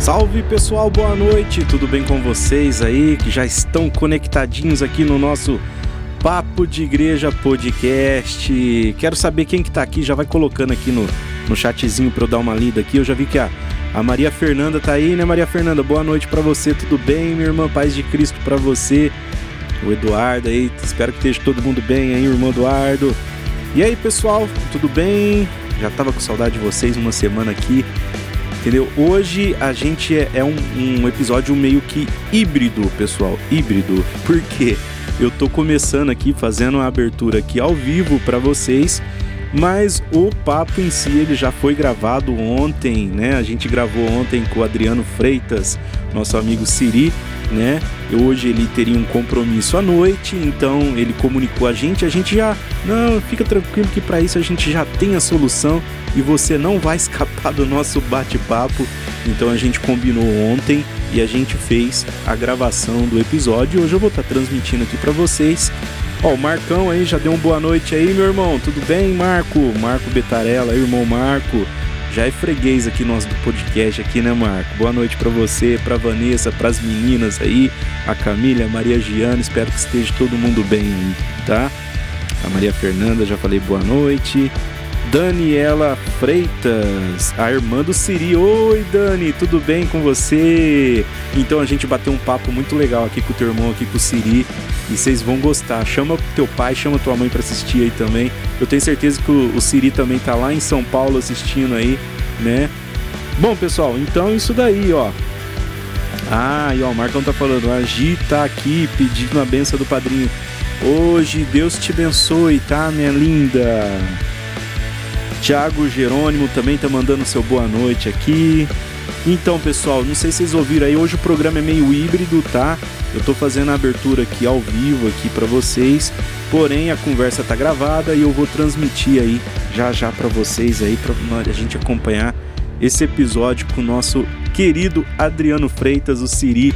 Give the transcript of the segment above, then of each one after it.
Salve pessoal, boa noite, tudo bem com vocês aí que já estão conectadinhos aqui no nosso Papo de Igreja Podcast? Quero saber quem que tá aqui, já vai colocando aqui no, no chatzinho para eu dar uma lida aqui. Eu já vi que a, a Maria Fernanda tá aí, né, Maria Fernanda? Boa noite para você, tudo bem, minha irmã? Paz de Cristo para você. O Eduardo aí, espero que esteja todo mundo bem aí, irmão Eduardo. E aí, pessoal, tudo bem? Já tava com saudade de vocês uma semana aqui entendeu? Hoje a gente é, é um, um, episódio meio que híbrido, pessoal, híbrido. Por quê? Eu tô começando aqui fazendo a abertura aqui ao vivo para vocês, mas o papo em si ele já foi gravado ontem, né? A gente gravou ontem com o Adriano Freitas, nosso amigo Siri, né? Hoje ele teria um compromisso à noite, então ele comunicou a gente, a gente já, não, fica tranquilo que para isso a gente já tem a solução e você não vai escapar do nosso bate-papo. Então a gente combinou ontem e a gente fez a gravação do episódio. Hoje eu vou estar tá transmitindo aqui para vocês. Ó, o Marcão aí já deu uma boa noite aí, meu irmão. Tudo bem, Marco? Marco Betarella, irmão Marco. Já é freguês aqui nosso do podcast aqui, né, Marco? Boa noite para você, para Vanessa, para as meninas aí, a Camila, a Maria Giana. Espero que esteja todo mundo bem tá? A Maria Fernanda, já falei boa noite. Daniela Freitas, a irmã do Siri. Oi, Dani, tudo bem com você? Então a gente bateu um papo muito legal aqui com o teu irmão, aqui com o Siri, e vocês vão gostar. Chama teu pai, chama tua mãe para assistir aí também. Eu tenho certeza que o, o Siri também tá lá em São Paulo assistindo aí, né? Bom, pessoal, então isso daí, ó. Ah, e ó, o Marcão tá falando, a Gi tá aqui pedindo a benção do padrinho. Hoje, Deus te abençoe, tá, minha linda? Tiago Jerônimo também tá mandando seu boa noite aqui. Então, pessoal, não sei se vocês ouviram aí, hoje o programa é meio híbrido, tá? Eu tô fazendo a abertura aqui ao vivo aqui para vocês, porém a conversa tá gravada e eu vou transmitir aí já já para vocês aí para a gente acompanhar esse episódio com o nosso querido Adriano Freitas, o Siri,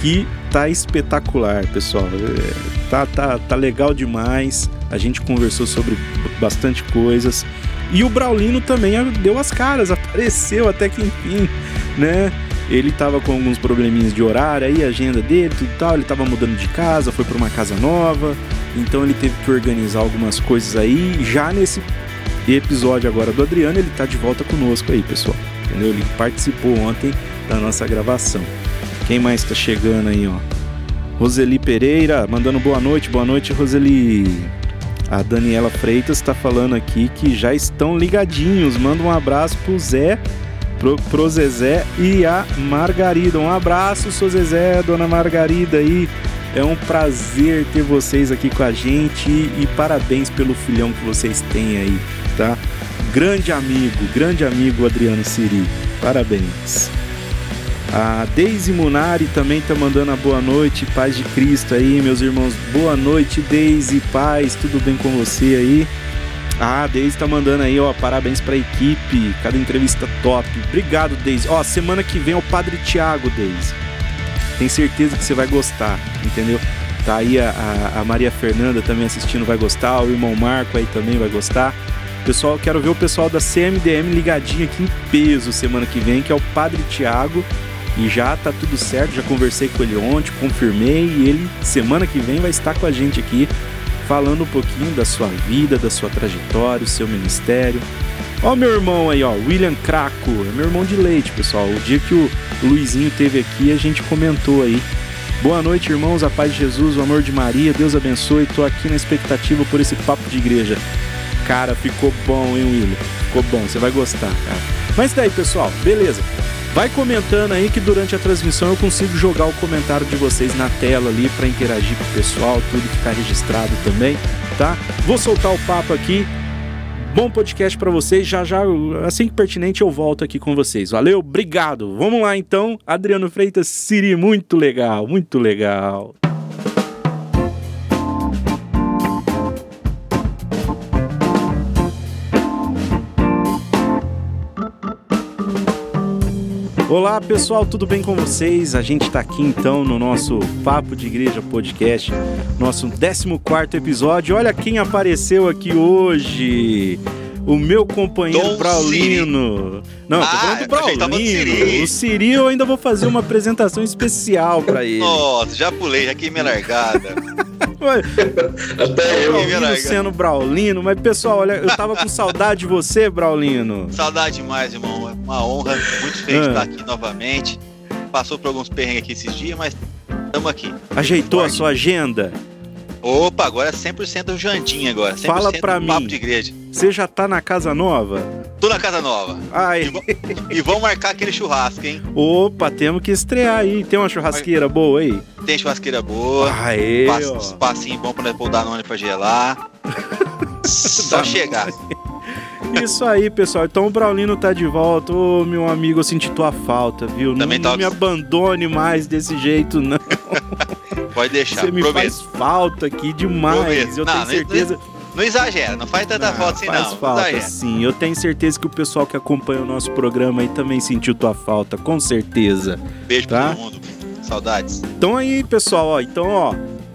que tá espetacular, pessoal. É, tá, tá, tá legal demais. A gente conversou sobre bastante coisas. E o Braulino também deu as caras, apareceu até que enfim, né? Ele tava com alguns probleminhas de horário aí, agenda dele, tudo tal. Ele tava mudando de casa, foi para uma casa nova, então ele teve que organizar algumas coisas aí. Já nesse episódio agora do Adriano, ele tá de volta conosco aí, pessoal. Entendeu? Ele participou ontem da nossa gravação. Quem mais tá chegando aí, ó? Roseli Pereira, mandando boa noite, boa noite, Roseli. A Daniela Freitas está falando aqui que já estão ligadinhos. Manda um abraço pro Zé, pro, pro Zezé e a Margarida. Um abraço, seu Zezé, dona Margarida aí. É um prazer ter vocês aqui com a gente e parabéns pelo filhão que vocês têm aí, tá? Grande amigo, grande amigo Adriano Siri. Parabéns. A Deise Munari também tá mandando a boa noite, paz de Cristo aí, meus irmãos. Boa noite, Deise, paz, tudo bem com você aí? Ah, a Deise tá mandando aí, ó, parabéns pra equipe, cada entrevista top. Obrigado, Deise. Ó, semana que vem é o Padre Tiago, Deise. Tenho certeza que você vai gostar, entendeu? Tá aí a, a, a Maria Fernanda também assistindo, vai gostar. O irmão Marco aí também vai gostar. Pessoal, quero ver o pessoal da CMDM ligadinho aqui em peso semana que vem, que é o Padre Tiago e já tá tudo certo, já conversei com ele ontem, confirmei e ele semana que vem vai estar com a gente aqui falando um pouquinho da sua vida, da sua trajetória, o seu ministério. Ó meu irmão aí, ó, William Craco, é meu irmão de leite, pessoal. O dia que o Luizinho teve aqui, a gente comentou aí. Boa noite, irmãos, a paz de Jesus, o amor de Maria, Deus abençoe. Tô aqui na expectativa por esse papo de igreja. Cara, ficou bom, hein, William? Ficou bom, você vai gostar, cara. Mas daí, pessoal, beleza. Vai comentando aí que durante a transmissão eu consigo jogar o comentário de vocês na tela ali para interagir com o pessoal, tudo ficar registrado também, tá? Vou soltar o papo aqui. Bom podcast para vocês. Já já, assim que pertinente, eu volto aqui com vocês. Valeu, obrigado. Vamos lá então. Adriano Freitas, Siri, muito legal, muito legal. Olá pessoal, tudo bem com vocês? A gente está aqui então no nosso Papo de Igreja Podcast, nosso 14 episódio. Olha quem apareceu aqui hoje! O meu companheiro Dom Braulino. Não, ah, tô falando do Braulino. O Siri eu ainda vou fazer uma apresentação especial pra ele. Nossa, já pulei, já queimei largada. Até eu. sendo Braulino, mas pessoal, olha, eu tava com saudade de você, Braulino. Saudade demais, irmão. É uma honra, muito feliz de ah. estar aqui novamente. Passou por alguns perrengues aqui esses dias, mas estamos aqui. Ajeitou a sua agenda? Opa, agora é 100% Jandim agora. 100% Fala pra papo mim. de igreja. Você já tá na casa nova? Tô na casa nova. Ai. E, e vamos marcar aquele churrasco, hein? Opa, temos que estrear aí. Tem uma churrasqueira boa aí? Tem churrasqueira boa. Aê, um espacinho bom pra pôr o Danone pra gelar. Só chegar. Isso aí, pessoal. Então o Braulino tá de volta. Ô, meu amigo, eu senti tua falta, viu? Também não, não me abandone mais desse jeito, não. Pode deixar, Você me prometo. faz falta aqui demais. Prometo. Eu não, tenho certeza... Não, não exagera, não faz tanta falta assim faz não. falta não sim. Eu tenho certeza que o pessoal que acompanha o nosso programa aí também sentiu tua falta, com certeza. Beijo tá? pra todo mundo. Saudades. Então aí, pessoal, ó, então, ó,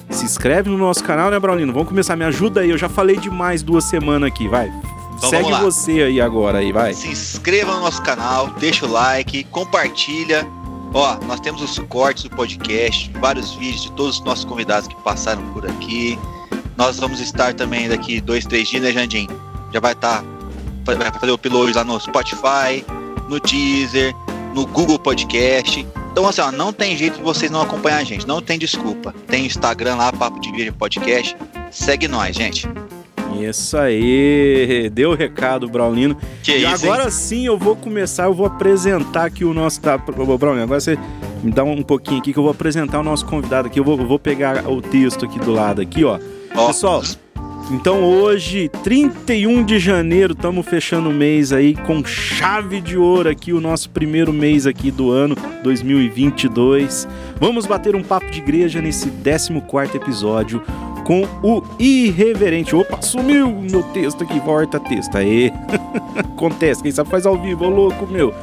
se inscreve no nosso canal, né, Braulino? Vamos começar, me ajuda aí. Eu já falei demais duas semanas aqui, vai. Então, Segue você aí agora aí, vai. Se inscreva no nosso canal, deixa o like, compartilha. Ó, nós temos os cortes do podcast, vários vídeos de todos os nossos convidados que passaram por aqui. Nós vamos estar também daqui dois, três dias, né, Jandim? Já vai estar. Tá, vai fazer o upload lá no Spotify, no Deezer, no Google Podcast. Então, assim, ó, não tem jeito de vocês não acompanhar a gente. Não tem desculpa. Tem Instagram lá, Papo de Igreja Podcast. Segue nós, gente. Isso aí, deu o recado, Braulino. Que e isso, agora hein? sim eu vou começar, eu vou apresentar aqui o nosso. Tá, Braulino, agora você me dá um pouquinho aqui que eu vou apresentar o nosso convidado aqui. Eu vou, eu vou pegar o texto aqui do lado aqui, ó. Ó. Pessoal, então hoje, 31 de janeiro, estamos fechando o mês aí com chave de ouro aqui, o nosso primeiro mês aqui do ano 2022. Vamos bater um papo de igreja nesse 14 episódio com o irreverente. Opa, sumiu meu texto aqui, volta texto. Aê, acontece, quem sabe faz ao vivo, ô louco meu.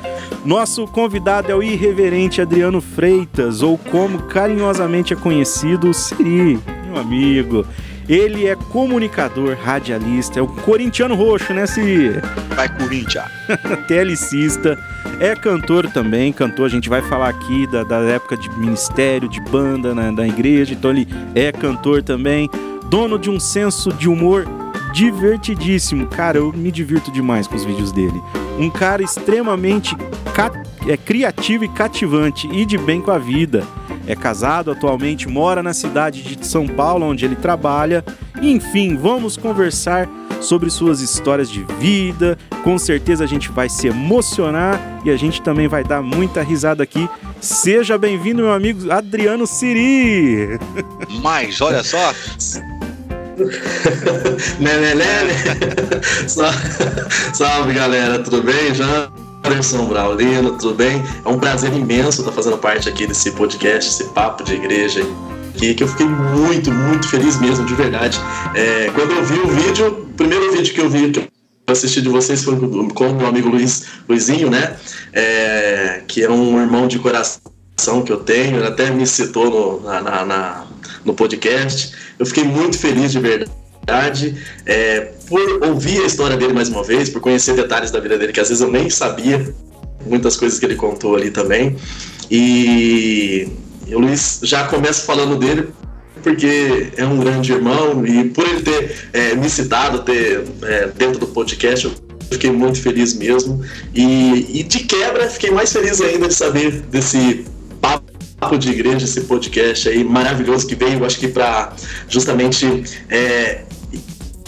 Nosso convidado é o irreverente Adriano Freitas, ou como carinhosamente é conhecido, Siri, meu amigo. Ele é comunicador, radialista, é o corintiano roxo, né, Siri? Vai, Corinthians. telecista, é cantor também, cantor, a gente vai falar aqui da, da época de ministério, de banda né, da igreja, então ele é cantor também, dono de um senso de humor divertidíssimo, cara, eu me divirto demais com os vídeos dele. Um cara extremamente é, criativo e cativante e de bem com a vida. É casado atualmente, mora na cidade de São Paulo, onde ele trabalha. Enfim, vamos conversar sobre suas histórias de vida. Com certeza a gente vai se emocionar e a gente também vai dar muita risada aqui. Seja bem-vindo, meu amigo Adriano Siri. Mas olha só, né, né, né, né. Salve galera, tudo bem? Já Anderson Braulino, tudo bem? É um prazer imenso estar fazendo parte aqui desse podcast, esse papo de igreja aqui, que eu fiquei muito, muito feliz mesmo, de verdade. É, quando eu vi o vídeo, o primeiro vídeo que eu vi, que eu assisti de vocês foi com o meu amigo Luiz, Luizinho, né? É, que é um irmão de coração que eu tenho, ele até me citou no, na, na, no podcast. Eu fiquei muito feliz de verdade é, por ouvir a história dele mais uma vez, por conhecer detalhes da vida dele que às vezes eu nem sabia, muitas coisas que ele contou ali também. E, o Luiz já começa falando dele porque é um grande irmão e por ele ter é, me citado ter, é, dentro do podcast, eu fiquei muito feliz mesmo. E, e de quebra, fiquei mais feliz ainda de saber desse papo de igreja, esse podcast aí maravilhoso que veio, acho que para justamente é,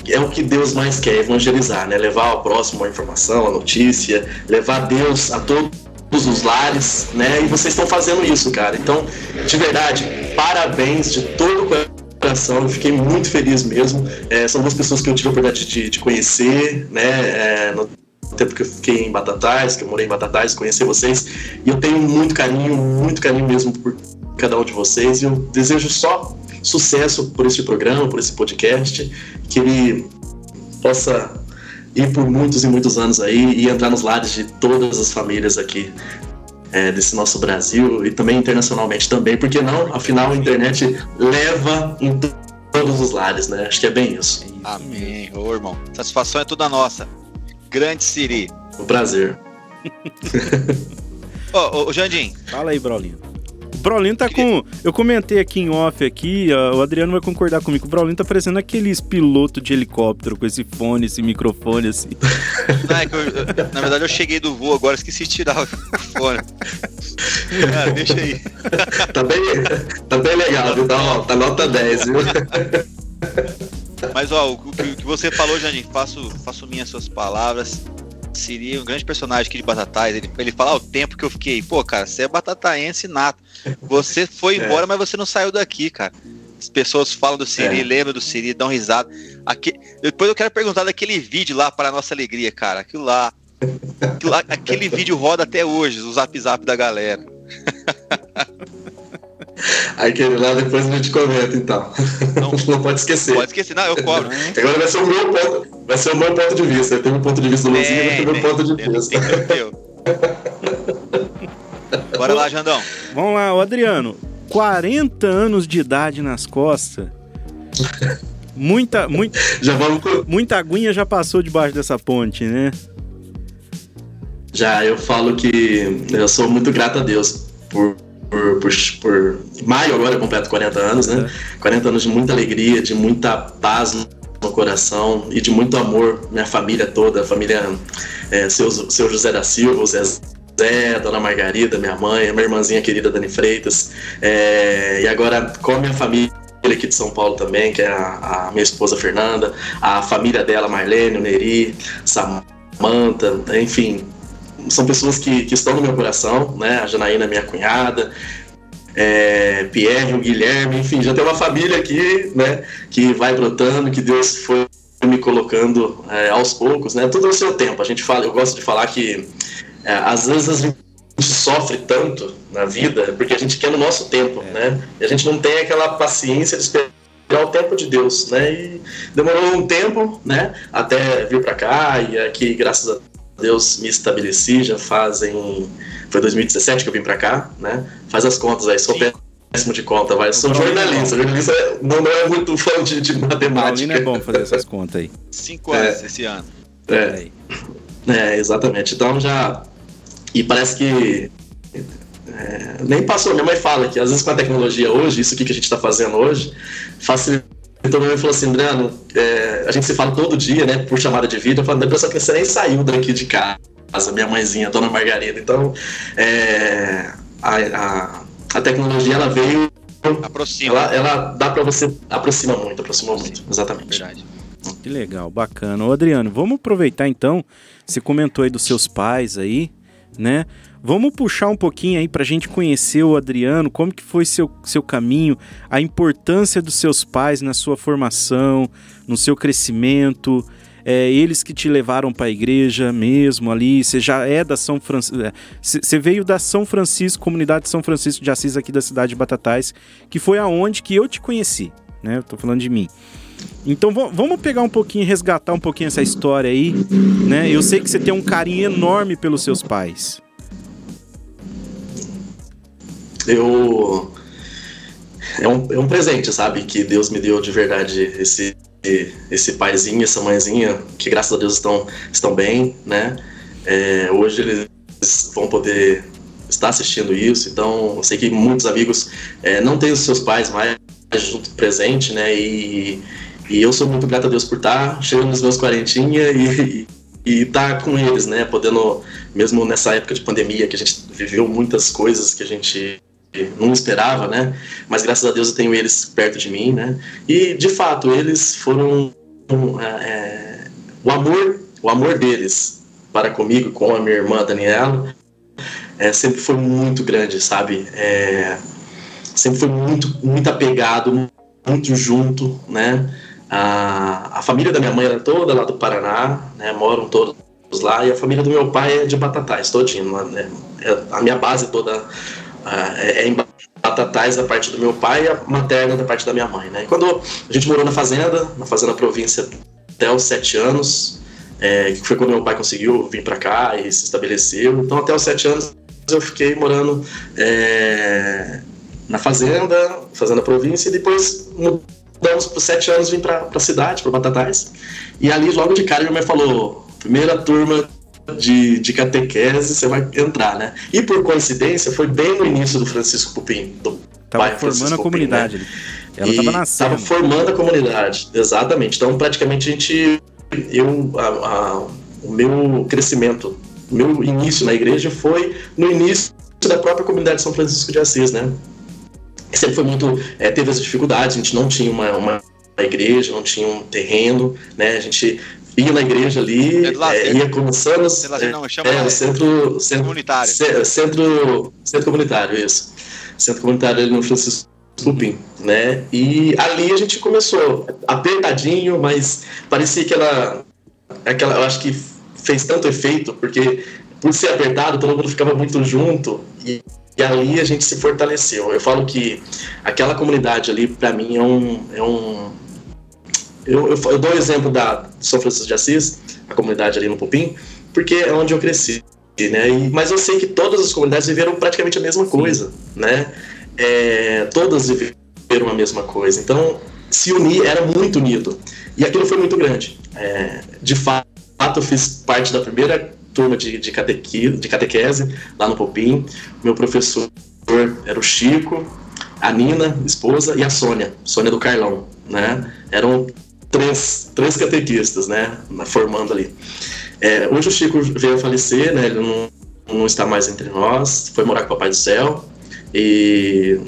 é o que Deus mais quer, evangelizar, né? Levar ao próximo a informação, a notícia, levar Deus a todos os lares, né? E vocês estão fazendo isso, cara. Então, de verdade, parabéns de todo o coração. Eu fiquei muito feliz mesmo. É, são duas pessoas que eu tive a oportunidade de, de conhecer, né? É, no tempo que eu fiquei em Batatais, que eu morei em Batatais, conhecer vocês. E eu tenho muito carinho, muito carinho mesmo por cada um de vocês. E eu desejo só sucesso por esse programa, por esse podcast, que ele possa ir por muitos e muitos anos aí e entrar nos lares de todas as famílias aqui é, desse nosso Brasil e também internacionalmente também, porque não? Afinal, a internet leva em todos os lares, né? Acho que é bem isso. Amém. Ô, irmão, satisfação é toda nossa. Grande Siri. Um prazer. Ô, Jandim. Fala aí, Braulinho. O Braulinho tá com. Eu comentei aqui em off aqui, ó, o Adriano vai concordar comigo. O Braulinho tá parecendo aqueles piloto de helicóptero com esse fone, esse microfone assim. Não, é que eu- eu- na verdade, eu cheguei do voo agora, esqueci de tirar o fone. Ah, deixa aí. Tá bem, tá bem legal, viu? Tá, ó, tá nota 10, viu? Mas, ó, o que, o que você falou, Jandim, faço, faço minhas suas palavras. Seria um grande personagem aqui de Batatais. Ele, ele fala ah, o tempo que eu fiquei. Pô, cara, você é batataense nato. Você foi É. embora, mas você não saiu daqui, cara. As pessoas falam do Siri, É. lembram do Siri, dão risada. Aque- Depois eu quero perguntar daquele vídeo lá para a nossa alegria, cara. Aquilo lá. aquilo lá- aquele vídeo roda até hoje, o zap zap da galera. Aquele lá depois a gente comenta, então. Não. Não, pode esquecer. Pode esquecer, não, eu cobro. Agora vai ser o meu ponto, vai ser o meu ponto de vista. Tem um ponto de vista do Luzinho, vai ter o meu ponto de tem, vista. tem. Bora lá, Jandão. Vamos lá, o Adriano. 40 anos de idade nas costas. Muita, muita, Já vamos muita aguinha já passou debaixo dessa ponte, né? Já eu falo que eu sou muito grato a Deus por, por, por, por- maio agora eu completo 40 anos, né? 40 anos de muita alegria, de muita paz no coração e de muito amor, minha família toda, a família é, seu, seu José da Silva, o Zé, Zé, Dona Margarida, minha mãe, minha irmãzinha querida Dani Freitas, é, e agora com a minha família aqui de São Paulo também, que é a, a minha esposa Fernanda, a família dela, Marlene, o Neri, Samanta, enfim, são pessoas que, que estão no meu coração, né? A Janaína, minha cunhada, é, Pierre, o Guilherme, enfim, já tem uma família aqui, né? Que vai brotando, que Deus foi me colocando é, aos poucos, né? Tudo no seu tempo. A gente fala, eu gosto de falar que é, às vezes a gente sofre tanto na vida porque a gente quer no nosso tempo, né? E a gente não tem aquela paciência de esperar o tempo de Deus, né? E demorou um tempo, né? Até vir para cá e aqui, graças a Deus, me estabeleci. Já fazem foi 2017 que eu vim para cá, né? Faz as contas aí, sou péssimo de conta, vai. Sou Paulinho é jornalista. Jornalista não, não é muito fã de, de matemática. Paulino é bom fazer essas contas aí. Cinco É. anos esse ano. É. É, exatamente. Então já. E parece que. é, nem passou. Minha mãe fala que às vezes com a tecnologia hoje, isso aqui que a gente está fazendo hoje, facilitou. Minha mãe falou assim, Adriano, é, a gente se fala todo dia, né, por chamada de vídeo. Eu falo, pessoa que você nem saiu daqui de casa, minha mãezinha, Dona Margarida. Então, é, a, a, a tecnologia ela veio, Aproxima. ela, ela dá para você, aproxima muito, aproxima muito, exatamente. Verdade. Que legal, bacana. Ô Adriano, vamos aproveitar então, você comentou aí dos seus pais aí, né? Vamos puxar um pouquinho aí pra gente conhecer o Adriano, como que foi seu, seu caminho, a importância dos seus pais na sua formação, no seu crescimento, é, eles que te levaram para a igreja mesmo ali, você já é da São Francisco, você veio da São Francisco, comunidade de São Francisco de Assis aqui da cidade de Batatais, que foi aonde que eu te conheci, né? Eu tô falando de mim. Então va- vamos pegar um pouquinho, resgatar um pouquinho essa história aí, né? Eu sei que você tem um carinho enorme pelos seus pais. Eu é um, é um presente, sabe, que Deus me deu de verdade esse esse paizinho, essa mãezinha, que graças a Deus estão estão bem, né? É, hoje eles vão poder estar assistindo isso, então eu sei que muitos amigos é, não têm os seus pais mais junto presente, né? E, e eu sou muito grato a Deus por estar chegando nos meus quarentinha e, e estar com eles, né? Podendo, mesmo nessa época de pandemia que a gente viveu muitas coisas que a gente não esperava, né? Mas graças a Deus eu tenho eles perto de mim, né? E de fato eles foram é, o amor, o amor deles para comigo, com a minha irmã Daniela, é, sempre foi muito grande, sabe? É, sempre foi muito, muito apegado, muito junto, né? A, a família da minha mãe era toda lá do Paraná, né? Moram todos lá e a família do meu pai é de Batatais, todinho, né? É, a minha base toda é, é em Batatais da parte do meu pai e a materna da parte da minha mãe, né? Quando a gente morou na fazenda, na fazenda província até os sete anos, é, que foi quando meu pai conseguiu vir para cá e se estabeleceu. Então até os sete anos eu fiquei morando é, na fazenda, fazenda província, e depois mudamos por sete anos vim para a cidade, para Batatais. E ali logo de cara minha mãe falou: primeira turma de, de catequese, você vai entrar, né? E por coincidência, foi bem no início do Francisco Pupim, do Tava formando Francisco a comunidade. Pupim, né? Ela estava nascendo. Formando a comunidade, exatamente. Então, praticamente, a gente. Eu, a, a, o meu crescimento, o meu início na igreja foi no início da própria comunidade de São Francisco de Assis, né? Sempre foi muito. É, teve as dificuldades, a gente não tinha uma, uma igreja, não tinha um terreno, né? A gente ia na igreja ali, é é, ia começando. É, não, chama é, o centro, centro comunitário. Centro, centro comunitário, isso. Centro comunitário ali no Francisco Lupin, né? E ali a gente começou apertadinho, mas parecia que ela, aquela, eu acho que fez tanto efeito, porque por ser apertado, todo mundo ficava muito junto e, e ali a gente se fortaleceu. Eu falo que aquela comunidade ali, para mim, é um, é um eu, eu, eu, dou o exemplo da São Francisco de Assis, a comunidade ali no Pupim, porque é onde eu cresci, né? E, mas eu sei que todas as comunidades viveram praticamente a mesma coisa, né? É, todas viveram a mesma coisa. Então, se unir era muito unido. E aquilo foi muito grande. É, de fato, eu fiz parte da primeira turma de, de, catequi, de catequese lá no Popim. Meu professor era o Chico, a Nina, esposa, e a Sônia, Sônia do Carlão, né? Eram três, três catequistas, né, formando ali. É, hoje o Chico veio a falecer, né, ele não, não está mais entre nós, foi morar com o Papai do Céu, e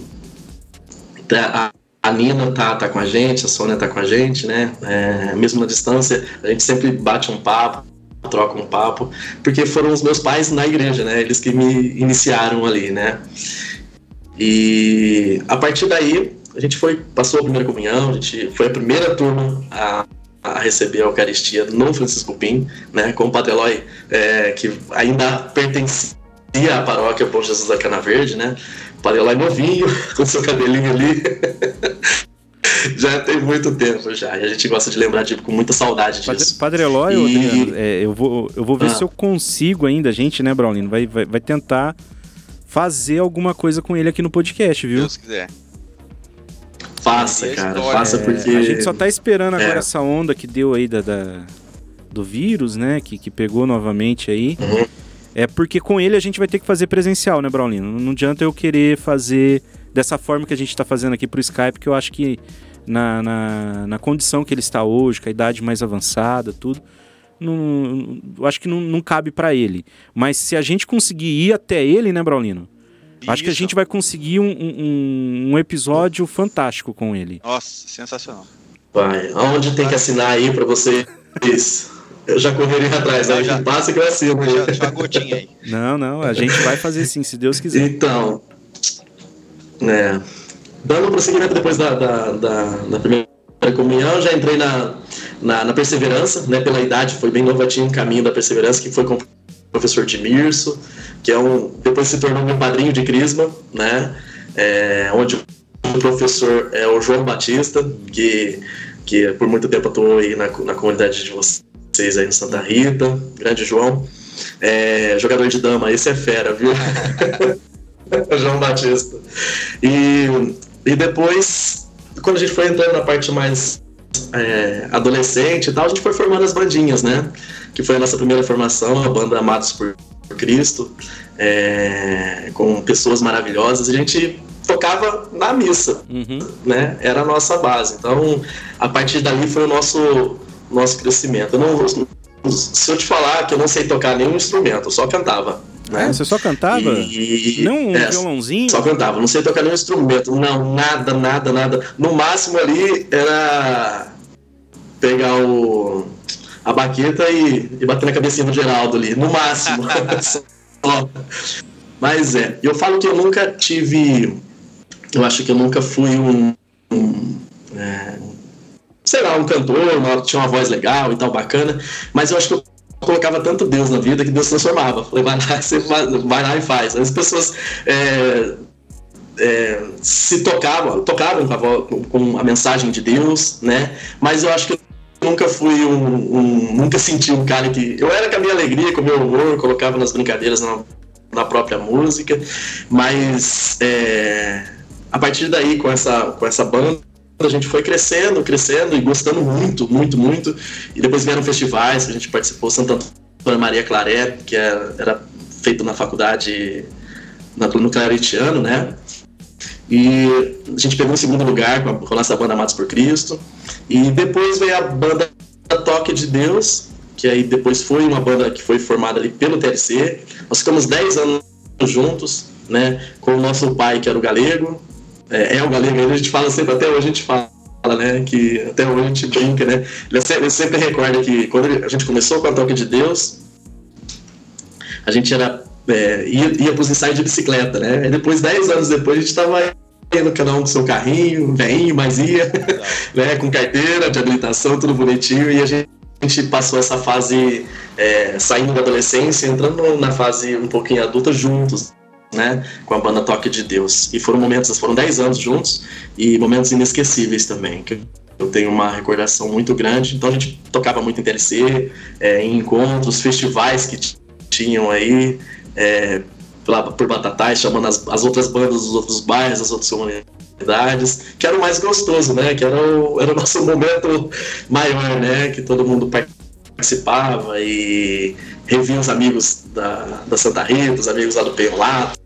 tá, a, a Nina tá, tá com a gente, a Sônia tá com a gente, né, é, mesmo na distância, a gente sempre bate um papo, troca um papo, porque foram os meus pais na igreja, né, eles que me iniciaram ali, né, e a partir daí a gente foi, passou a primeira comunhão, a gente foi a primeira turma a, a receber a Eucaristia no Francisco Pim, né, com o Padre Eloy, é, que ainda pertencia à paróquia Bom Jesus da Cana Verde, né, o Padre Eloy novinho, com seu cabelinho ali, já tem muito tempo já, e a gente gosta de lembrar tipo, com muita saudade disso. Padre, Padre Eloy, e... é, eu, vou, eu vou ver ah. se eu consigo ainda, a gente, né, Braulino, vai, vai, vai tentar fazer alguma coisa com ele aqui no podcast, viu? Deus quiser. Faça, cara, faça porque. A gente só tá esperando agora é. essa onda que deu aí da, da, do vírus, né? Que, que pegou novamente aí. Uhum. É porque com ele a gente vai ter que fazer presencial, né, Braulino? Não adianta eu querer fazer dessa forma que a gente tá fazendo aqui pro Skype, que eu acho que na, na, na condição que ele está hoje, com a idade mais avançada, tudo, não, eu acho que não, não cabe para ele. Mas se a gente conseguir ir até ele, né, Braulino? Isso. Acho que a gente vai conseguir um, um, um, episódio fantástico com ele. Nossa, sensacional. Vai. Aonde tem que assinar aí para você? Isso. Eu já correria atrás, aí já passa que eu assino. Já, uma gotinha aí. Não, não, a gente vai fazer sim, se Deus quiser. Então, né, dando prosseguimento depois da, da, da, da primeira comunhão, já entrei na, na, na, perseverança, né, pela idade, foi bem novatinho o caminho da perseverança, que foi com o professor Dimirso, que é um depois se tornou meu padrinho de crisma, né? É, onde o professor é o João Batista, que, que por muito tempo atuou aí na, na comunidade de vocês aí em Santa Rita, grande João. É, jogador de dama, esse é fera, viu? João Batista. E, e depois, quando a gente foi entrando na parte mais é, adolescente e tal, a gente foi formando as bandinhas, né? Que foi a nossa primeira formação, a banda Amados por Cristo, é, com pessoas maravilhosas. A gente tocava na missa, uhum. né? Era a nossa base. Então, a partir dali foi o nosso nosso crescimento. Eu não, se eu te falar que eu não sei tocar nenhum instrumento, eu só cantava. Né? É, você só cantava? E, não um é, violãozinho? Só cantava, não sei tocar nenhum instrumento. Não, nada, nada, nada. No máximo ali era pegar o a baqueta e, e bater na cabecinha do Geraldo ali, no máximo. Mas é, eu falo que eu nunca tive. Eu acho que eu nunca fui um. um é, sei lá, um cantor, uma, tinha uma voz legal e tal, bacana, mas eu acho que eu colocava tanto Deus na vida que Deus transformava. Falei, vai lá, você vai, vai lá e faz. As pessoas é, é, se tocavam, tocavam com a, com a, mensagem de Deus, né? Mas eu acho que nunca fui um, um, nunca senti um cara que eu era com a minha alegria, com o meu humor, colocava nas brincadeiras na, na própria música, mas é, a partir daí com essa com essa banda a gente foi crescendo, crescendo e gostando muito, muito, muito. E depois vieram festivais que a gente participou, Santo Maria Claret, que era, era feito na faculdade no Claretiano, né? E a gente pegou o segundo lugar com a, com banda Amados por Cristo. E depois veio a banda Toque de Deus, que aí depois foi uma banda que foi formada ali pelo TLC. Nós ficamos 10 anos juntos, né? Com o nosso pai, que era o galego. É, é o galego, a gente fala sempre, até hoje a gente fala né? Que até hoje a gente brinca, né? Ele sempre, ele sempre recorda que quando a gente começou com a Toque de Deus, a gente era é, ia, ia os ensaios de bicicleta, né? E depois, 10 anos depois, a gente estava no canal do seu carrinho, veinho, mas ia, né? Com carteira de habilitação, tudo bonitinho, e a gente passou essa fase é, saindo da adolescência, entrando na fase um pouquinho adulta juntos, né, com a banda Toque de Deus. E foram momentos, foram 10 anos juntos e momentos inesquecíveis também, que eu tenho uma recordação muito grande. Então a gente tocava muito em TLC, é, em encontros, festivais que tinham aí, é, lá por Batatais, chamando as, as, outras bandas dos outros bairros, as outras comunidades, que era o mais gostoso, né? Que era o, era o nosso momento maior, né? Que todo mundo participava e revia os amigos da, da Santa Rita, os amigos lá do Peolato,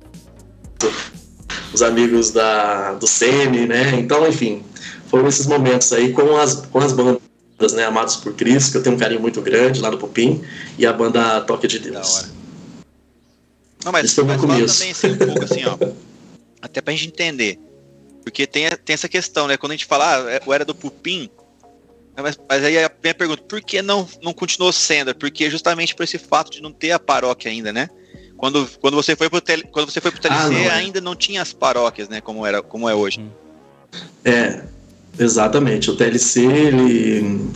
os amigos da, do Semi, né? Então, enfim, foram esses momentos aí com as, com as bandas, né? Amados por Cristo, que eu tenho um carinho muito grande lá no Pupim, e a banda Toque de Deus. Não, mas, Esse mas fala também assim, um pouco assim, ó. Até pra gente entender. Porque tem, tem essa questão, né? Quando a gente fala, ah, eu era do Pupim, mas, mas aí a minha pergunta, por que não, não continuou sendo? Porque justamente por esse fato de não ter a paróquia ainda, né? Quando, quando você foi pro tele, quando você foi pro TLC, ah, não, é. ainda não tinha as paróquias, né? Como, era, como é hoje. É, exatamente. O TLC, ele,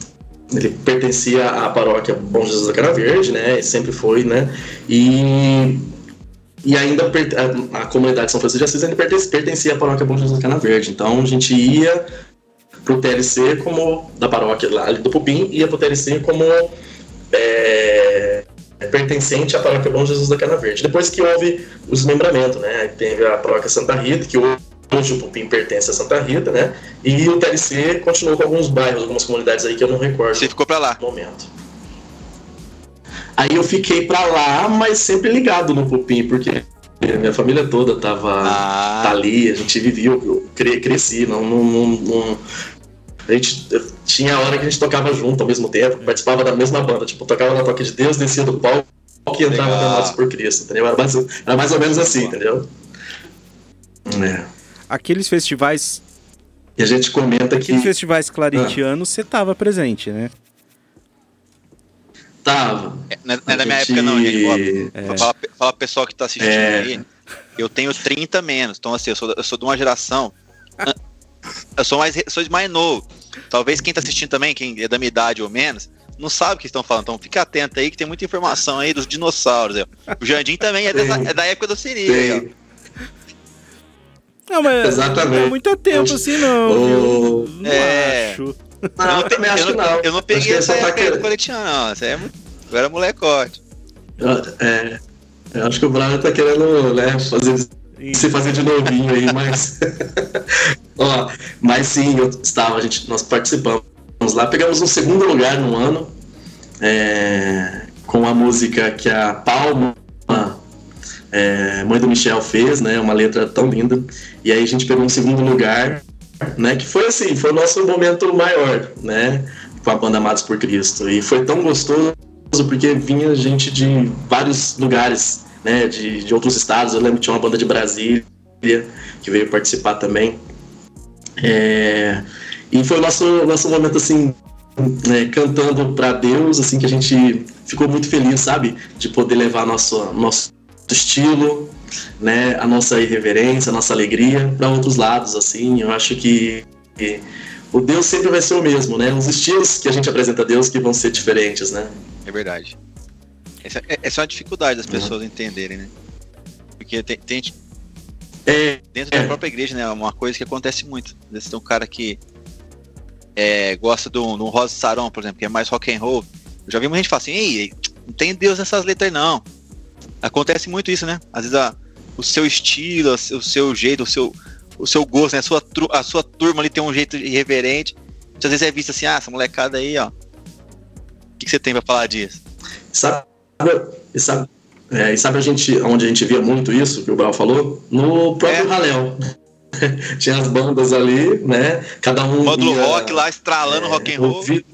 ele pertencia à paróquia Bom Jesus da Cara Verde, né? E sempre foi, né? E e ainda a, a comunidade de São Francisco de Assis ainda pertencia à paróquia Bom Jesus da Cana Verde. Então a gente ia pro TLC como da paróquia lá do Pupim, ia pro TLC como é, pertencente à paróquia Bom Jesus da Cana Verde. Depois que houve o desmembramento, né? Teve a paróquia Santa Rita, que hoje o Pupim pertence a Santa Rita, né? E o TLC continuou com alguns bairros, algumas comunidades aí que eu não recordo. Você ficou para lá? No momento. Aí eu fiquei pra lá, mas sempre ligado no Pupim, porque minha família toda tava ah. tá ali, a gente vivia, eu cresci, não, não, não, não, a gente tinha a hora que a gente tocava junto ao mesmo tempo, participava da mesma banda, tipo, tocava na Toque de Deus, descia do palco e entrava na Nossa por Cristo, entendeu? Era mais, era mais ou menos assim, entendeu? É. Aqueles festivais. E a gente comenta que. Aqueles festivais claretianos, ah. você tava presente, né? Tava. É, não, é, é da minha gente... época, não, gente. É. Fala, fala pessoal que tá assistindo é. aí. Eu tenho 30 menos. Então, assim, eu sou, eu sou de uma geração. Eu sou mais, sou mais novo. Talvez quem tá assistindo também, quem é da minha idade ou menos, não sabe o que estão falando. Então fica atento aí que tem muita informação aí dos dinossauros. O Jardim também é, dessa, é, da época do Siri. Não, mas Exatamente. não é muito tempo assim, não. Oh. Não é. acho. Não, eu, não, pe... eu, não, eu não peguei essa época tá do coletinho, não. Você é muito... Eu era molecote. É, eu acho que o Brian tá querendo né, fazer, se fazer de novinho aí, mas. Ó, mas sim, eu estava, a gente, nós participamos lá, pegamos um segundo lugar no ano é, com a música que a Palma, é, mãe do Michel, fez, né? Uma letra tão linda. E aí a gente pegou um segundo lugar né? Que foi assim, foi o nosso momento maior, né? Com a banda Amados por Cristo. E foi tão gostoso porque vinha gente de vários lugares, né? De, de outros estados. Eu lembro que tinha uma banda de Brasília que veio participar também. É, e foi o nosso, nosso momento assim, né, cantando para Deus, assim, que a gente ficou muito feliz, sabe? De poder levar nosso, nosso estilo, né, a nossa irreverência, a nossa alegria para outros lados, assim. Eu acho que, o Deus sempre vai ser o mesmo, né? Os estilos que a gente apresenta a Deus que vão ser diferentes, né? É verdade. Essa, é, essa é uma dificuldade das pessoas uhum. entenderem, né? Porque tem, tem é, dentro é. da própria igreja, né? Uma coisa que acontece muito. Às vezes tem um cara que é, gosta de um, de um Rosa Saron, por exemplo, que é mais rock and roll. Eu já vi muita gente falar assim, Ei, não tem Deus nessas letras não. Acontece muito isso, né? Às vezes a, o seu estilo, o seu jeito, o seu, o seu gosto, né? A sua, a sua turma ali tem um jeito irreverente. Muitas vezes é visto assim, ah, essa molecada aí, ó. O que, que você tem pra falar disso? Sabe, sabe, é, e sabe a gente, onde a gente via muito isso, que o Brau falou? No próprio é. Raléu. Tinha as bandas ali, né? Cada um. Módulo ia, rock lá estralando é, rock and roll. Ouvi...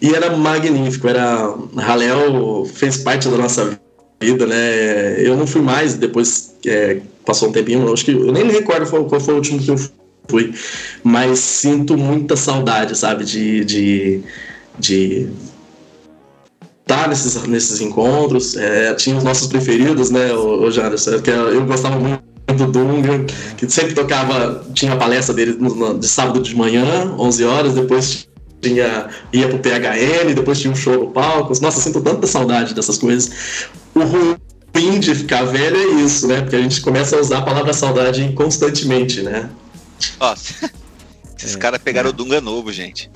E era magnífico, era. Raléu fez parte da nossa vida, né? Eu não fui mais depois é, passou um tempinho, acho que eu nem me recordo qual, qual foi o último que eu fui, mas sinto muita saudade, sabe, de, de, de estar nesses, nesses encontros. É, tinha os nossos preferidos, né, o, o Janderson, que eu gostava muito do Dunga, que sempre tocava, tinha a palestra dele no, de sábado de manhã, 11 horas, depois tinha, ia pro PHN, depois tinha um show no palco. Nossa, sinto tanta saudade dessas coisas. O ruim de ficar velho é isso, né? Porque a gente começa a usar a palavra saudade constantemente, né? Nossa, esses é, caras pegaram é. o Dunga novo, gente.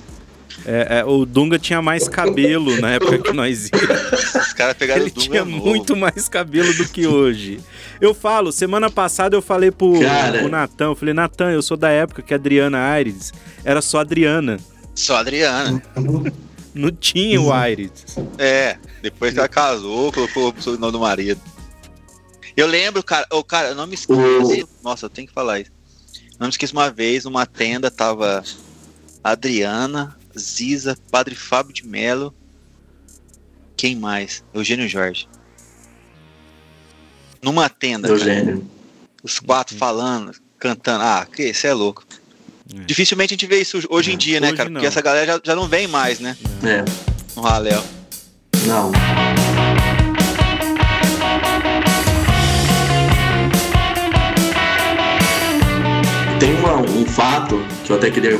É, é, o Dunga tinha mais cabelo na época que nós íamos. Os caras pegaram Ele o Dunga tinha novo. muito mais cabelo do que hoje. Eu falo, semana passada eu falei pro, Cara... pro Natan, eu falei, Natan, eu sou da época que a Adriana Aires era só Adriana. Só Adriana. Não tinha o Aires. É, depois que ela casou, colocou o nome do marido. Eu lembro, cara, oh, cara, eu não me esqueço. Nossa, eu tenho que falar isso. Não me esqueço uma vez, numa tenda tava Adriana, Ziza, Padre Fábio de Melo. Quem mais? Eugênio Jorge. Numa tenda. Eugênio. Cara, os quatro falando, cantando. Ah, que isso é louco. É. Dificilmente a gente vê isso hoje em dia, né, cara? Não. Porque essa galera já, já não vem mais, né? É. No Raléu. Não. Tem uma, um fato que eu até queria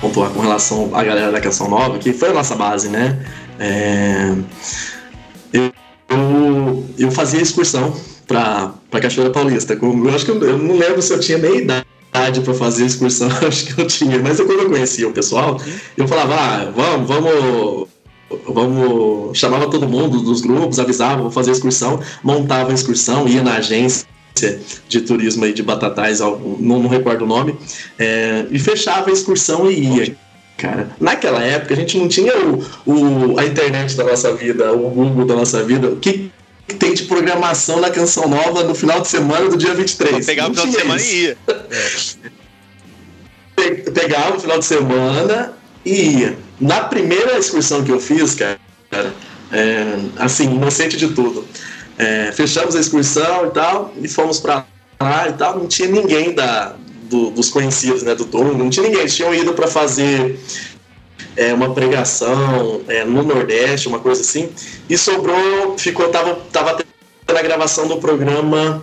pontuar com relação à galera da Canção Nova, que foi a nossa base, né? É, eu, eu, eu, fazia excursão para Cachoeira Paulista. Eu acho que eu, eu, não lembro se eu tinha nem idade para fazer excursão, acho que eu tinha, mas eu, quando eu conhecia o pessoal, eu falava, ah, vamos, vamos vamos chamava todo mundo dos grupos, avisava, vou fazer excursão, montava a excursão, ia na agência de turismo aí de Batatais, não, não recordo o nome, é, e fechava a excursão e ia. Cara, naquela época a gente não tinha o, o, a internet da nossa vida, o Google da nossa vida. O que, que tem de programação na Canção Nova no final de semana do dia 23? Pegava o final de semana isso. e ia. Pegava o final de semana e ia. Na primeira excursão que eu fiz, cara, é, assim, inocente de tudo. É, fechamos a excursão e tal, e fomos para lá e tal. Não tinha ninguém da, do, dos conhecidos, né, do turno, não tinha ninguém. Eles tinham ido para fazer é, uma pregação é, no Nordeste, uma coisa assim, e sobrou, ficou, tava, tava tendo a gravação do programa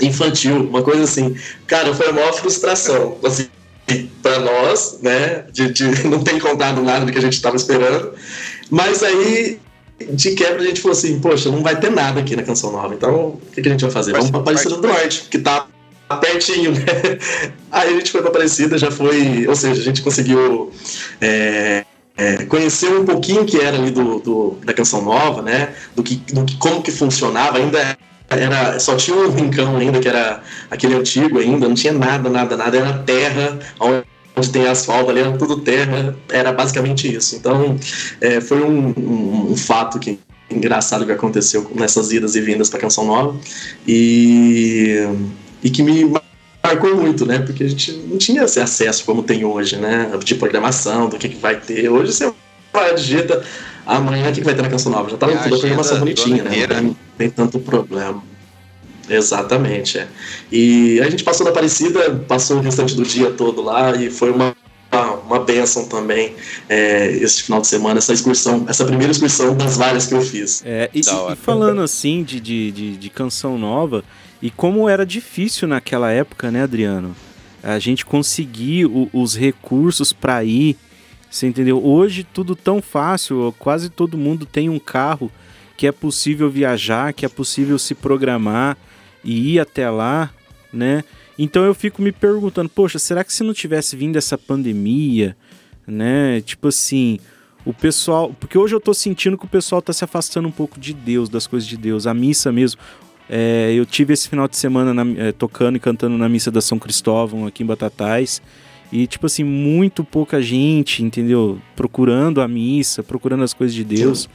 infantil, uma coisa assim. Cara, foi a maior frustração, assim, para nós, né, de, de não ter encontrado nada do que a gente estava esperando, mas aí de quebra a gente falou assim, poxa, não vai ter nada aqui na Canção Nova, então o que, que a gente vai fazer? Vamos pra Aparecida do Norte, que tá pertinho, né? Aí a gente foi pra Aparecida, já foi, ou seja, a gente conseguiu é, é, conhecer um pouquinho que era ali do, do, da Canção Nova, né? Do que, do que como que funcionava, ainda era só tinha um rincão ainda que era aquele antigo ainda, não tinha nada, nada, nada, era terra, onde tem asfalto ali, era tudo terra, era basicamente isso. Então, é, foi um, um, um, fato que engraçado que aconteceu nessas idas e vindas para Canção Nova e, e que me marcou muito, né? Porque a gente não tinha esse acesso como tem hoje, né? De programação, do que, que vai ter. Hoje você vai, digita amanhã o que, que vai ter na Canção Nova. Já tá é, toda a programação bonitinha, né? Não tem, tem tanto problema. Exatamente, é. E a gente passou da Aparecida, passou o restante do dia todo lá e foi uma, uma, uma benção também é, esse final de semana, essa excursão, essa primeira excursão das várias que eu fiz. É, e, e, falando assim de, de, de, de canção nova, e como era difícil naquela época, né, Adriano? A gente conseguir o, os recursos para ir, você entendeu? Hoje tudo tão fácil, quase todo mundo tem um carro que é possível viajar, que é possível se programar e ir até lá, né? Então eu fico me perguntando, poxa, será que se não tivesse vindo essa pandemia, né? Tipo assim, o pessoal. Porque hoje eu tô sentindo que o pessoal tá se afastando um pouco de Deus, das coisas de Deus. A missa mesmo. É, eu tive esse final de semana na, é, tocando e cantando na missa da São Cristóvão aqui em Batatais. E, tipo assim, muito pouca gente, entendeu? Procurando a missa, procurando as coisas de Deus.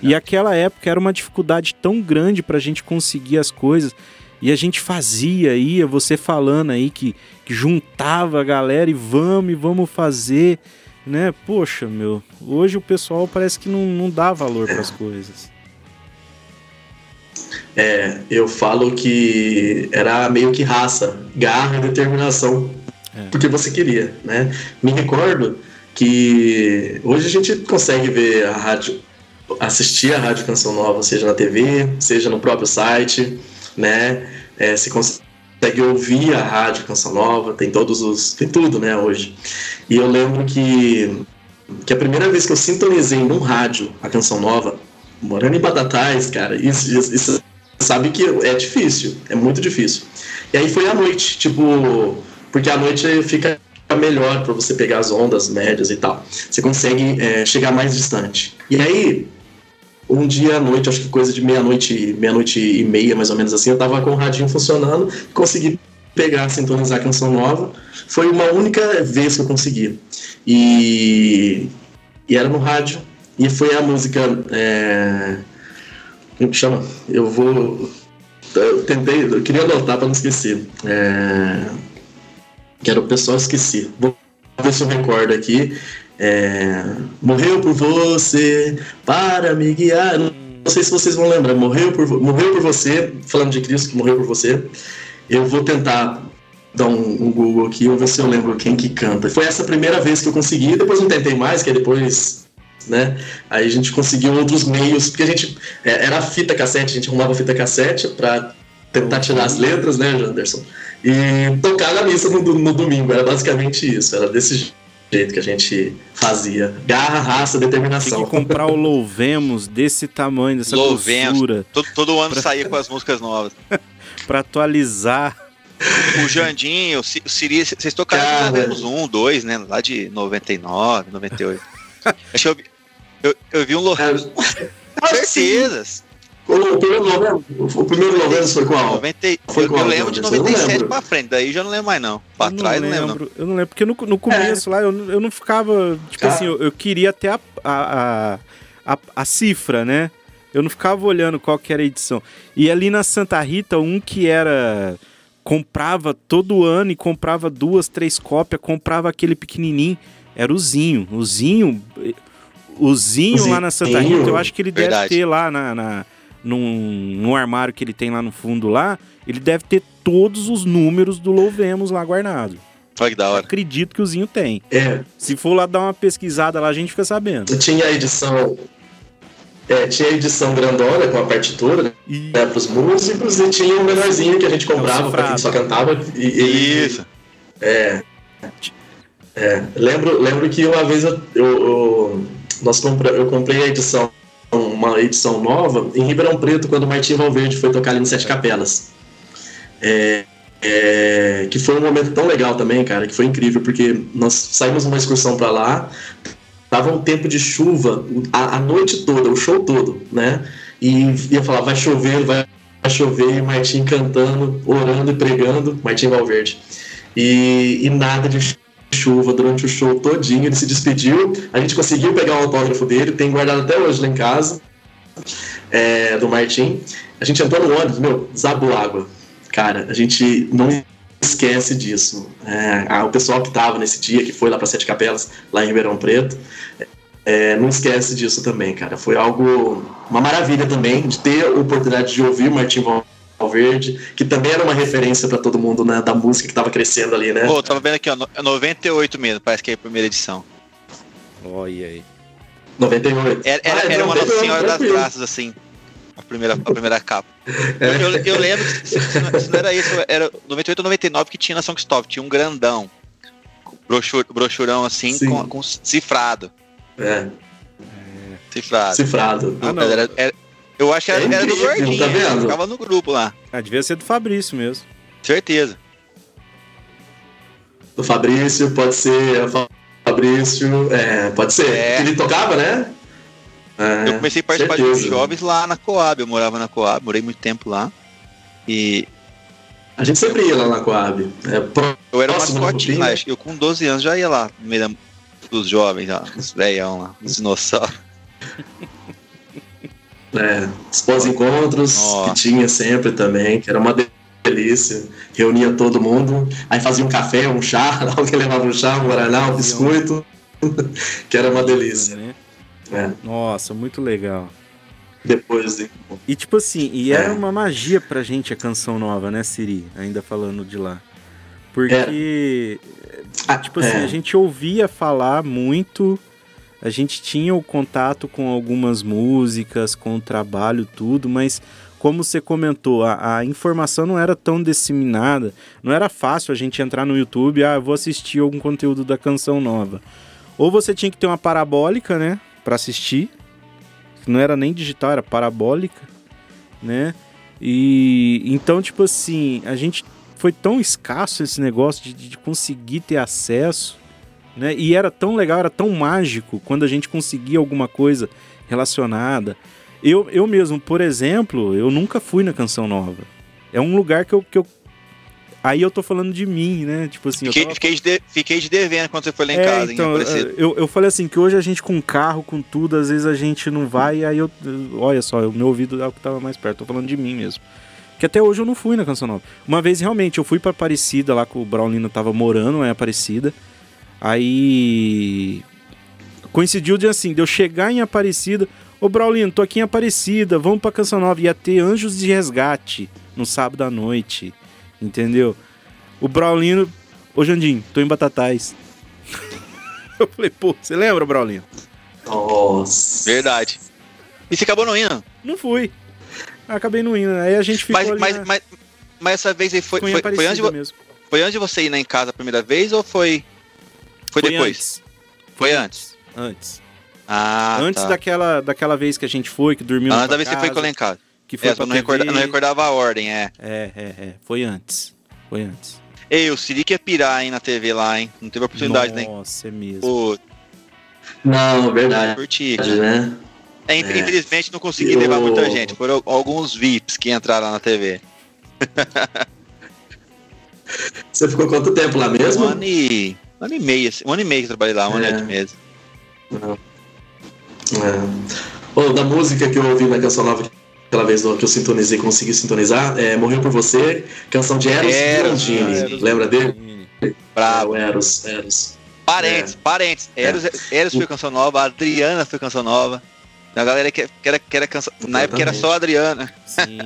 E aquela época era uma dificuldade tão grande pra gente conseguir as coisas. E a gente fazia, ia, você falando aí que, que juntava a galera e vamos, e vamos fazer, né? Poxa, meu, hoje o pessoal parece que não, não dá valor para as coisas. É, eu falo que era meio que raça, garra e determinação é. porque você queria, né? Me recordo que hoje a gente consegue ver a rádio, assistir a Rádio Canção Nova, seja na TV, seja no próprio site, né? É, se consegue ouvir a Rádio Canção Nova, tem todos os. tem tudo, né, hoje. E eu lembro que, que a primeira vez que eu sintonizei num rádio a Canção Nova, morando em Batatais, cara, isso, isso, isso sabe que é difícil, é muito difícil. E aí foi à noite, tipo porque à noite fica melhor para você pegar as ondas médias e tal. Você consegue é, chegar mais distante. E aí, um dia à noite, acho que coisa de meia-noite, meia-noite e meia, mais ou menos assim, eu tava com o radinho funcionando, consegui pegar, sintonizar a canção nova. Foi uma única vez que eu consegui. E, e era no rádio. E foi a música. É, chama? Eu vou. Eu tentei, eu queria anotar para não esquecer. É, o pessoal esqueci. Vou ver se eu recordo aqui. É, morreu por você para me guiar. Não sei se vocês vão lembrar. Morreu por, morreu por você, falando de Cristo que morreu por você. Eu vou tentar dar um, um Google aqui, vou ver se eu lembro quem que canta. Foi essa a primeira vez que eu consegui, depois não tentei mais, que depois né? Aí a gente conseguiu outros meios, porque a gente é, era fita cassete, a gente arrumava fita cassete para tentar tirar as letras, né, Janderson? e tocar na missa no, no domingo. Era basicamente isso, era desse jeito que a gente fazia. Garra, raça, determinação. Tem que comprar o Louvemos desse tamanho, dessa Louvemos. Todo, todo ano pra... saía com as músicas novas. para atualizar. O Jandinho, o Siri, vocês tocaram Cara... Louvemos 1, 2, né? Lá de 99, 98. Acho que eu, eu, eu vi um Louvemos. É. Certezas. O primeiro novembro, o primeiro novembro foi qual? 90, foi eu, qual? Eu lembro de 97 pra frente, daí já não lembro mais não. Pra eu trás não lembro. não lembro. Eu não lembro, porque no, no começo é. lá eu, eu não ficava. Tipo ah. assim, eu, eu, queria até a, a, a, a, cifra, né? Eu não ficava olhando qual que era a edição. E ali na Santa Rita, um que era. Comprava todo ano e comprava duas, três cópias, comprava aquele pequenininho. Era o Zinho. O Zinho. O Zinho, lá na Santa Rita, eu acho que ele Verdade. deve ter lá na, na num, num armário que ele tem lá no fundo lá, ele deve ter todos os números do Louvemos lá guardado. Olha que da hora. Acredito que o Zinho tem. É. Se for lá dar uma pesquisada lá, a gente fica sabendo. Tinha a edição. É, tinha a edição grandona com a partitura, né, e... né, pros músicos, e tinha o um menorzinho que a gente comprava pra quem só cantava. E, e, Isso. É. É. Lembro, lembro que uma vez eu, eu, eu nós compra, eu comprei a edição uma edição nova em Ribeirão Preto, quando o Martim Valverde foi tocar ali no Sete Capelas. É, é, que foi um momento tão legal também, cara, que foi incrível, porque nós saímos numa excursão para lá, tava um tempo de chuva a, a, noite toda, o show todo, né? E ia falar, vai chover, vai chover, e Martim cantando, orando e pregando, Martim Valverde. E, e nada de chuva durante o show todinho, ele se despediu, a gente conseguiu pegar o autógrafo dele, tem guardado até hoje lá em casa, é, do Martim. A gente entrou no ônibus, meu, desabou água. Cara, a gente não esquece disso. É, o pessoal que estava nesse dia, que foi lá para Sete Capelas, lá em Ribeirão Preto, é, não esquece disso também, cara. Foi algo, uma maravilha também, de ter a oportunidade de ouvir o Martim Verde, que também era uma referência para todo mundo, né, da música que tava crescendo ali, né? Pô, tava vendo aqui, ó, 98 mesmo, parece que é a primeira edição. Olha aí. 98. Era, era, ah, era uma Nossa Senhora das Graças, assim, a primeira, a primeira capa. É. Eu, eu, lembro, se, se, não, se, não, era isso, era 98 ou 99 que tinha na Songstop, tinha um grandão, brochur, brochurão assim, com, com, cifrado. É. Cifrado. Cifrado. Ah, era, era, eu acho que era, era do Gordinho, tá vendo? ficava no grupo lá. Ah, devia ser do Fabrício mesmo. Certeza. Do Fabrício, pode ser. Fabrício, é, pode ser. É. Ele tocava, né? É, eu comecei a participar certeza. de jovens lá na Coab. Eu morava na Coab, morei muito tempo lá. E A gente sempre ia lá na Coab. É, eu era mascotinho lá, eu com 12 anos já ia lá, no meio dos jovens, lá, os velhão lá, os dinossauros. É, os pós-encontros que tinha sempre também, que era uma delícia. Reunia todo mundo, aí fazia um café, um chá, alguém levava um chá, um guaraná, um biscoito, que era uma delícia. Né? É. Nossa, muito legal. Depois de... E tipo assim, e era é. uma magia pra gente a canção nova, né, Siri? Ainda falando de lá. Porque, é. tipo assim, é. a gente ouvia falar muito, a gente tinha o contato com algumas músicas, com o trabalho, tudo, mas como você comentou, a, a, informação não era tão disseminada, não era fácil a gente entrar no YouTube, ah, vou assistir algum conteúdo da canção nova. Ou você tinha que ter uma parabólica, né, para assistir. Não era nem digital, era parabólica, né? E então, tipo assim, a gente foi tão escasso esse negócio de, de conseguir ter acesso, né? E era tão legal, era tão mágico quando a gente conseguia alguma coisa relacionada. Eu, eu mesmo, por exemplo, eu nunca fui na Canção Nova. É um lugar que eu, que eu. Aí eu tô falando de mim, né? Tipo assim. Fiquei, tava... fiquei, de, fiquei de devendo quando você foi lá em é, casa. Então, eu, eu falei assim, que hoje a gente com carro, com tudo, às vezes a gente não vai, aí eu. Olha só, o meu ouvido é o que tava mais perto. Tô falando de mim mesmo. Que até hoje eu não fui na Canção Nova. Uma vez realmente eu fui para Aparecida, lá que o Braulino tava morando, é Aparecida. Aí. Coincidiu de assim, de eu chegar em Aparecida. Ô Braulino, tô aqui em Aparecida, vamos pra Canção Nova. Ia ter Anjos de Resgate no sábado à noite. Entendeu? O Braulino. Ô Jandim, tô em Batatais. eu falei, pô, você lembra, Braulino? Nossa. Verdade. E você acabou não indo? Não fui. Acabei não indo. Aí a gente ficou. Mas, mas, na... mas, mas, essa vez aí foi, foi, foi, antes de, mesmo. foi antes de você ir na em casa a primeira vez ou foi. Foi, foi depois? Antes. Foi antes. Antes. Ah, antes tá. daquela, daquela vez que a gente foi, que dormiu Antes da vez que você foi com em casa. Que foi é, não, recorda, não recordava a ordem, é. É, é, é. Foi antes. Foi antes. Ei, o Siri quer pirar, hein, na TV lá, hein? Não teve oportunidade, né? Nossa, é mesmo. Pô. Não, verdade. Curti. Né? É, é, infelizmente não consegui Eu... levar muita gente. Foram alguns VIPs que entraram na TV. Você ficou quanto tempo lá mesmo? Um ano e, um ano e meio. Um ano e meio que trabalhei lá, um é. ano e meses. É. Oh, da música que eu ouvi na canção nova aquela vez que eu sintonizei, consegui sintonizar, é Morreu por Você, canção de Eros, Eros Eros, Lembra dele? Bravo. Eros, Eros. Parentes, é. parentes. Eros, Eros foi canção nova, a Adriana foi canção nova. A galera que, que era, que era cansa... Na época era só a Adriana. Sim.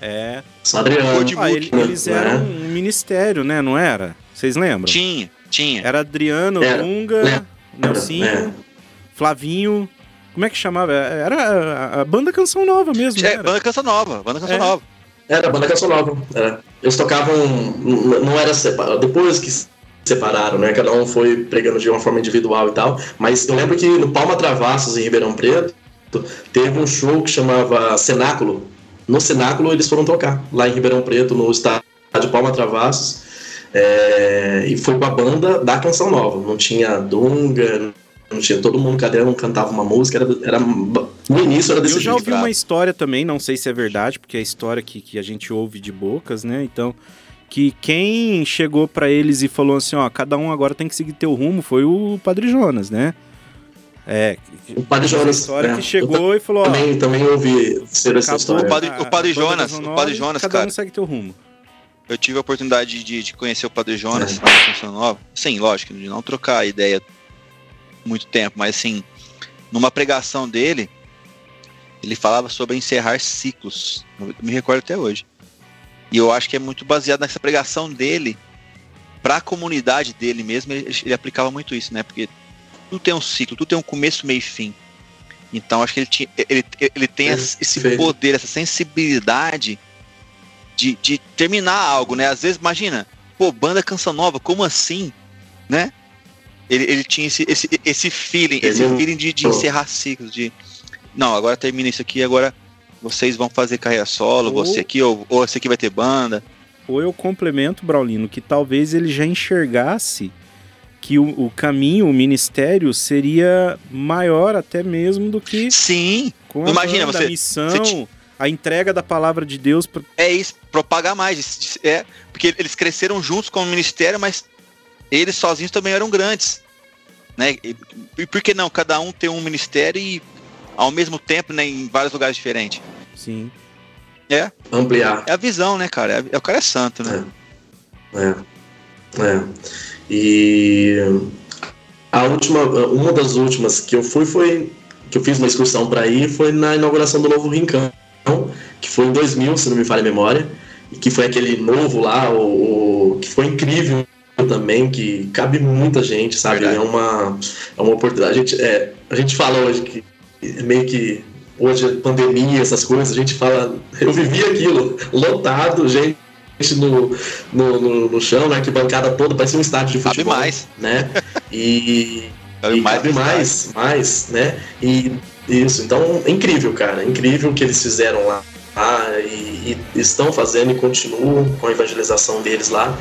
É. Só Adriana. Ah, eles, eles eram é. um ministério, né? Não era? Vocês lembram? Tinha, tinha. Era Adriano, era. Lunga, Nelsinho, é. Flavinho. Como é que chamava? Era a, banda Canção Nova mesmo. É, banda Canção Nova, banda Canção é. Nova. Era, banda Canção Nova. Era. Eles tocavam. Não era separado. Depois que separaram, né? Cada um foi pregando de uma forma individual e tal. Mas eu lembro que no Palma Travassos, em Ribeirão Preto, teve um show que chamava Cenáculo. No Cenáculo eles foram tocar, lá em Ribeirão Preto, no estádio Palma Travassos. É, e foi com a banda da Canção Nova. Não tinha Dunga, não tinha todo mundo, cada um cantava uma música, era, era no início era desse Eu já ouvi uma história também, não sei se é verdade, porque é a história que, que a gente ouve de bocas, né? Então, que quem chegou para eles e falou assim, ó, cada um agora tem que seguir teu rumo, foi o Padre Jonas, né? É, o Padre Jonas. história é, que chegou e falou. Também, ó, também ouvi ser essa história. O Padre, o padre Jonas, o Padre Jonas, cada cara. Um segue teu rumo. Eu tive a oportunidade de, de conhecer o Padre Jonas na Nova. Sim, lógico, de não trocar ideia muito tempo, mas assim, numa pregação dele, ele falava sobre encerrar ciclos. Eu me recordo até hoje. E eu acho que é muito baseado nessa pregação dele para a comunidade dele mesmo. Ele, ele aplicava muito isso, né? Porque tudo tem um ciclo, tudo tem um começo, meio e fim. Então acho que ele, tinha, ele, ele tem esse poder, essa sensibilidade de, de terminar algo, né? Às vezes, imagina, pô, banda canção nova, como assim? Né? Ele, ele tinha esse, esse, esse feeling, esse feeling de, de encerrar ciclos, de não, agora termina isso aqui, agora vocês vão fazer carreira solo, ou, você aqui, ou, ou esse aqui vai ter banda. Ou eu complemento, Braulino, que talvez ele já enxergasse que o, o, caminho, o ministério seria maior até mesmo do que sim. Com a Imagina banda, você, a missão, você a entrega da palavra de Deus. Pra... É isso, propagar mais. É, porque eles cresceram juntos como ministério, mas eles sozinhos também eram grandes. Né? E, e por que não? Cada um tem um ministério e ao mesmo tempo né, em vários lugares diferentes. Sim. É. Ampliar. É a visão, né, cara? É, o cara é santo, né? É. é. é. E a última, uma das últimas que eu fui foi que eu fiz uma excursão para ir foi na inauguração do novo Rincão, que foi em 2000, se não me falha a memória, e que foi aquele novo lá, o, o que foi incrível também, que cabe muita gente, sabe? É uma, é uma oportunidade. A gente, é, a gente fala hoje que é meio que hoje pandemia, essas coisas, a gente fala, eu vivi aquilo, lotado, gente no, no, no, no chão, né? Que bancada toda, parecia um estádio de futebol. Cabe mais. Né? E. cabe e mais, cabe mais, mais, né? E isso, então, é incrível, cara. É incrível o que eles fizeram lá. Ah, e, e, estão fazendo e continuam com a evangelização deles lá,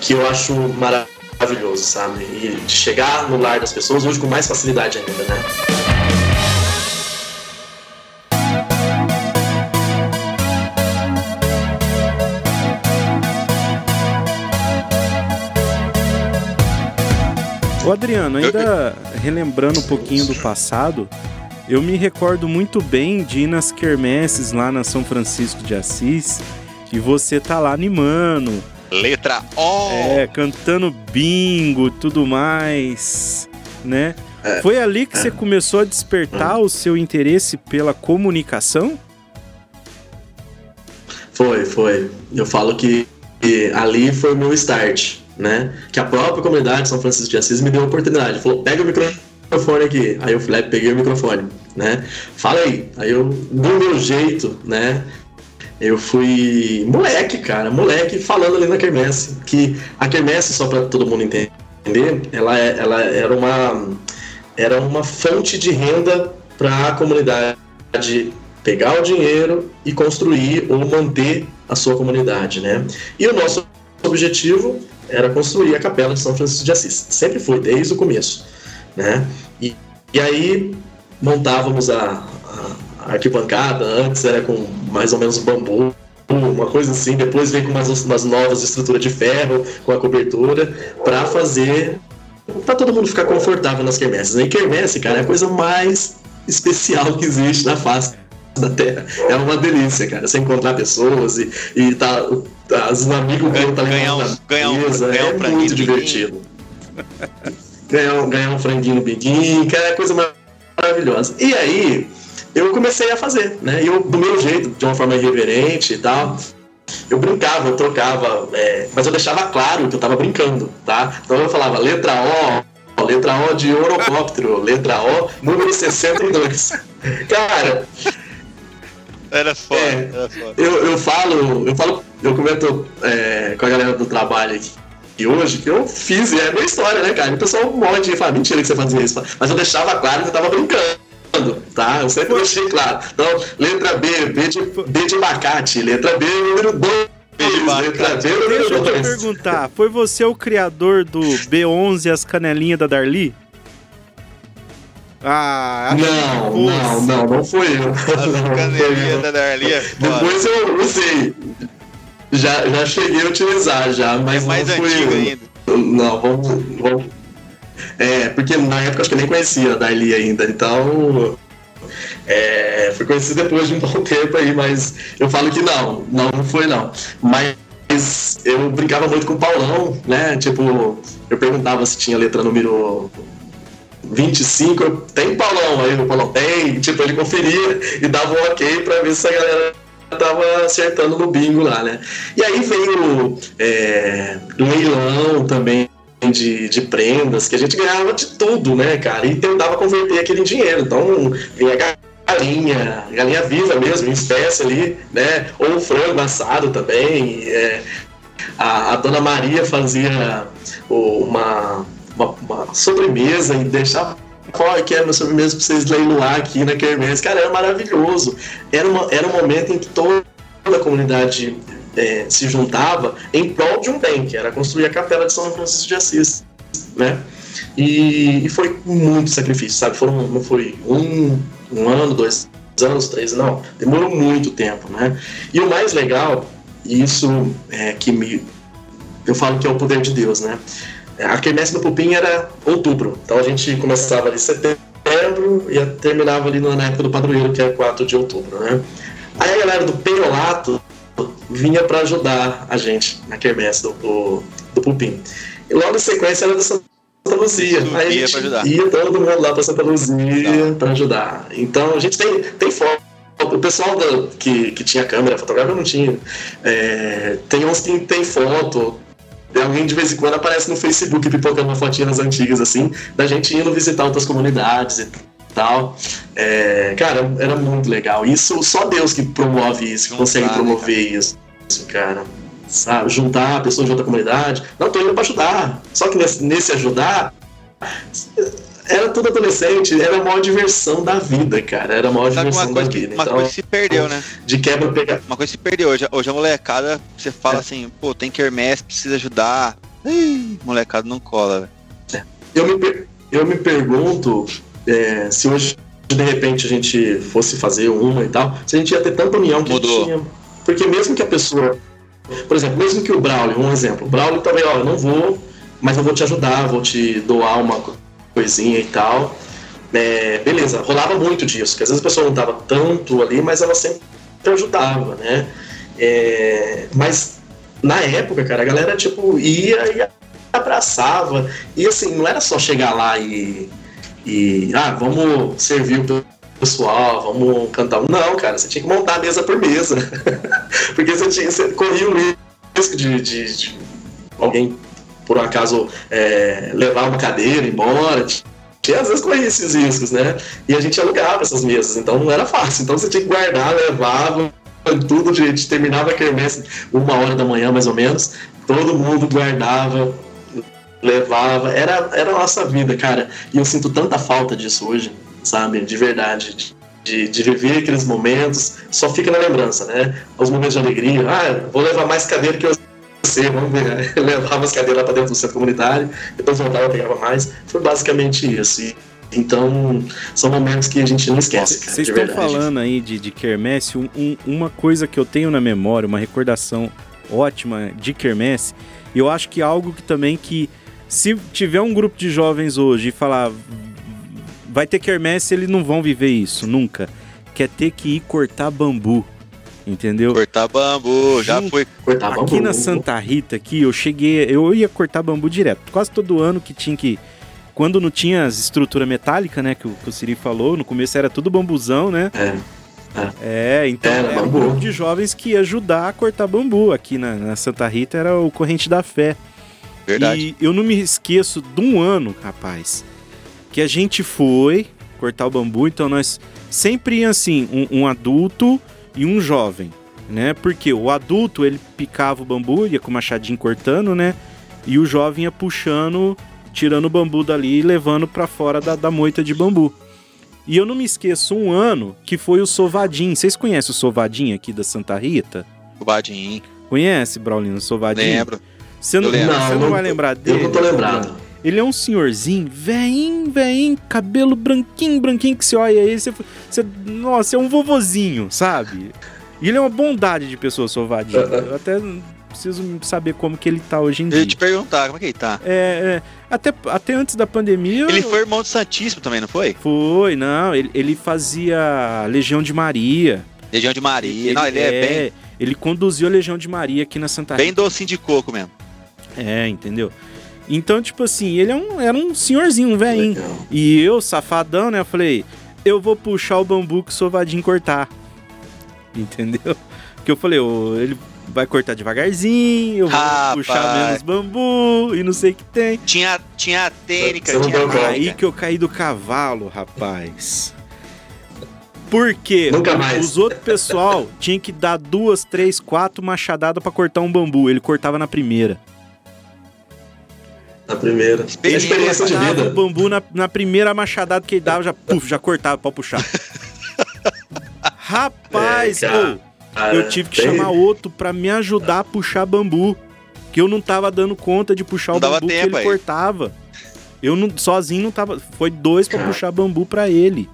que eu acho maravilhoso, sabe? E de chegar no lar das pessoas hoje com mais facilidade ainda, né? Ô Adriano, ainda relembrando um pouquinho do passado, eu me recordo muito bem de ir nas quermesses lá na São Francisco de Assis e você tá lá animando. Letra O! É, cantando bingo, tudo mais, né? É. Foi ali que você começou a despertar o seu interesse pela comunicação? Foi, foi. Eu falo que ali foi o meu start né? Que a própria comunidade de São Francisco de Assis me deu a oportunidade. Falou, pega o microfone aqui. Aí eu e peguei o microfone, né? Fala aí. Aí eu, do meu jeito, né? Eu fui moleque, cara, moleque falando ali na quermesse. Que a quermesse, só para todo mundo entender, ela, é, ela era uma era uma fonte de renda para a comunidade pegar o dinheiro e construir ou manter a sua comunidade, né? E o nosso objetivo era construir a capela de São Francisco de Assis. Sempre foi, desde o começo. Né? E, e aí montávamos a, a, arquibancada, antes era com mais ou menos bambu, uma coisa assim, depois veio com umas, umas novas estruturas de ferro, com a cobertura, para fazer. para todo mundo ficar confortável nas quermesses. E quermesse, cara, é a coisa mais especial que existe na face da Terra. É uma delícia, cara. Você encontrar pessoas e, e tá, tá, os amigos ganhar, tá ganhar, um, ganhar, um, ganhar é muito divertido. ganhar, ganhar um franguinho no biguinho, cara, é coisa maravilhosa. E aí, eu comecei a fazer, né? Eu, do meu jeito, de uma forma irreverente e tal. Eu brincava, eu trocava, é, mas eu deixava claro que eu tava brincando, tá? Então eu falava letra O, letra O de Eurocóptero, letra O, número 62. Cara, era foda, é, era foda. Eu, eu falo, eu falo, eu comento é, com a galera do trabalho aqui e hoje que eu fiz, e é a minha história, né, cara? E o pessoal morre e fala, mentira que você fazia isso. Mas eu deixava claro que eu tava brincando, tá? Eu sempre deixei claro. Então, letra B, B de, B de abacate, letra B, número 2. Letra B, número Deixa eu te perguntar, foi você o criador do B11 As Canelinhas da Darli? Ah, não, não, não, não foi eu. As canelinhas da Darli é Depois eu usei. Já, já cheguei a utilizar, já, mas é mais não foi ainda. Não, vamos, vamos. É, porque na época acho que eu nem conhecia a Darli ainda, então. É, fui conhecido depois de um bom tempo aí, mas eu falo que não, não foi não. Mas eu brincava muito com o Paulão, né? Tipo, eu perguntava se tinha letra número 25, tem Paulão, aí o Paulão tem, tipo, ele conferia e dava um ok pra ver se a galera tava acertando no bingo lá, né? E aí veio é, leilão também de, de prendas, que a gente ganhava de tudo, né, cara? E tentava converter aquele dinheiro. Então, vinha galinha, galinha viva mesmo, em espécie ali, né? Ou frango assado também. É, a, a dona Maria fazia uma uma, uma sobremesa e deixar qual que é a minha sobremesa pra vocês leiloar aqui na Kermesse. Cara, era maravilhoso. Era, uma, era um momento em que toda a comunidade é, se juntava em prol de um bem, que era construir a capela de São Francisco de Assis, né? E, e foi muito sacrifício, sabe? Foram, não foi um, um ano, dois anos, três, não. Demorou muito tempo, né? E o mais legal, isso é que me. Eu falo que é o poder de Deus, né? A quermesse do Pupim era outubro, então a gente começava ali em setembro e terminava ali na época do padroeiro, que é 4 de outubro, né? Aí a galera do Perolato vinha para ajudar a gente na quermesse do, do, do Pupim. E logo em sequência era da Santa Luzia. Aí a gente ia todo mundo lá para Santa Luzia para ajudar. Então a gente tem, tem foto. O pessoal da, que, que tinha câmera fotográfica não tinha. É, tem uns que tem foto. Alguém de vez em quando aparece no Facebook pipocando uma fotinha nas antigas, assim, da gente indo visitar outras comunidades e tal. É, cara, era muito legal. Isso só Deus que promove isso, que consegue né, promover isso, cara sabe? Juntar pessoas de outra comunidade. Não, tô indo para ajudar. Só que nesse, nesse, ajudar, era tudo adolescente, era a maior diversão da vida, cara. Era a maior Sabe diversão da vida. Uma então, coisa se perdeu, né? De quebra pegar. Uma coisa se perdeu. Hoje, hoje a molecada, você fala é. assim, pô, tem quermesse, precisa ajudar. Ih, molecada não cola, velho. É. Eu me, eu me pergunto é, se hoje de repente a gente fosse fazer uma e tal, se a gente ia ter tanta união que Mudou. tinha. Porque mesmo que a pessoa por exemplo, mesmo que o Braulio, um exemplo, o Braulio também, ó, eu não vou, mas eu vou te ajudar, vou te doar uma coisinha e tal. É, beleza, rolava muito disso, que às vezes a pessoa não estava tanto ali, mas ela sempre ajudava, né? É, mas na época, cara, a galera tipo ia e abraçava. E assim, não era só chegar lá e, e ah, vamos servir o pessoal, vamos cantar. Não, cara, você tinha que montar mesa por mesa. Porque você, tinha, você corria o risco de, de, de alguém, por um acaso, é, levar uma cadeira embora. Tinha, às vezes corria esses riscos, né? E a gente alugava essas mesas, então não era fácil. Então você tinha que guardar, levava tudo, gente terminava a quermesse uma hora da manhã, mais ou menos. Todo mundo guardava, levava. Era, era a nossa vida, cara. E eu sinto tanta falta disso hoje sabe? De verdade. De, de viver aqueles momentos, só fica na lembrança, né? Os momentos de alegria. Ah, vou levar mais cadeira que você, vamos ver. Eu levava as cadeiras para dentro do centro comunitário, depois voltava, pegava mais. Foi basicamente isso. E, então, são momentos que a gente não esquece. Vocês estão falando aí de, de quermesse, um, um, uma coisa que eu tenho na memória, uma recordação ótima de quermesse, e eu acho que é algo que também que se tiver um grupo de jovens hoje e falar vai ter quermesse, eles não vão viver isso, nunca. Quer ter que ir cortar bambu. Entendeu? Cortar bambu, já foi. Cortar aqui bambu. na Santa Rita, aqui, eu cheguei. Eu ia cortar bambu direto. Quase todo ano que tinha que. Quando não tinha as estrutura metálica, né? Que o, que o Siri falou, no começo era tudo bambuzão, né? É. É, é então era, era um grupo de jovens que ia ajudar a cortar bambu. Aqui na, na Santa Rita era o Corrente da Fé. Verdade. E eu não me esqueço de um ano, rapaz, que a gente foi cortar o bambu, então nós sempre assim, um, um adulto e um jovem, né? Porque o adulto ele picava o bambu, ia com o machadinho cortando, né? E o jovem ia puxando, tirando o bambu dali e levando para fora da, da moita de bambu. E eu não me esqueço um ano que foi o Sovadim. Vocês conhecem o Sovadim aqui da Santa Rita? Sovadim. Conhece, Braulino, Sovadim? Lembro. Você não, não, não vai lembrar dele? Eu não tô lembrado. Ele é um senhorzinho, veinho, veinho, cabelo branquinho, branquinho, que você olha aí, você, você. Nossa, é um vovozinho, sabe? E ele é uma bondade de pessoa sovadinha. Eu até preciso saber como que ele tá hoje em dia. Eu ia te perguntar, como é que ele tá? É, é, até, até antes da pandemia. Ele foi irmão do Santíssimo também, não foi? Foi, não. Ele, ele fazia Legião de Maria. Legião de Maria. Ele, não, ele é, é, bem. Ele conduziu a Legião de Maria aqui na Santa Bem docinho de coco mesmo. É, entendeu? Então, tipo assim, ele é um, era um senhorzinho, um velhinho. E eu, safadão, né? Eu falei, eu vou puxar o bambu que o Sovadinho cortar. Entendeu? Porque eu falei, oh, ele vai cortar devagarzinho, eu vou Rapaz. puxar menos bambu e não sei o que tem. Tinha, tinha a técnica, tinha a Aí que eu caí do cavalo, rapaz. Porque Nunca mais. os outros pessoal tinha que dar duas, três, quatro machadadas para cortar um bambu. Ele cortava na primeira. Na primeira. Experiência, experiência de vida. o bambu na, na primeira machadada que ele dava, já, puf, já cortava pra puxar. Rapaz, é, cara, oh, eu tive que tem... chamar outro pra me ajudar a puxar bambu. Que eu não tava dando conta de puxar não o bambu tempo, que ele aí. cortava. Eu não, sozinho não tava. Foi dois para puxar bambu para ele.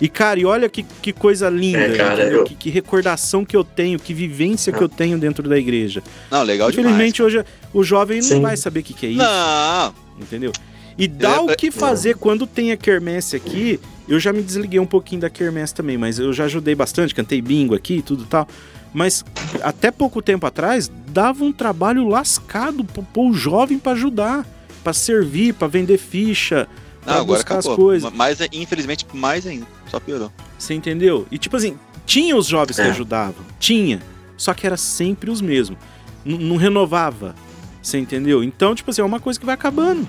E, cara, e olha que, que coisa linda, é, cara, eu... que, que, recordação que eu tenho, que vivência que eu tenho dentro da igreja. Não, legal Infelizmente, demais, hoje o jovem Sim. não vai saber o que, que é isso. Não! Entendeu? E dá é, o que fazer não. quando tem a quermesse aqui. Eu já me desliguei um pouquinho da quermesse também, mas eu já ajudei bastante, cantei bingo aqui e tudo tal. Mas até pouco tempo atrás, dava um trabalho lascado pro, o jovem para ajudar, para servir, para vender ficha, não, agora buscar acabou. as coisas. Mas, infelizmente, mais ainda. Só piorou. Você entendeu? E tipo assim, tinha os jovens é. que ajudavam. Tinha. Só que era sempre os mesmos. N não renovava. Você entendeu? Então, tipo assim, é uma coisa que vai acabando.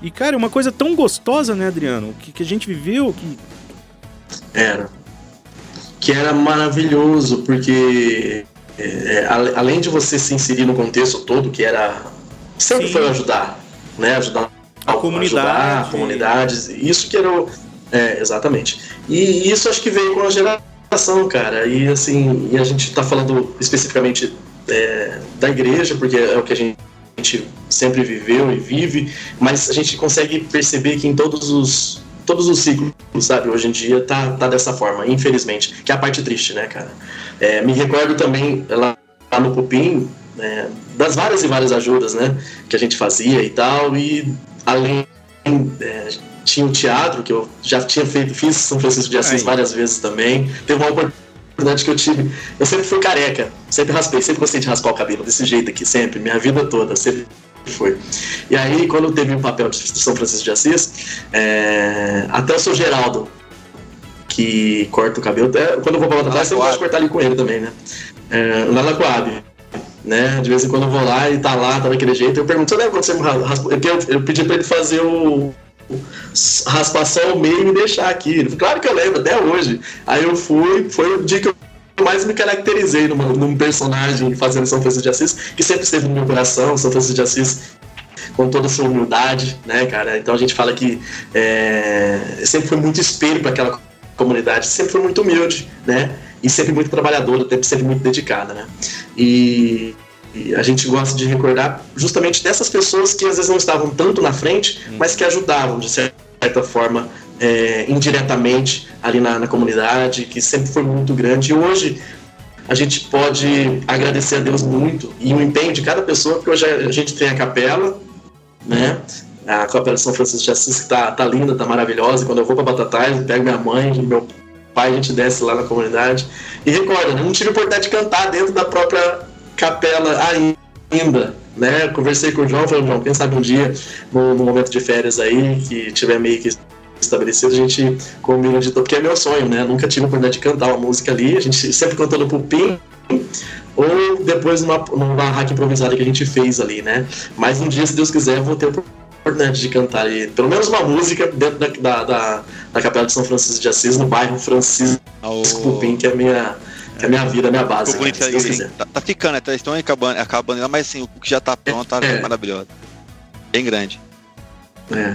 E, cara, é uma coisa tão gostosa, né, Adriano? Que, que a gente viveu, que... Era. Que era maravilhoso, porque é, é além de você se inserir no contexto todo, que era... Sempre Sim. foi ajudar, né? Ajudar a comunidade. Ajudar comunidades. Isso que era o... É, exatamente. E isso acho que veio com a geração, cara. E assim, e a gente está falando especificamente é, da igreja, porque é o que a gente sempre viveu e vive, mas a gente consegue perceber que em todos os todos os ciclos, sabe, hoje em dia tá, tá dessa forma, infelizmente, que é a parte triste, né, cara. É, me recordo também lá, lá no Cupim, né, das várias e várias ajudas, né, que a gente fazia e tal, e além é, tinha o teatro que eu já tinha feito, fiz São Francisco de Assis várias vezes também. Teve uma oportunidade que eu tive. Eu sempre fui careca, sempre raspei, sempre gostei de raspar o cabelo desse jeito aqui, sempre, minha vida toda, sempre foi. E aí, quando teve o um papel de São Francisco de Assis, é, até o seu Geraldo, que corta o cabelo, até, quando eu vou pra trás, eu gosto de cortar ali com ele também, né? Lá na Coab né? De vez em quando eu vou lá e tá lá, tá daquele jeito. Eu pergunto, você lembra quando você raspou? Eu, eu pedi pra ele fazer o raspação ao meio e me deixar aqui. Ele falou, claro que eu lembro, até hoje. Aí eu fui, foi o dia que eu mais me caracterizei numa, num personagem fazendo São Francisco de Assis, que sempre esteve no meu coração, São Francisco de Assis com toda a sua humildade, né, cara? Então a gente fala que é, sempre foi muito espelho para aquela comunidade, sempre foi muito humilde, né? E sempre muito trabalhadora, sempre muito dedicada, né? E, e, a gente gosta de recordar justamente dessas pessoas que às vezes não estavam tanto na frente, hum. mas que ajudavam de certa forma é, indiretamente ali na, na, comunidade, que sempre foi muito grande. E hoje a gente pode agradecer a Deus muito e o empenho de cada pessoa, porque hoje a gente tem a capela, né? A Capela de São Francisco de Assis que tá, tá linda, tá maravilhosa. Quando eu vou para Batatais, eu pego minha mãe, meu pai, a gente desce lá na comunidade. E recorda, não tive oportunidade de cantar dentro da própria capela ainda. Né? Conversei com o João, falei, João, quem sabe um dia, no, no momento de férias aí, que tiver meio que estabelecido, a gente combina de porque é meu sonho, né? Nunca tive a oportunidade de cantar uma música ali, a gente sempre cantou no pupim, ou depois numa, numa improvisada que a gente fez ali, né? Mas um dia, se Deus quiser, vou ter oportunidade de cantar aí, pelo menos uma música dentro da, da, da, da Capela de São Francisco de Assis, no bairro Francisco oh. Cupim, que é a minha, que é a minha vida, a minha base. Né, tá, tá, ficando, né? Tá, estão acabando, acabando mas assim, o que já tá pronto tá é. maravilhoso. Bem grande. É,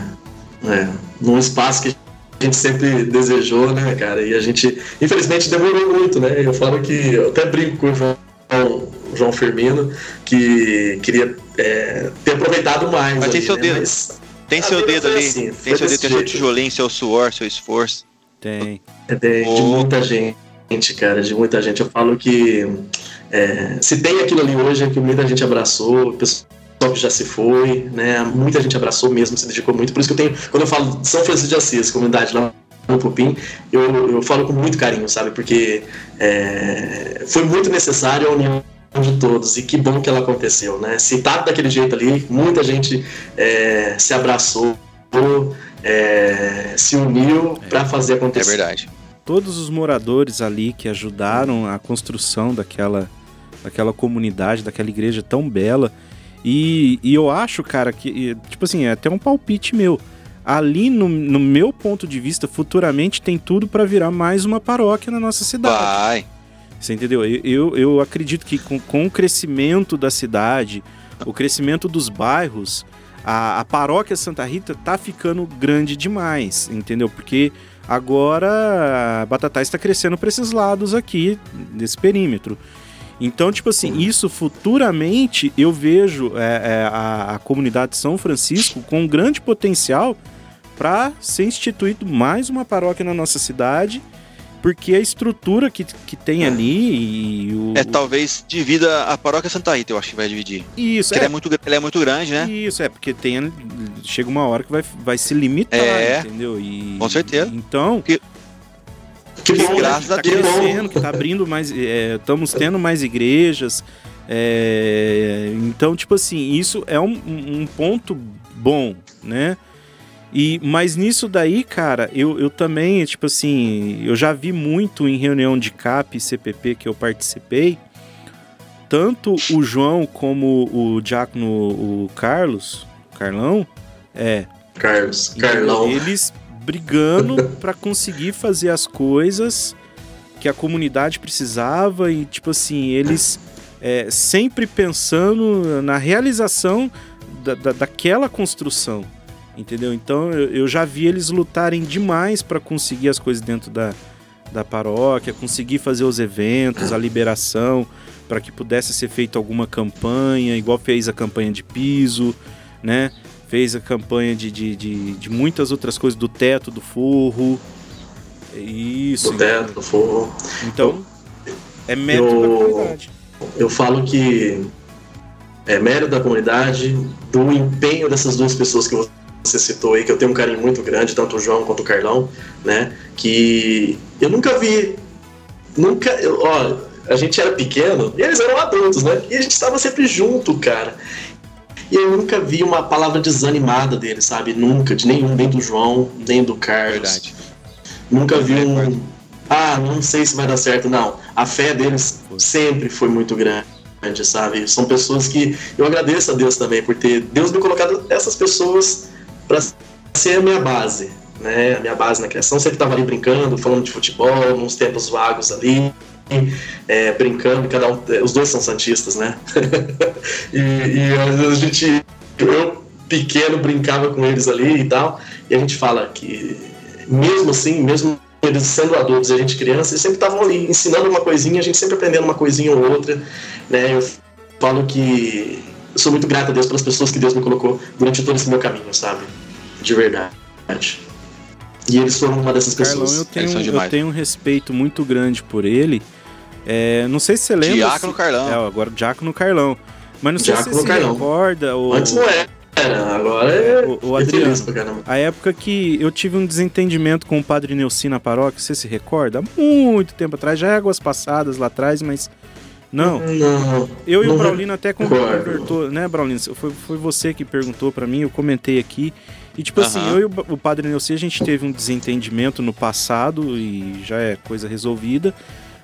é. Num espaço que a gente sempre desejou, né, cara? E a gente, infelizmente, demorou muito, né? Eu falo que, eu até brinco com o João, João Firmino, que queria é, ter aproveitado mais. Mas ali, tem seu né? dedo. Mas tem seu dedo ali. Assim, tem seu dedo, tem seu tijolinho, seu suor, seu esforço. Tem. É de, de muita gente, cara, de muita gente. Eu falo que é, se tem aquilo ali hoje é que muita gente abraçou, pessoal que já se foi, né? Muita gente abraçou mesmo, se dedicou muito. Por isso que eu tenho, quando eu falo São Francisco de Assis, comunidade lá no Pupim, eu, eu falo com muito carinho, sabe? Porque é, foi muito necessário a união de todos e que bom que ela aconteceu, né? Se tá daquele jeito ali, muita gente é, se abraçou, é, se uniu é, para fazer acontecer. É verdade. Todos os moradores ali que ajudaram a construção daquela, daquela comunidade, daquela igreja tão bela. E, e eu acho, cara, que, tipo assim, é até um palpite meu. Ali, no, no meu ponto de vista, futuramente tem tudo para virar mais uma paróquia na nossa cidade. Vai. Você entendeu? Eu, eu acredito que com, com o crescimento da cidade, o crescimento dos bairros, a, a paróquia Santa Rita tá ficando grande demais, entendeu? Porque agora a Batatais está crescendo para esses lados aqui, desse perímetro. Então, tipo assim, isso futuramente eu vejo é, é, a, a, comunidade de São Francisco com um grande potencial para ser instituído mais uma paróquia na nossa cidade, porque a estrutura que, que tem É. ali e o, É, talvez divida a paróquia Santa Rita, eu acho que vai dividir. isso é, ela, é muito, ela é muito grande, né? Isso, é, porque tem. Chega uma hora que vai, vai se limitar, É, entendeu? E, com certeza. Então, Que bom, né? graças a tá Deus. crescendo, que tá abrindo mais. é, Estamos tendo mais igrejas. é, então, tipo assim, isso é um, um ponto bom, né? E, mas nisso daí, cara, eu, eu também, tipo assim, eu já vi muito em reunião de CAP e CPP que eu participei, tanto o João como o Diácono o Carlos, Carlão, é, Carlos? Carlão. Eles brigando pra conseguir fazer as coisas que a comunidade precisava e, tipo assim, eles é, sempre pensando na realização da, da- daquela construção, entendeu? Então eu, eu já vi eles lutarem demais pra conseguir as coisas dentro da, da paróquia, conseguir fazer os eventos, a liberação, para que pudesse ser feita alguma campanha, igual fez a campanha de piso, né? Fez a campanha de, de, de, de muitas outras coisas, do teto, do forro. Isso. Do teto, do forro. Então, é mérito Eu- da comunidade. Eu falo que é mérito da comunidade, do empenho dessas duas pessoas que você citou aí, que eu tenho um carinho muito grande, tanto o João quanto o Carlão, né? Que eu nunca vi. Nunca. eu- ó, a gente era pequeno e eles eram adultos, né? E a gente estava sempre junto, cara. E eu nunca vi uma palavra desanimada deles, sabe? Nunca, de nenhum, nem do João, nem do Carlos. Verdade. Nunca vi um. Ah, não sei se vai dar certo, não. A fé deles sempre foi muito grande, sabe? São pessoas que eu agradeço a Deus também por ter Deus me colocado essas pessoas para ser a minha base, né? A minha base na criação. Sempre estava ali brincando, falando de futebol, nos tempos vagos ali. é, brincando, cada um, os dois são santistas, né? e, e a gente, eu pequeno brincava com eles ali e tal, e a gente fala que mesmo assim, mesmo eles sendo adultos e a gente criança, eles sempre estavam ali ensinando uma coisinha, a gente sempre aprendendo uma coisinha ou outra, né? Eu falo que sou muito grato a Deus pelas pessoas que Deus me colocou durante todo esse meu caminho, sabe? De verdade. E eles foram uma dessas Carlão, pessoas. eu tenho, Eles são eu tenho um respeito muito grande por ele. É, não sei se você lembra. Diácono se- Carlão. É, agora Diácono Carlão. Mas não sei Diácono se você se Carlão. recorda. O, Antes não era, agora é. O, o fiquei Adriano. A época que eu tive um desentendimento com o padre Neuci na paróquia, você se recorda? Há muito tempo atrás, já é águas passadas lá atrás, mas. Não, Não. eu e o Braulino até conversou, né, Braulino? Foi, foi você que perguntou pra mim, eu comentei aqui. E tipo assim, eu e o, o padre Neuci, a gente teve um desentendimento no passado e já é coisa resolvida.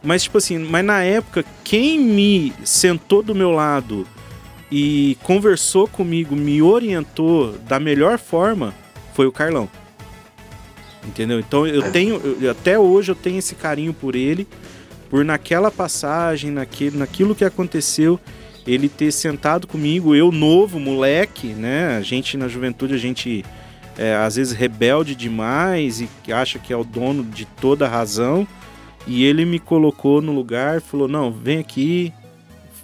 Mas, tipo assim, mas na época, quem me sentou do meu lado e conversou comigo, me orientou da melhor forma, foi o Carlão. Entendeu? Então eu É. tenho, eu- até hoje eu tenho esse carinho por ele, por naquela passagem, naquele, naquilo que aconteceu, ele ter sentado comigo, eu novo, moleque, né? A gente na juventude, a gente é, às vezes rebelde demais e acha que é o dono de toda a razão. E ele me colocou no lugar, falou: Não, vem aqui.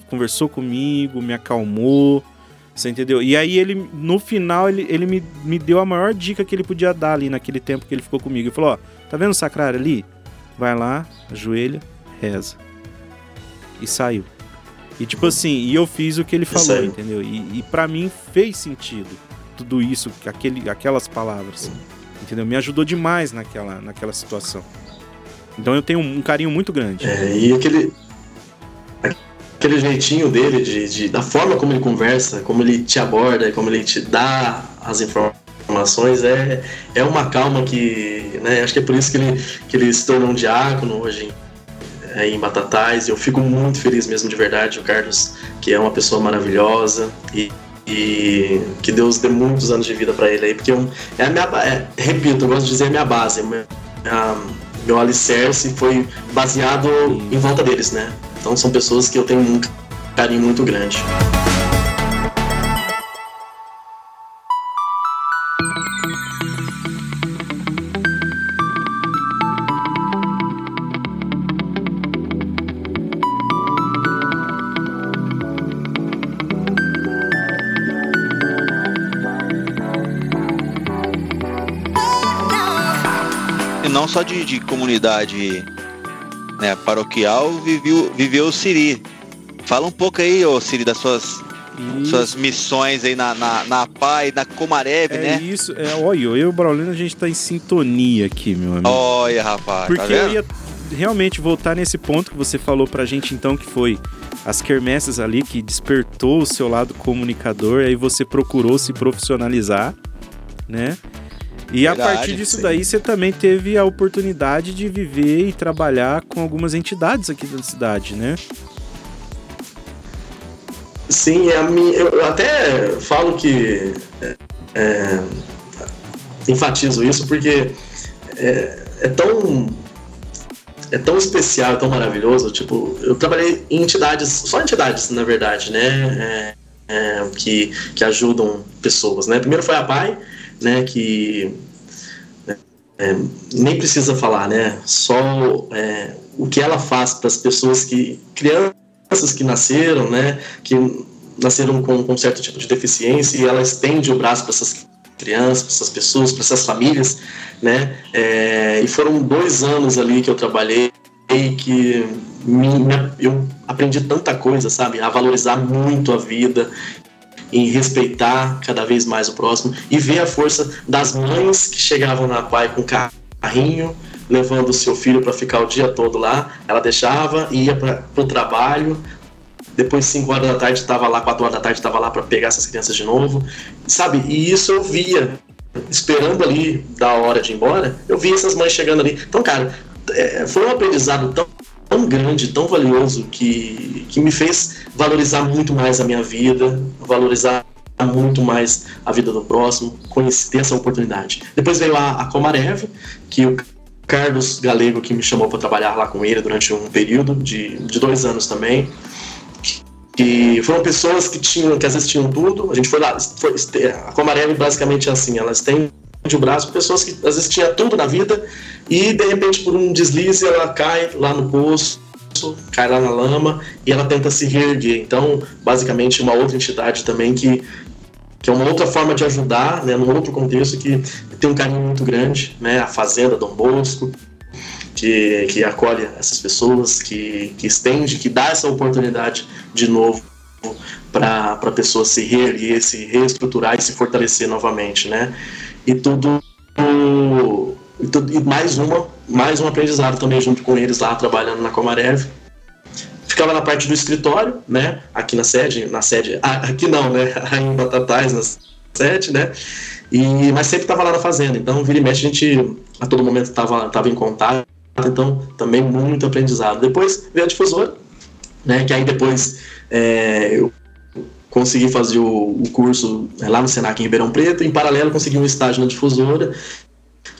Conversou comigo, me acalmou. Você entendeu? E aí ele, no final, ele, ele me, me deu a maior dica que ele podia dar ali naquele tempo que ele ficou comigo. Ele falou: Ó, tá vendo o sacrário ali? Vai lá, ajoelha, reza. E saiu. E tipo assim, e eu fiz o que ele falou, saiu. entendeu? E, e para mim fez sentido tudo isso, aquele, aquelas palavras. Entendeu? Me ajudou demais naquela, naquela situação. Então eu tenho um carinho muito grande. É, e aquele. Aquele jeitinho dele, de, de- da forma como ele conversa, como ele te aborda, como ele te dá as informações, é, é uma calma que. Né, acho que é por isso que ele, que ele se tornou um diácono hoje é, em Batatais. Eu fico muito feliz mesmo, de verdade, o Carlos, que é uma pessoa maravilhosa e. e que Deus dê muitos anos de vida para ele aí, porque é, um- é a minha. é, repito, eu gosto de dizer a minha base, a a- meu alicerce foi baseado em volta deles, né? Então são pessoas que eu tenho um carinho muito grande. Só de, de comunidade né, paroquial, viveu, viveu o Siri. Fala um pouco aí, ô Siri, das suas isso. suas missões aí na, na, na PA e na Comarev, é né? Isso, é, olha, eu e o Braulino a gente tá em sintonia aqui, meu amigo. Olha, rapaz. Porque tá eu ia realmente voltar nesse ponto que você falou pra gente então, que foi as quermesses ali que despertou o seu lado comunicador, aí você procurou se profissionalizar, né? E Verdade, a partir disso sim. daí você também teve a oportunidade de viver e trabalhar com algumas entidades aqui da cidade, né? Sim, é a minha, eu até falo que é, é, enfatizo isso porque é, é, tão é tão especial, tão maravilhoso. Tipo, eu trabalhei em entidades, só entidades, na verdade, né? É, é, que, que ajudam pessoas, né? Primeiro foi a PAI, né? Que é, nem precisa falar, né? Só o que ela faz para as pessoas que crianças que nasceram, né, que nasceram com, com um certo tipo de deficiência e ela estende o braço para essas crianças, para essas pessoas, para essas famílias, né, é, e foram dois anos ali que eu trabalhei e que me, me, eu aprendi tanta coisa, sabe, a valorizar muito a vida, em respeitar cada vez mais o próximo e ver a força das mães que chegavam na pai com carrinho, levando o seu filho para ficar o dia todo lá. Ela deixava e ia para o trabalho. Depois, 5 horas da tarde, estava lá, 4 horas da tarde, estava lá para pegar essas crianças de novo. Sabe? E isso eu via, esperando ali da hora de ir embora, eu via essas mães chegando ali. Então, cara, é, foi um aprendizado tão, tão grande, tão valioso, que, que me fez valorizar muito mais a minha vida, valorizar muito mais a vida do próximo, conhecer, ter essa oportunidade. Depois veio a, a Comarev, que o Carlos Galego, que me chamou para trabalhar lá com ele durante um período de, de dois anos também. Que foram pessoas que tinham, que às vezes tinham tudo. A gente foi lá, foi, a Comareve basicamente é assim, elas têm de um braço pessoas que às vezes tinham tudo na vida e de repente por um deslize ela cai lá no poço cai lá na lama e ela tenta se reerguer. Então, basicamente, uma outra entidade também que que é uma outra forma de ajudar, né, num outro contexto que tem um carinho muito grande, né, a Fazenda Dom Bosco, que, que acolhe essas pessoas, que, que estende, que dá essa oportunidade de novo para a pessoa se reerguer, se reestruturar e se fortalecer novamente, né? E tudo, e tudo e mais uma mais um aprendizado também junto com eles lá trabalhando na Comarev ficava na parte do escritório, né? Aqui na sede, na sede, ah, aqui não, né? Em Batatais, na sede, né? E, mas sempre estava lá na fazenda, então vira e mexe a gente a todo momento estava tava em contato, então também muito aprendizado. Depois veio a difusora, né? Que aí depois é, eu consegui fazer o, o, curso é, lá no Senac em Ribeirão Preto, em paralelo consegui um estágio na difusora,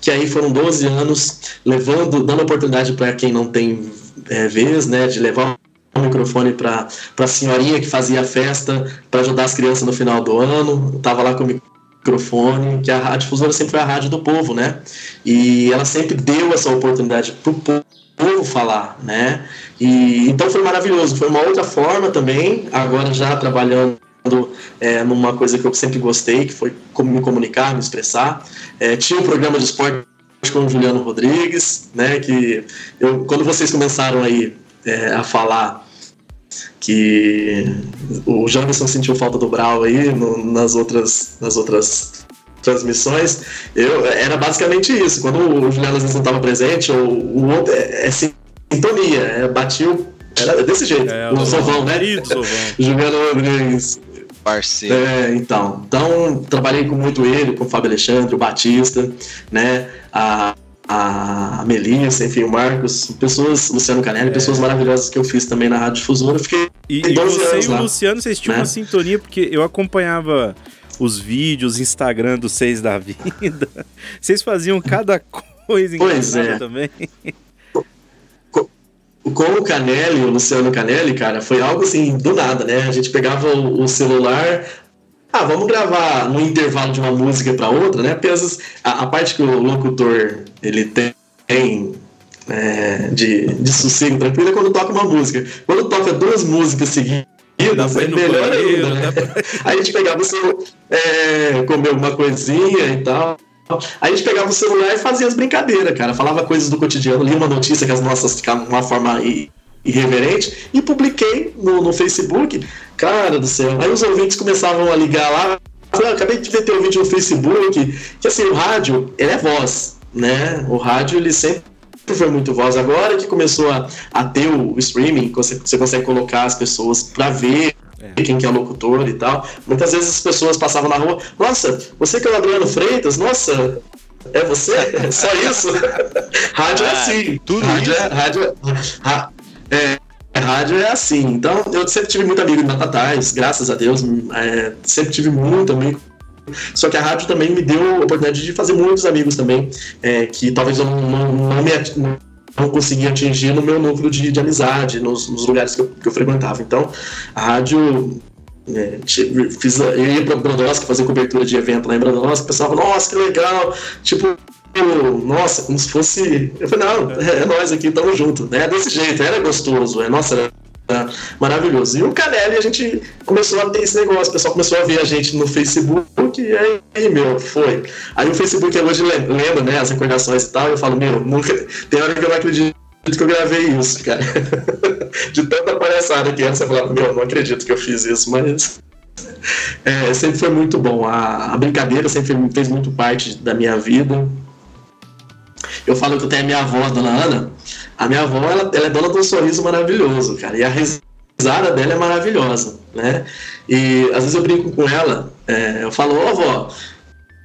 que aí foram 12 anos levando, dando oportunidade para quem não tem é, vez, né, de levar o microfone para a senhorinha que fazia a festa para ajudar as crianças no final do ano. Estava lá com o microfone, que a rádio difusora sempre foi a rádio do povo, né? E ela sempre deu essa oportunidade para o povo falar, né? E então foi maravilhoso. Foi uma outra forma também, agora já trabalhando é, numa coisa que eu sempre gostei, que foi como me comunicar, me expressar. É, tinha um programa de esporte com o Juliano Rodrigues, né? Que eu, quando vocês começaram aí é, a falar que o Janderson sentiu falta do Brau aí no, nas outras nas outras transmissões, eu era basicamente isso. Quando o Juliano às vezes não estava presente, ou o outro é, é sintonia, é, batia era desse jeito. É, o Sovão, né? Juliano Rodrigues. Parceiro. É, então. Então, trabalhei com muito ele, com o Fábio Alexandre, o Batista, né? A, a Melissa, enfim, o Marcos, pessoas, Luciano Canelli, é. pessoas maravilhosas que eu fiz também na Rádio Difusora. fiquei e, e você anos e o lá, Luciano, vocês tinham né? uma sintonia, porque eu acompanhava os vídeos, Instagram dos Seis da Vida. Vocês faziam cada coisa pois é. também. Com o Canelli, o Luciano Canelli, cara, foi algo assim, do nada, né? A gente pegava o, o celular, ah, vamos gravar no intervalo de uma música para outra, né? Apenas a, a, parte que o locutor ele tem é, de, de sossego tranquilo é quando toca uma música. Quando toca duas músicas seguidas, é melhor banheiro, ainda, né? Aí a gente pegava o seu, é, comer alguma coisinha e tal. Aí a gente pegava o celular e fazia as brincadeiras, cara. Falava coisas do cotidiano, lia uma notícia que as nossas ficavam de uma forma irreverente e publiquei no, no Facebook. Cara do céu. Aí os ouvintes começavam a ligar lá. Eu acabei de ver teu vídeo no Facebook. Que assim, o rádio, ele é voz, né? O rádio, ele sempre foi muito voz. Agora que começou a, a ter o streaming, você, você consegue colocar as pessoas para ver é. quem que é o locutor e tal. Muitas vezes as pessoas passavam na rua, nossa, você que é o Adriano Freitas, nossa, é você? É só isso? rádio é ah, é assim. Tudo rádio isso? É, rádio, é, é, rádio é assim. Então, eu sempre tive muito amigo em Batatais, graças a Deus. É, sempre tive muito amigo só que a rádio também me deu a oportunidade de fazer muitos amigos também, é, que talvez eu não, não, não me não conseguia atingir no meu núcleo de, de amizade, nos, nos lugares que eu, que eu, frequentava. Então, a rádio. É, fiz, eu ia para Brodowski fazer cobertura de evento lá em Brodowski, o pessoal falava, nossa, que legal! Tipo, nossa, como se fosse. Eu falei, não, é, é nós aqui, tamo junto, né? Desse jeito, era gostoso, é, nossa, era maravilhoso. E o Canelli, a gente começou a ter esse negócio, o pessoal começou a ver a gente no Facebook, e aí, meu, foi. Aí o Facebook hoje lembra, né, as recordações e tal, eu falo, meu, nunca. Tem hora que eu não acredito que eu gravei isso, cara. De tanta palhaçada que essa, eu falava, meu, não acredito que eu fiz isso, mas. É, sempre foi muito bom. A, a brincadeira sempre fez muito parte da minha vida. Eu falo que eu tenho a minha avó, a dona Ana. A minha avó, ela, ela é dona de um sorriso maravilhoso, cara. E a risada dela é maravilhosa, né? E às vezes eu brinco com ela, é, eu falo, ô avó,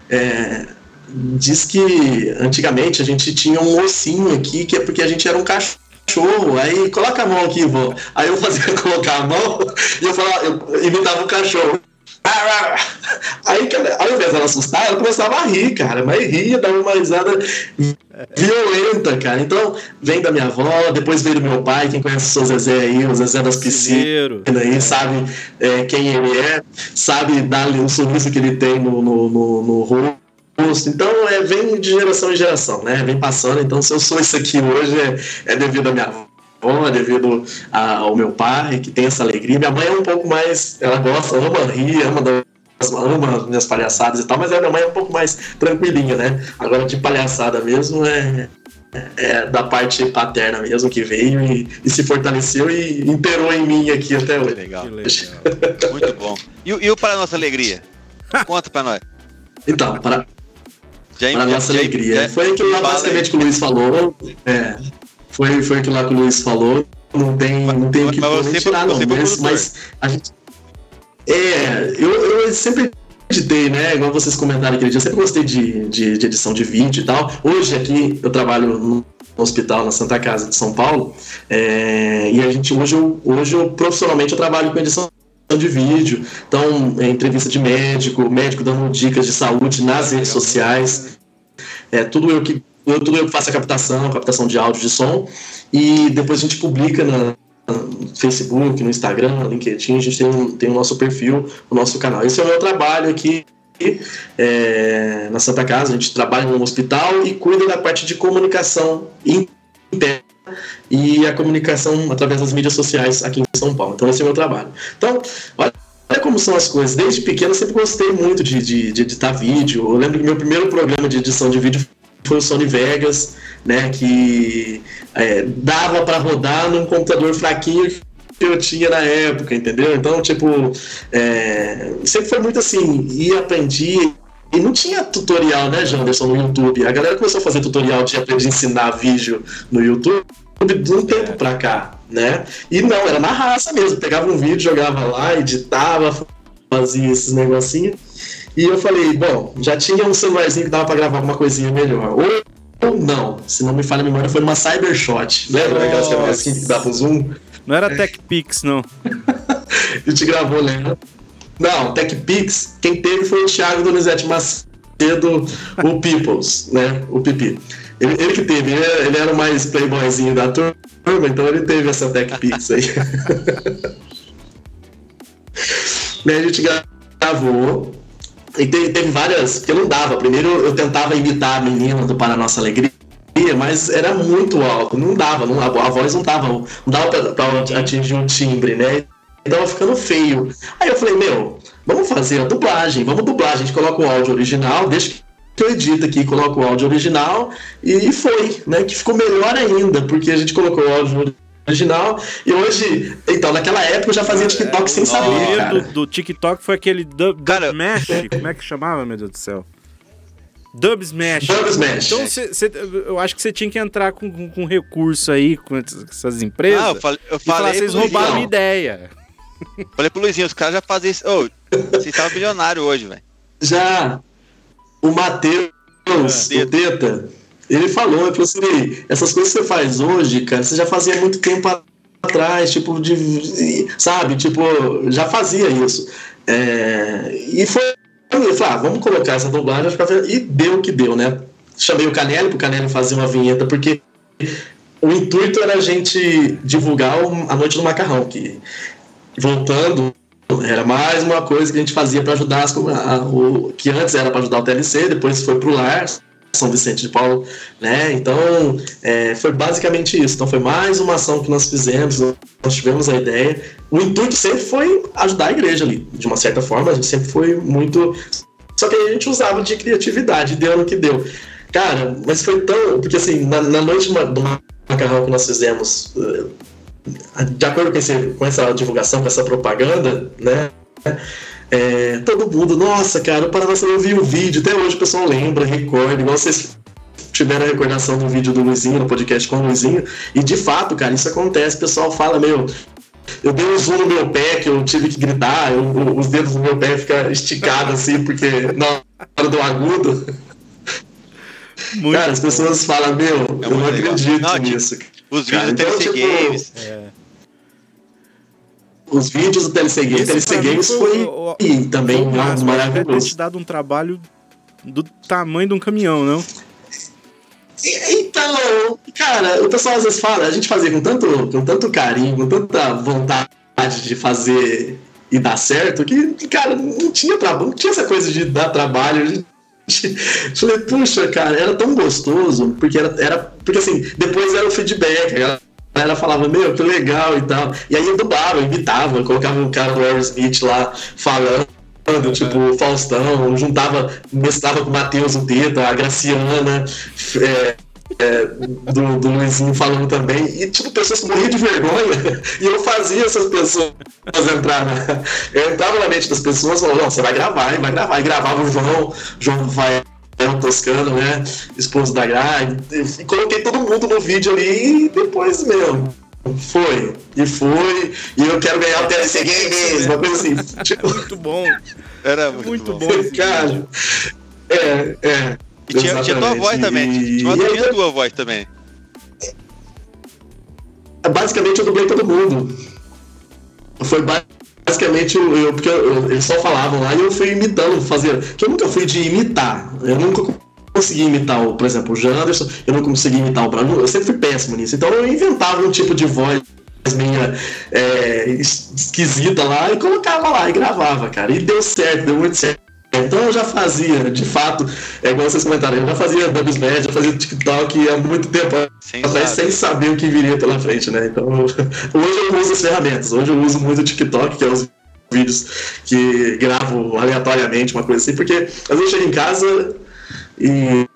é, diz que antigamente a gente tinha um ossinho aqui, que é porque a gente era um cachorro. Aí coloca a mão aqui, vô. Aí eu fazia colocar a mão e eu falava, eu imitava o cachorro. Aí, ao invés dela assustar, ela começava a rir, cara. Mas ria, dava uma risada violenta, cara. Então, vem da minha avó, depois veio do meu pai, quem conhece o seu Zezé aí, o Zezé das piscinas aí, sabe é, quem ele é, sabe dar o sorriso que ele tem no, no, no, no rosto. Então, é, vem de geração em geração, né? Vem passando. Então, se eu sou isso aqui hoje, é, é devido à minha avó é devido ao meu pai, que tem essa alegria. Minha mãe é um pouco mais. Ela gosta, ama rir, ama, das, ama as minhas palhaçadas e tal, mas a minha mãe é um pouco mais tranquilinha, né? Agora, de palhaçada mesmo, é, é da parte paterna mesmo que veio e, e, se fortaleceu e imperou em mim aqui até hoje. Legal. legal. Muito bom. E, e o Para Nossa Alegria? Conta para nós. Então, para, já, para já, nossa já, alegria. Foi aquilo lá basicamente que o Luiz falou. É, foi, foi aquilo lá que o Luiz falou. Não tem, não tem o que você, tirar, não. Mas, mas, a gente. É, eu, eu sempre editei, né? Igual vocês comentaram aquele dia, eu sempre gostei de, de, de, edição de vídeo e tal. Hoje aqui eu trabalho no hospital na Santa Casa de São Paulo. É, e a gente hoje eu, hoje eu profissionalmente eu trabalho com edição de vídeo. Então, é, entrevista de médico, médico dando dicas de saúde nas redes sociais. É tudo eu que eu, tudo eu faço a captação, captação de áudio, de som, e depois a gente publica na, no Facebook, no Instagram, no LinkedIn, a gente tem, um, tem o nosso perfil, o nosso canal. Esse é o meu trabalho aqui é, na Santa Casa, a gente trabalha no hospital e cuida da parte de comunicação interna e a comunicação através das mídias sociais aqui em São Paulo. Então esse é o meu trabalho. Então, olha como são as coisas. Desde pequeno eu sempre gostei muito de, de, de editar vídeo. Eu lembro que meu primeiro programa de edição de vídeo foi o Sony Vegas, né, que é, dava para rodar num computador fraquinho que eu tinha na época, entendeu? Então, tipo, é, sempre foi muito assim, ia, aprendi, e não tinha tutorial, né, Janderson, no YouTube. A galera começou a fazer tutorial de aprender a ensinar vídeo no YouTube de um tempo pra cá, né? E não, era na raça mesmo. Pegava um vídeo, jogava lá, editava, fazia esses negocinhos. E eu falei, bom, já tinha um celularzinho que dava para gravar uma coisinha melhor. Ou, ou não, se não me falha a memória, foi uma Cybershot. Lembra daquelas câmeras assim que dava zoom? Não era TechPix, não. a gente gravou, lembra? Não, TechPix, quem teve foi o Thiago Donizete Macedo, o Peoples, né? O Pipi. Ele, ele que teve, ele, ele era o mais playboyzinho da turma, então ele teve essa TechPix aí. e a gente gravou e teve, teve várias, que eu não dava. Primeiro eu tentava imitar a menina do Para Nossa Alegria, mas era muito alto, não dava, não, a, voz não dava, não dava pra, pra atingir um timbre, né? Tava ficando feio. Aí eu falei, meu, vamos fazer a dublagem, vamos dublar, a gente coloca o áudio original, deixa eu edito aqui, coloco o áudio original e foi, né? Que ficou melhor ainda, porque a gente colocou o áudio original e hoje, então, naquela época eu já fazia TikTok é, sem saber. O do, do TikTok foi aquele Dub, cara, Smash, como é que chamava, meu Deus do céu? Dub Smash. Dub Smash. Então, cê, cê, eu acho que você tinha que entrar com, com, com, recurso aí, com essas empresas. Ah, eu falei, eu falei falar, vocês roubaram minha ideia. Falei pro Luizinho, os caras já faziam isso. Ô, oh, você tava milionário hoje, velho. Já. O Matheus, é, o Teta, ele falou, ele falou assim, essas coisas que você faz hoje, cara, você já fazia muito tempo atrás, tipo, de, sabe, tipo, já fazia isso. É, e foi, eu falei, ah, vamos colocar essa dublagem, e deu o que deu, né? Chamei o Canelli, pro Canelli fazer uma vinheta, porque o intuito era a gente divulgar a Noite do Macarrão, que, voltando, era mais uma coisa que a gente fazia para ajudar as, a, o, que antes era para ajudar o TLC, depois foi para o lar, São Vicente de Paulo, né? Então é, foi basicamente isso. Então foi mais uma ação que nós fizemos, nós tivemos a ideia. O intuito sempre foi ajudar a igreja ali, de uma certa forma. A gente sempre foi muito, só que a gente usava de criatividade, deu no que deu. Cara, mas foi tão. Porque assim, na, na noite do macarrão que nós fizemos, de acordo com, esse, com essa divulgação, com essa propaganda, né? É, todo mundo, nossa, cara, o Paraná eu vi o vídeo, até hoje o pessoal lembra, recorda, igual vocês tiveram a recordação do vídeo do Luizinho, no podcast com o Luizinho, e de fato, cara, isso acontece, o pessoal fala, meu, eu dei um zoom no meu pé que eu tive que gritar, eu, os dedos do meu pé ficam esticados assim, porque na hora do agudo. Muito cara, as pessoas falam, meu, é eu não acredito não, nisso. Tipo, os vídeos do TLC tipo, Games. É. Os vídeos do TLC Games, TLC Games foi, o, o, também um maravilhoso. Ter dado um trabalho do tamanho de um caminhão, não? Então, cara, o pessoal às vezes fala, a gente fazia com tanto, com tanto carinho, com tanta vontade de fazer e dar certo, que, cara, não tinha trabalho, não tinha essa coisa de dar trabalho. Falei, puxa, cara, era tão gostoso, porque era, era. Porque assim, depois era o feedback, a galera falava, meu, que legal e tal. E aí eu dublava, imitava, colocava o cara do Aerosmith lá falando. Tipo, Faustão, juntava, mestrava com o Matheus o dedo, a Graciana, é, é, do, do Luizinho falando também, e tipo, pessoas morriam de vergonha, e eu fazia essas pessoas entrar na, Eu entrava na mente das pessoas e falava, não, você vai gravar, vai gravar, e gravava o João, João vai Toscano, né? Esposo da Gra, e, e coloquei todo mundo no vídeo ali e depois, meu, foi, e foi, e eu quero ganhar o TLC Games, uma coisa assim. Tipo... Muito bom. Era muito, muito bom. bom cara, é, é. E tinha, tinha tua voz também. E... Tinha, tinha tua voz também. Basicamente eu dublei todo mundo. Foi basicamente eu, porque eu, eles só falavam lá e eu fui imitando, fazer. Que eu nunca fui de imitar. Eu nunca consegui imitar, o, por exemplo, o Janderson, eu não consegui imitar o Bruno, eu sempre fui péssimo nisso. Então eu inventava um tipo de voz minha é, esquisita lá e colocava lá e gravava, cara. E deu certo, deu muito certo. Então eu já fazia, de fato, é igual vocês comentaram, eu já fazia Dubsmash, já fazia TikTok há muito tempo sem, atrás, sem saber o que viria pela frente, né? Então hoje eu uso as ferramentas, hoje eu uso muito o TikTok, que é os vídeos que gravo aleatoriamente, uma coisa assim, porque às vezes eu chego em casa e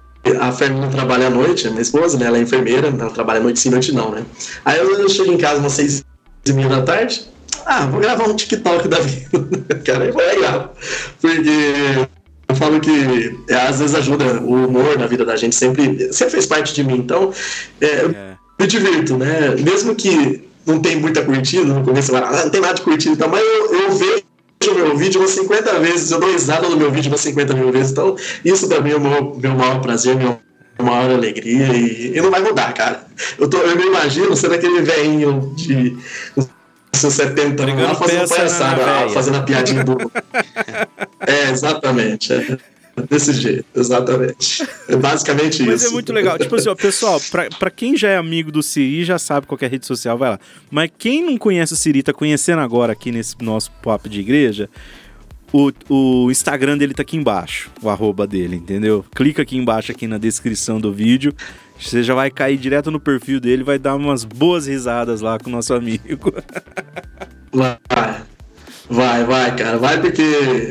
a Fernanda trabalha à noite, minha esposa, né? Ela é enfermeira, ela trabalha à noite sim, noite não, né? Aí eu chego em casa umas seis e meia da tarde, ah, vou gravar um TikTok da vida. Cara, é legal. Porque eu falo que é, às vezes ajuda o humor na vida da gente, sempre, sempre fez parte de mim. Então, é, é. me divirto, né? Mesmo que não tem muita curtida, no começo ah, não tem nada de curtida, então, mas eu, eu vejo o meu vídeo umas 50 vezes, eu dou risada no meu vídeo umas 50 mil vezes. Então, isso também é o meu, meu maior prazer, meu maior alegria e, e não vai mudar, cara. Eu, tô, eu me imagino sendo aquele velhinho de seus 70 anos lá fazendo palhaçada, fazendo a piadinha do. é, exatamente. É. Desse jeito, exatamente. É basicamente Mas isso. Mas é muito legal. Tipo assim, ó, pessoal, pra, pra quem já é amigo do Siri, já sabe qual é a rede social, vai lá. Mas quem não conhece o Siri, tá conhecendo agora aqui nesse nosso papo de igreja, o, o Instagram dele tá aqui embaixo, o arroba dele, entendeu? Clica aqui embaixo, aqui na descrição do vídeo. Você já vai cair direto no perfil dele, vai dar umas boas risadas lá com o nosso amigo. Vai, vai, vai, cara, vai porque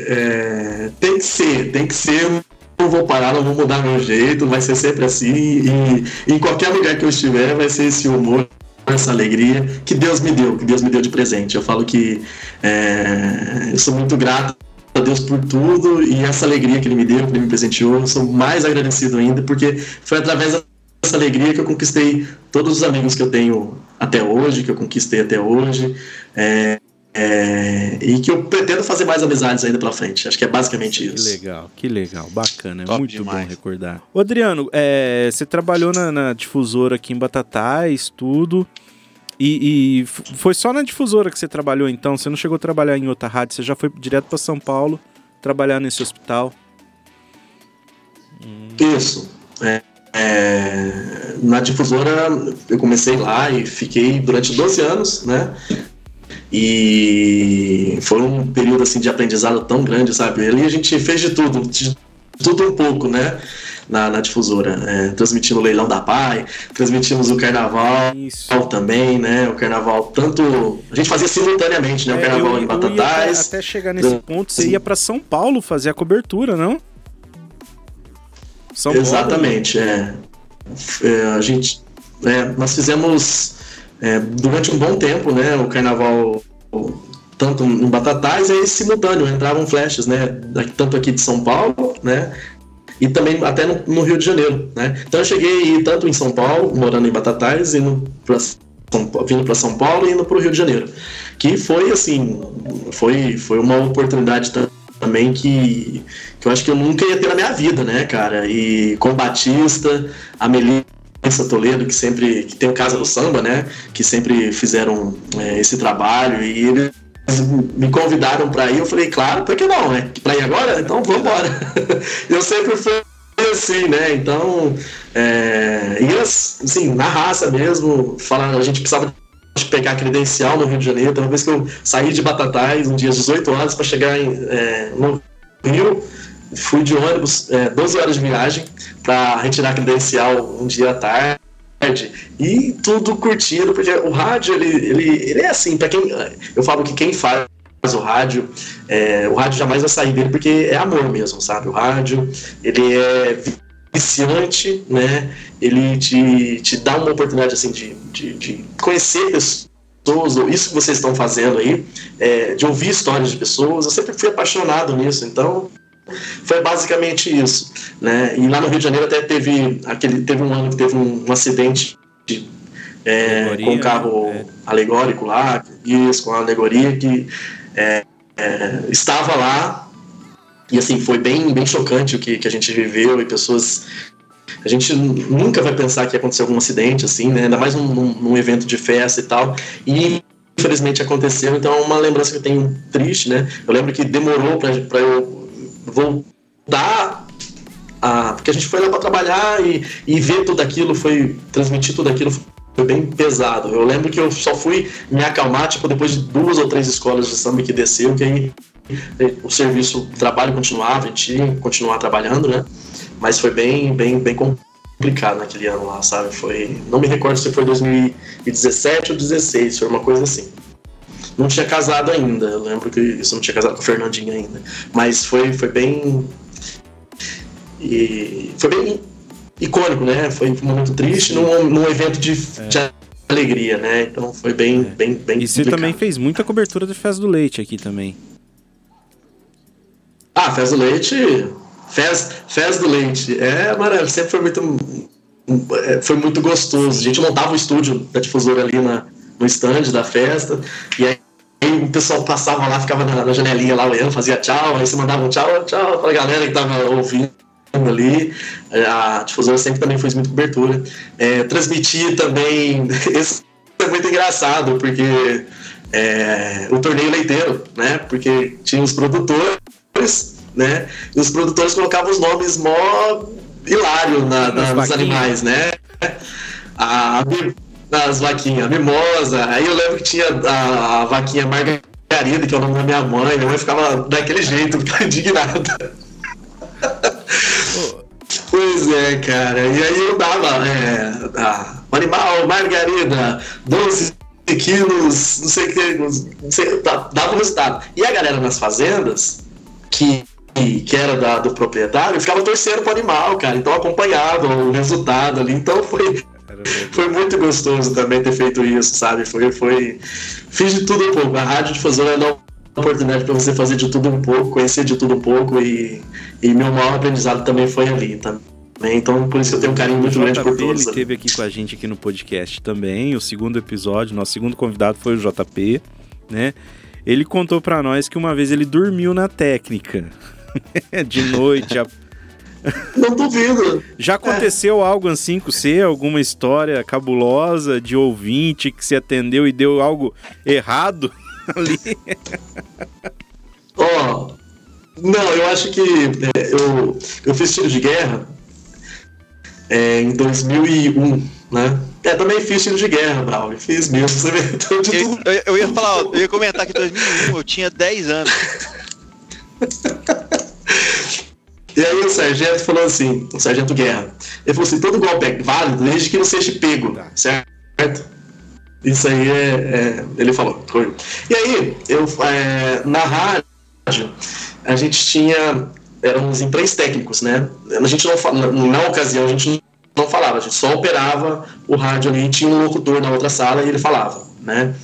é, tem que ser, tem que ser não vou parar, não vou mudar meu jeito, vai ser sempre assim. E em qualquer lugar que eu estiver, vai ser esse humor, essa alegria que Deus me deu, que Deus me deu de presente. Eu falo que é, eu sou muito grato a Deus por tudo e essa alegria que Ele me deu, que Ele me presenteou. Eu sou mais agradecido ainda, porque foi através dessa alegria que eu conquistei todos os amigos que eu tenho até hoje, que eu conquistei até hoje. É, é, e que eu pretendo fazer mais amizades ainda pra frente. Acho que é basicamente isso. Que legal, que legal, bacana. É Top muito demais. bom recordar. Ô, Adriano, é, você trabalhou na, na, difusora aqui em Batatais, tudo. E, e, foi só na difusora que você trabalhou então? Você não chegou a trabalhar em outra rádio? Você já foi direto para São Paulo trabalhar nesse hospital? Isso. É, é, na difusora eu comecei lá e fiquei durante 12 anos, né? E foi um período assim de aprendizado tão grande, sabe? Ali a gente fez de tudo, de tudo um pouco, né? Na, na difusora, é, transmitindo o leilão da Pai, transmitimos o carnaval Isso. também, né? O carnaval, tanto. A gente fazia simultaneamente, né? O é, carnaval eu, em Batatais. Até, chegar nesse ponto, você ia para São Paulo fazer a cobertura, não? São Exatamente, Paulo, é. é. A gente. É, nós fizemos é, durante um bom tempo, né, o carnaval tanto em Batatais é simultâneo, entravam flashes, né, tanto aqui de São Paulo, né, e também até no, no Rio de Janeiro, né. Então eu cheguei tanto em São Paulo, morando em Batatais, indo São, vindo para São Paulo e indo para o Rio de Janeiro, que foi assim, foi, foi uma oportunidade também que, que eu acho que eu nunca ia ter na minha vida, né, cara, e com Batista, a Melissa Toledo, que sempre que tem o Casa do Samba, né? Que sempre fizeram é, esse trabalho e eles me convidaram para ir. Eu falei, claro, por que não, né? Para ir agora? Então vamos embora. eu sempre fui assim, né? Então, é, e assim, na raça mesmo, falaram, a gente precisava de pegar credencial no Rio de Janeiro. Então, uma vez que eu saí de Batatais, um dia às 18 horas, para chegar em, é, no Rio, fui de ônibus, é, 12 horas de viagem, para retirar credencial um dia à tarde. E tudo curtindo, porque o rádio, ele, ele, ele é assim, para quem. Eu falo que quem faz o rádio, é, o rádio jamais vai sair dele porque é amor mesmo, sabe? O rádio, ele é viciante, né? Ele te, te dá uma oportunidade assim de, de, de conhecer pessoas isso que vocês estão fazendo aí, é, de ouvir histórias de pessoas, eu sempre fui apaixonado nisso, então foi basicamente isso, né? E lá no Rio de Janeiro até teve aquele teve um ano que teve um, um acidente de, é, com um carro é. alegórico lá, isso, com a alegoria que é, é, estava lá e assim foi bem bem chocante o que, que a gente viveu e pessoas a gente nunca vai pensar que aconteceu algum acidente assim, né? Ainda mais num, num evento de festa e tal. E infelizmente aconteceu, então é uma lembrança que eu tenho triste, né? Eu lembro que demorou para eu voltar a, porque a gente foi lá para trabalhar e, e ver tudo aquilo, foi transmitir tudo aquilo foi bem pesado. Eu lembro que eu só fui me acalmar tipo depois de duas ou três escolas de samba que desceu, que aí o serviço, o trabalho continuava, a gente que continuar trabalhando, né? Mas foi bem, bem, bem complicado naquele ano lá, sabe? Foi, não me recordo se foi 2017 ou 2016, foi uma coisa assim não tinha casado ainda. Eu lembro que isso não tinha casado com o Fernandinho ainda. Mas foi, foi bem. E foi bem icônico, né? Foi um momento triste num, num evento de, é. de, alegria, né? Então foi bem, é. bem, bem. E você também fez muita cobertura de Festa do Leite aqui também. Ah, Festa do Leite. Festa, Festa do Leite. É, maravilha, sempre foi muito. É, foi muito gostoso. A gente montava o estúdio da difusora ali na, no stand da festa, e aí o pessoal passava lá, ficava na, na janelinha lá olhando, fazia tchau, aí você mandava um tchau, tchau pra galera que tava ouvindo ali. A difusora sempre também fez muita cobertura. É, transmitir também, isso é muito engraçado, porque é, o torneio leiteiro, né? Porque tinha os produtores, né? E os produtores colocavam os nomes mó hilário na, na, nos animais, né? A, das vaquinhas, mimosa. Aí eu lembro que tinha a, a vaquinha Margarida, que é o nome da minha mãe. Minha mãe ficava daquele jeito, indignada. pois é, cara. E aí eu dava é, a, animal, Margarida, 12 quilos, não sei o que, não sei, dava o resultado. E a galera nas fazendas, que que era da, do proprietário, ficava torcendo pro animal, cara. Então acompanhava o resultado ali. Então foi, foi muito gostoso também ter feito isso, sabe? Foi, foi. Fiz de tudo um pouco. A rádio difusora dá uma oportunidade para você fazer de tudo um pouco, conhecer de tudo um pouco e, e meu maior aprendizado também foi ali, tá? Então, por isso eu tenho um carinho muito grande por todos. Ele esteve aqui com a gente aqui no podcast também. O segundo episódio, nosso segundo convidado foi o JP, né? Ele contou para nós que uma vez ele dormiu na técnica. de noite. A... Não duvido. Já aconteceu é. algo assim com você? Alguma história cabulosa de ouvinte que se atendeu e deu algo errado ali? Ó, oh, não, eu acho que é, eu, eu fiz tiro de guerra é, em 2001, né? É, também fiz tiro de guerra, Braulio. Fiz mesmo. Você vê, eu, eu, eu, ia falar, eu ia comentar que em 2001 eu tinha 10 anos. E aí o sargento falou assim, o sargento Guerra, ele falou assim, todo golpe é válido desde que não seja pego, tá. certo? Isso aí é, é ele falou. Foi. E aí, eu, é, na rádio, a gente tinha, eram os empregos técnicos, né? A gente não, na ocasião, a gente não falava, a gente só operava o rádio ali, tinha um locutor na outra sala e ele falava, né?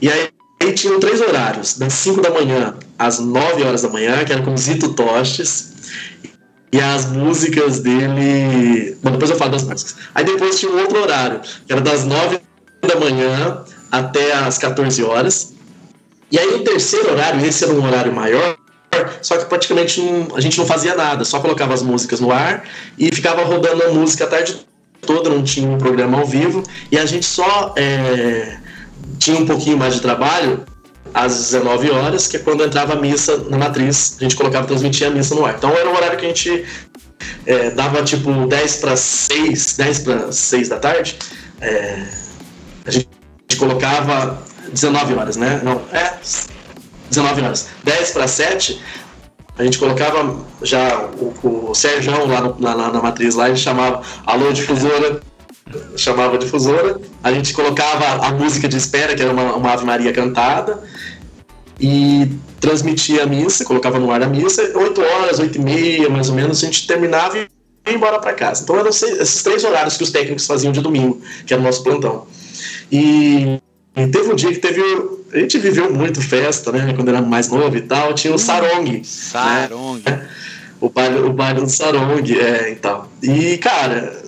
E aí Aí tinham três horários, das 5 da manhã às 9 horas da manhã, que era com Zito Tostes, e as músicas dele. Bom, depois eu falo das músicas. Aí depois tinha um outro horário, que era das 9 da manhã até as 14 horas. E aí o terceiro horário, esse era um horário maior, só que praticamente a gente não fazia nada, só colocava as músicas no ar e ficava rodando a música a tarde toda, não tinha um programa ao vivo, e a gente só. É tinha um pouquinho mais de trabalho às 19 horas, que é quando entrava a missa na matriz, a gente colocava, transmitia a missa no ar. Então era o horário que a gente é, dava tipo 10 para 6, 10 para 6 da tarde, é, a gente colocava 19 horas, né? Não, é 19 horas. 10 para 7, a gente colocava já o, o Sérgio lá no, na, na, matriz lá, ele chamava Alô Difusora chamava difusora, a gente colocava a música de espera, que era uma, uma Ave Maria cantada, e transmitia a missa, colocava no ar a missa, 8 horas, 8 e meia, mais ou menos, a gente terminava e ia embora para casa. Então eram esses três horários que os técnicos faziam de domingo, que era o nosso plantão. E, e teve um dia que teve. A gente viveu muito festa, né? Quando era mais novo e tal, tinha o Sarong. Sarong. Né? O baile, o baile do Sarong, é, e tal. E, cara,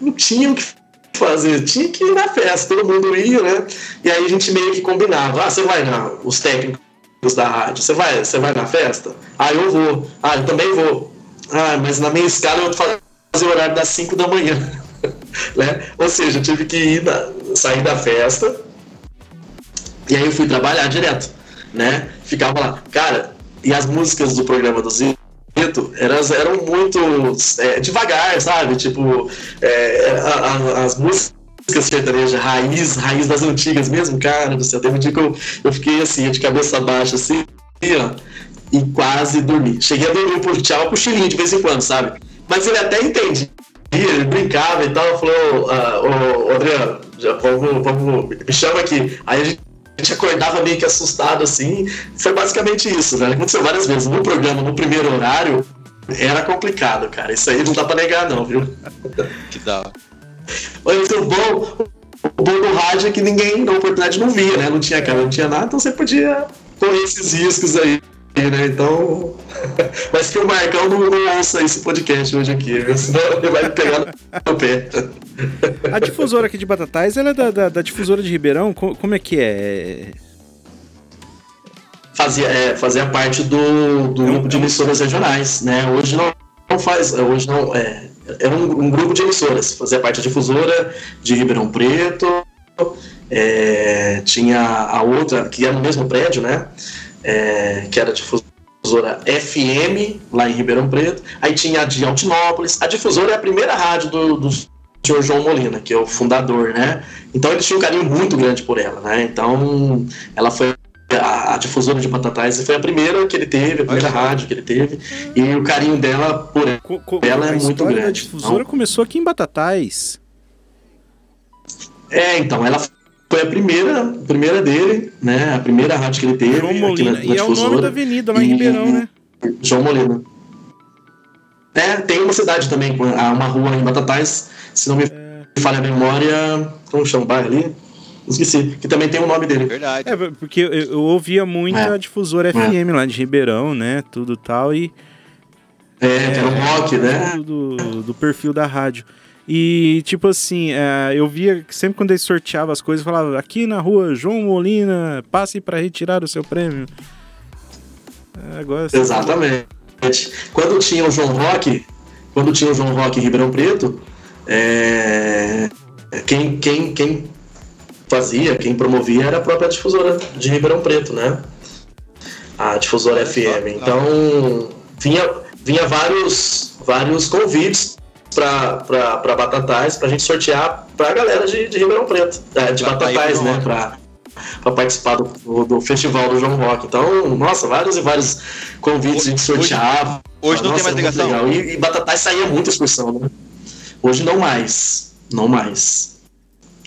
não tinha o que fazer, tinha que ir na festa, todo mundo ia, né? E aí a gente meio que combinava, ah, você vai na, os técnicos da rádio, você vai, você vai na festa? Ah, eu vou. Ah, eu também vou. Ah, mas na minha escala eu vou fazer o horário das 5 da manhã. né? Ou seja, eu tive que ir na, sair da festa e aí eu fui trabalhar direto, né? Ficava lá. Cara, e as músicas do programa do Zito elas eram muito é, devagar, sabe? Tipo, é, a, a, as músicas sertanejas raiz, raiz das antigas mesmo, cara do céu. Teve um dia que eu, eu fiquei assim, de cabeça baixa, assim, ó, e quase dormi. Cheguei a dormir por tchau, cochilinho de vez em quando, sabe? Mas ele até entendia, ele brincava e tal, falou, ah, ô, Adriano, já, vamos, vamos, me chama aqui. Aí a gente a gente acordava meio que assustado assim. Foi basicamente isso, né? Aconteceu várias vezes. No programa, no primeiro horário, era complicado, cara. Isso aí não dá pra negar, não, viu? Que dá. Mas o bom, o bom do rádio é que ninguém, na oportunidade, não via, né? Não tinha cara, não tinha nada, então você podia correr esses riscos aí né? Então. Mas que o Marcão não, não ouça esse podcast hoje aqui, viu? senão ele vai pegar no pé. A difusora aqui de Batatais, ela é da, da, da difusora de Ribeirão? Como é que é? Fazia, é, fazia parte do, do grupo de emissoras regionais, né? Hoje não, não faz. Hoje não. É, é um, um, grupo de emissoras. Fazia parte da difusora de Ribeirão Preto. É, tinha a outra, que é no mesmo prédio, né? É, que era a difusora FM, lá em Ribeirão Preto. Aí tinha a de Altinópolis. A difusora é a primeira rádio do, do senhor João Molina, que é o fundador, né? Então eles tinham um carinho muito grande por ela, né? Então ela foi a, a difusora de Batatais foi a primeira que ele teve, a primeira rádio que ele teve, e o carinho dela por co, co, ela é muito grande. A difusora então, começou aqui em Batatais. É, então, ela foi a primeira, primeira dele, né? A primeira rádio que ele teve. João Molina. Na, na e é o nome da avenida lá em Ribeirão, né? João Molina. É, tem uma cidade também, uma rua em Batatais, se não me é... falha a memória. Como chama o bairro ali? Esqueci, que também tem o nome dele. Verdade. É, porque eu, eu ouvia muito é. a difusora FM é. lá de Ribeirão, né? Tudo tal, e. É, é era um rock, né? Do, do perfil da rádio. E, tipo assim, é, eu via que sempre quando eles sorteavam as coisas, falava aqui na rua João Molina, passe para retirar o seu prêmio. É, agora Exatamente. Quando tinha o João Rock, quando tinha o João Rock em Ribeirão Preto, é, quem, quem, quem fazia, quem promovia era a própria difusora de Ribeirão Preto, né? A difusora FM. Então, vinha, vinha vários, vários convites para Batatais, para a gente sortear para a galera de, de Ribeirão Preto, é, de Batatais, né? Para para participar do, do, festival do João Rock. Então, nossa, vários e vários convites hoje, a gente sorteava. Hoje, hoje não nossa, tem mais ligação. E, e Batatais saía muita excursão, né? Hoje não mais. Não mais.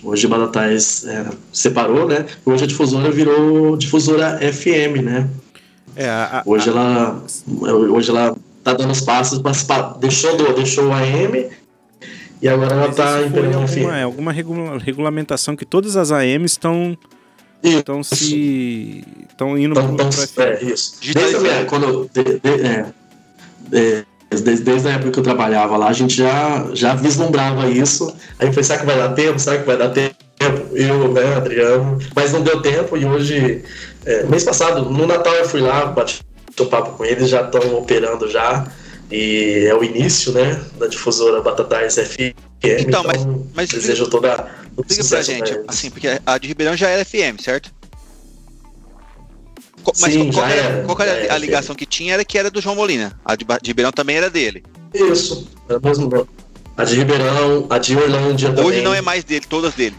Hoje Batatais é, separou, né? Hoje a difusora virou difusora FM, né? É, a, a, hoje ela hoje ela tá dando os passos deixou do deixou a AM e agora ela tá em FM. É, alguma regula regulamentação que todas as AMs estão estão se estão indo para o. É, isso. Desde, é, quando de, de, é, é Desde, desde a época que eu trabalhava lá, a gente já, já vislumbrava isso. Aí foi, será que vai dar tempo? Será que vai dar tempo? Eu, né, Adriano. Mas não deu tempo e hoje, é, mês passado, no Natal eu fui lá, bati um papo com eles, já estão operando já. E é o início, né, da difusora Batatais FM. Então, então mas, mas desejo toda. Explica pra gente, assim, porque a de Ribeirão já era FM, certo? Mas Sim, qual, era, qual era a ligação que tinha era que era do João Molina. A de, de Ribeirão também era dele. Isso, era mesmo. A de Ribeirão, a de Orlândia também. Hoje não é mais dele, todas dele.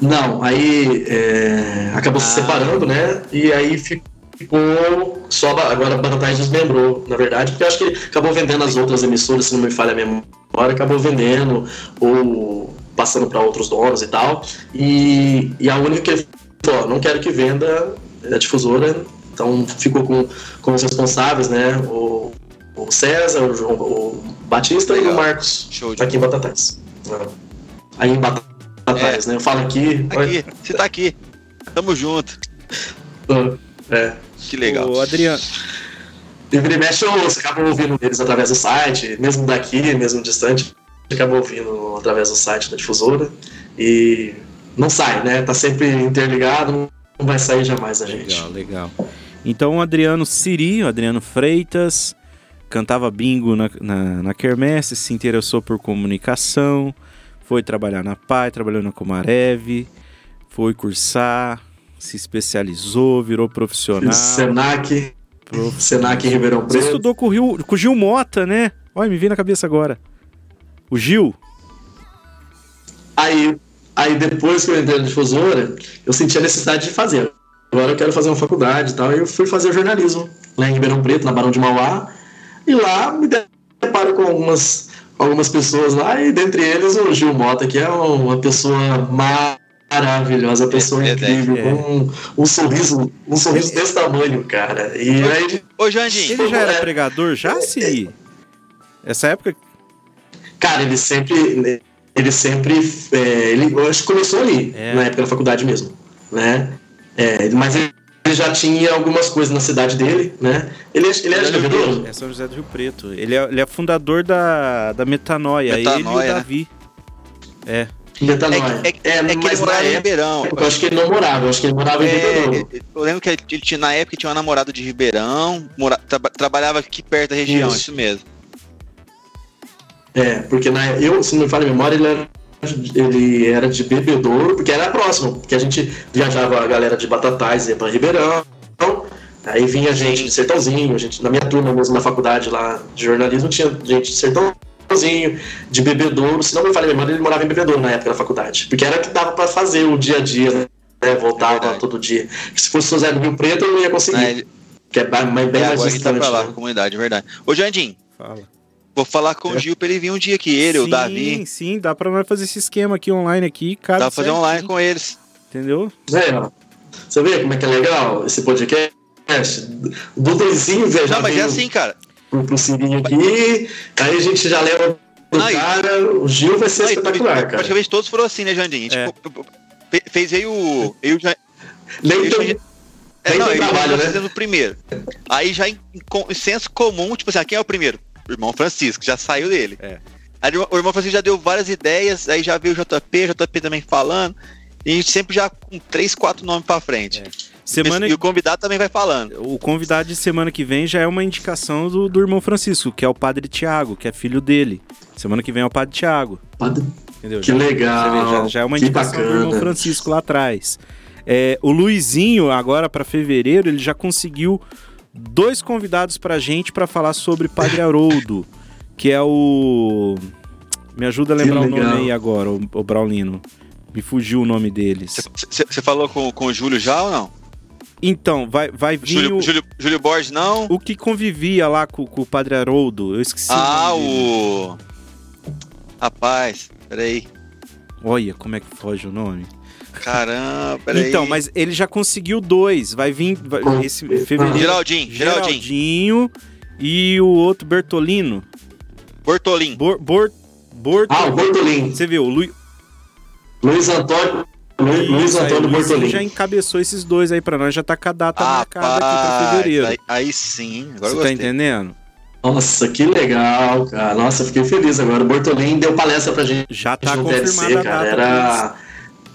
Não, aí é, acabou ah. se separando, né? E aí ficou só agora a Batatais desmembrou, na verdade, porque eu acho que acabou vendendo as outras emissoras, se não me falha a memória, acabou vendendo ou passando para outros donos e tal. E, e a única que ele ó, não quero que venda a difusora, então ficou com, com os responsáveis, né? O, o César, o, João, o Batista Legal. e o Marcos, Show de aqui em Batatais. Aí em Batatais, é. né? Eu falo aqui. Aqui, você tá aqui. Tamo junto. É. Que legal. O Adriano. E vira mexe, você acaba ouvindo eles através do site, mesmo daqui, mesmo distante, acaba ouvindo através do site da difusora. E não sai, né? Tá sempre interligado, não vai sair jamais a gente. Legal, legal. Então o Adriano Siri, o Adriano Freitas, cantava bingo na, na, na Kermesse, se interessou por comunicação, foi trabalhar na PAI, trabalhou na Comarev, foi cursar, se especializou, virou profissional. Senac, prof... Senac em Ribeirão Preto. Você estudou com o, Rio, com o Gil Mota, né? Olha, me veio na cabeça agora. O Gil. Aí, Aí depois que eu entrei na difusora, eu senti a necessidade de fazer. Agora eu quero fazer uma faculdade e tal. E eu fui fazer jornalismo lá em Ribeirão Preto, na Barão de Mauá. E lá me deparo com algumas, algumas pessoas lá, e dentre eles o Gil Mota, que é uma pessoa maravilhosa, pessoa é, incrível, é, é. com um, um, sorriso, um sorriso desse tamanho, cara. E aí. Ô, Jandinho, ele já era é, pregador, já se. Essa época. Cara, ele sempre ele sempre. É, ele, eu acho que começou ali, é. na época da faculdade mesmo. Né? É, mas ele já tinha algumas coisas na cidade dele, né? Ele, ele é de Rio É São José do Rio Preto. Ele é, ele é fundador da, da Metanoia, Metanoia ele e o né? Davi. É. Metanoia. É, é, é, é que ele morava em Ribeirão. Eu acho que ele não morava, eu acho que ele morava em é, Ribeirão. Eu lembro que ele, ele tinha, na época tinha uma namorada de Ribeirão, mora, tra, trabalhava aqui perto da região, isso, isso mesmo. É, porque na, eu, se não me falha a memória, ele era, ele era de bebedouro, porque era próximo, porque a gente viajava a galera de Batatais ia para Ribeirão, aí vinha gente de Sertãozinho, a gente, na minha turma mesmo na faculdade lá de jornalismo tinha gente de Sertãozinho, de bebedouro, se não me falha a memória, ele morava em bebedouro na época da faculdade, porque era que dava para fazer o dia a dia, né? Voltava é todo dia. Se fosse o José do Rio Preto, eu não ia conseguir. É, ele... Que é bem, bem é, mais distante. Tá lá, né? comunidade, é verdade. Ô, Jandim. Fala. Vou falar com o é. Gil pra ele vir um dia aqui, ele, sim, o Davi. Sim, sim, dá pra nós fazer esse esquema aqui online aqui. Dá pra fazer online com eles. Entendeu? É, ó. Você vê como é que é legal esse podcast? podcast. O Dudenzinho, velho. Não, mas é assim, cara. Pro, pro Sirinho aqui, aí a gente já leva Aí. cara, o Gil vai ser Aí, espetacular, cara. Praticamente todos foram assim, né, Jandim? É. Tipo, fe- fez aí o. Eu já. Nem eu tão- já- É, não, ele trabalho, já né? fazendo o primeiro. Aí já em, com- em senso comum, tipo assim, ah, quem é o primeiro? O irmão Francisco, já saiu dele. É. Aí o irmão Francisco já deu várias ideias, aí já veio o JP, o JP também falando. E a gente sempre já com três, quatro nomes pra frente. Semana E o convidado também vai falando. O convidado de semana que vem já é uma indicação do, do irmão Francisco, que é o padre Tiago, que é filho dele. Semana que vem é o padre Tiago, entendeu? Que Já- legal. Já, já é uma que indicação do irmão. Francisco lá atrás. É, o Luizinho, agora para fevereiro, ele já conseguiu dois convidados pra gente pra falar sobre Padre Haroldo, que é o. Me ajuda a lembrar o nome aí agora, o, o Braulino. Me fugiu o nome deles. Você falou com, com o Júlio já ou não? Então, vai, vai vir Júlio, o, Júlio, Júlio Borges não? o que convivia lá com, com o Padre Haroldo. Eu esqueci. ah, nome dele. o. Rapaz, peraí. Olha como é que foge o nome. Caramba, peraí. Então, mas ele já conseguiu dois. Vai vir vai- esse fevereiro. Geraldinho, Geraldinho. Geraldinho e o outro Bertolino. Bortolim. Bor, Bor, Borto- Ah, o Bortolin. Você viu, o Lu, Luiz Antônio. Lu- Luiz aí, Antônio o Luizinho Bortolin. já encabeçou esses dois aí pra nós, já tá com a data marcada aqui pra fevereiro. aí, aí sim, agora Você tá entendendo? Nossa, que legal, cara. Nossa, eu fiquei feliz agora. O Bortolin deu palestra pra gente Já tá confirmada TLC, a cara. data Era.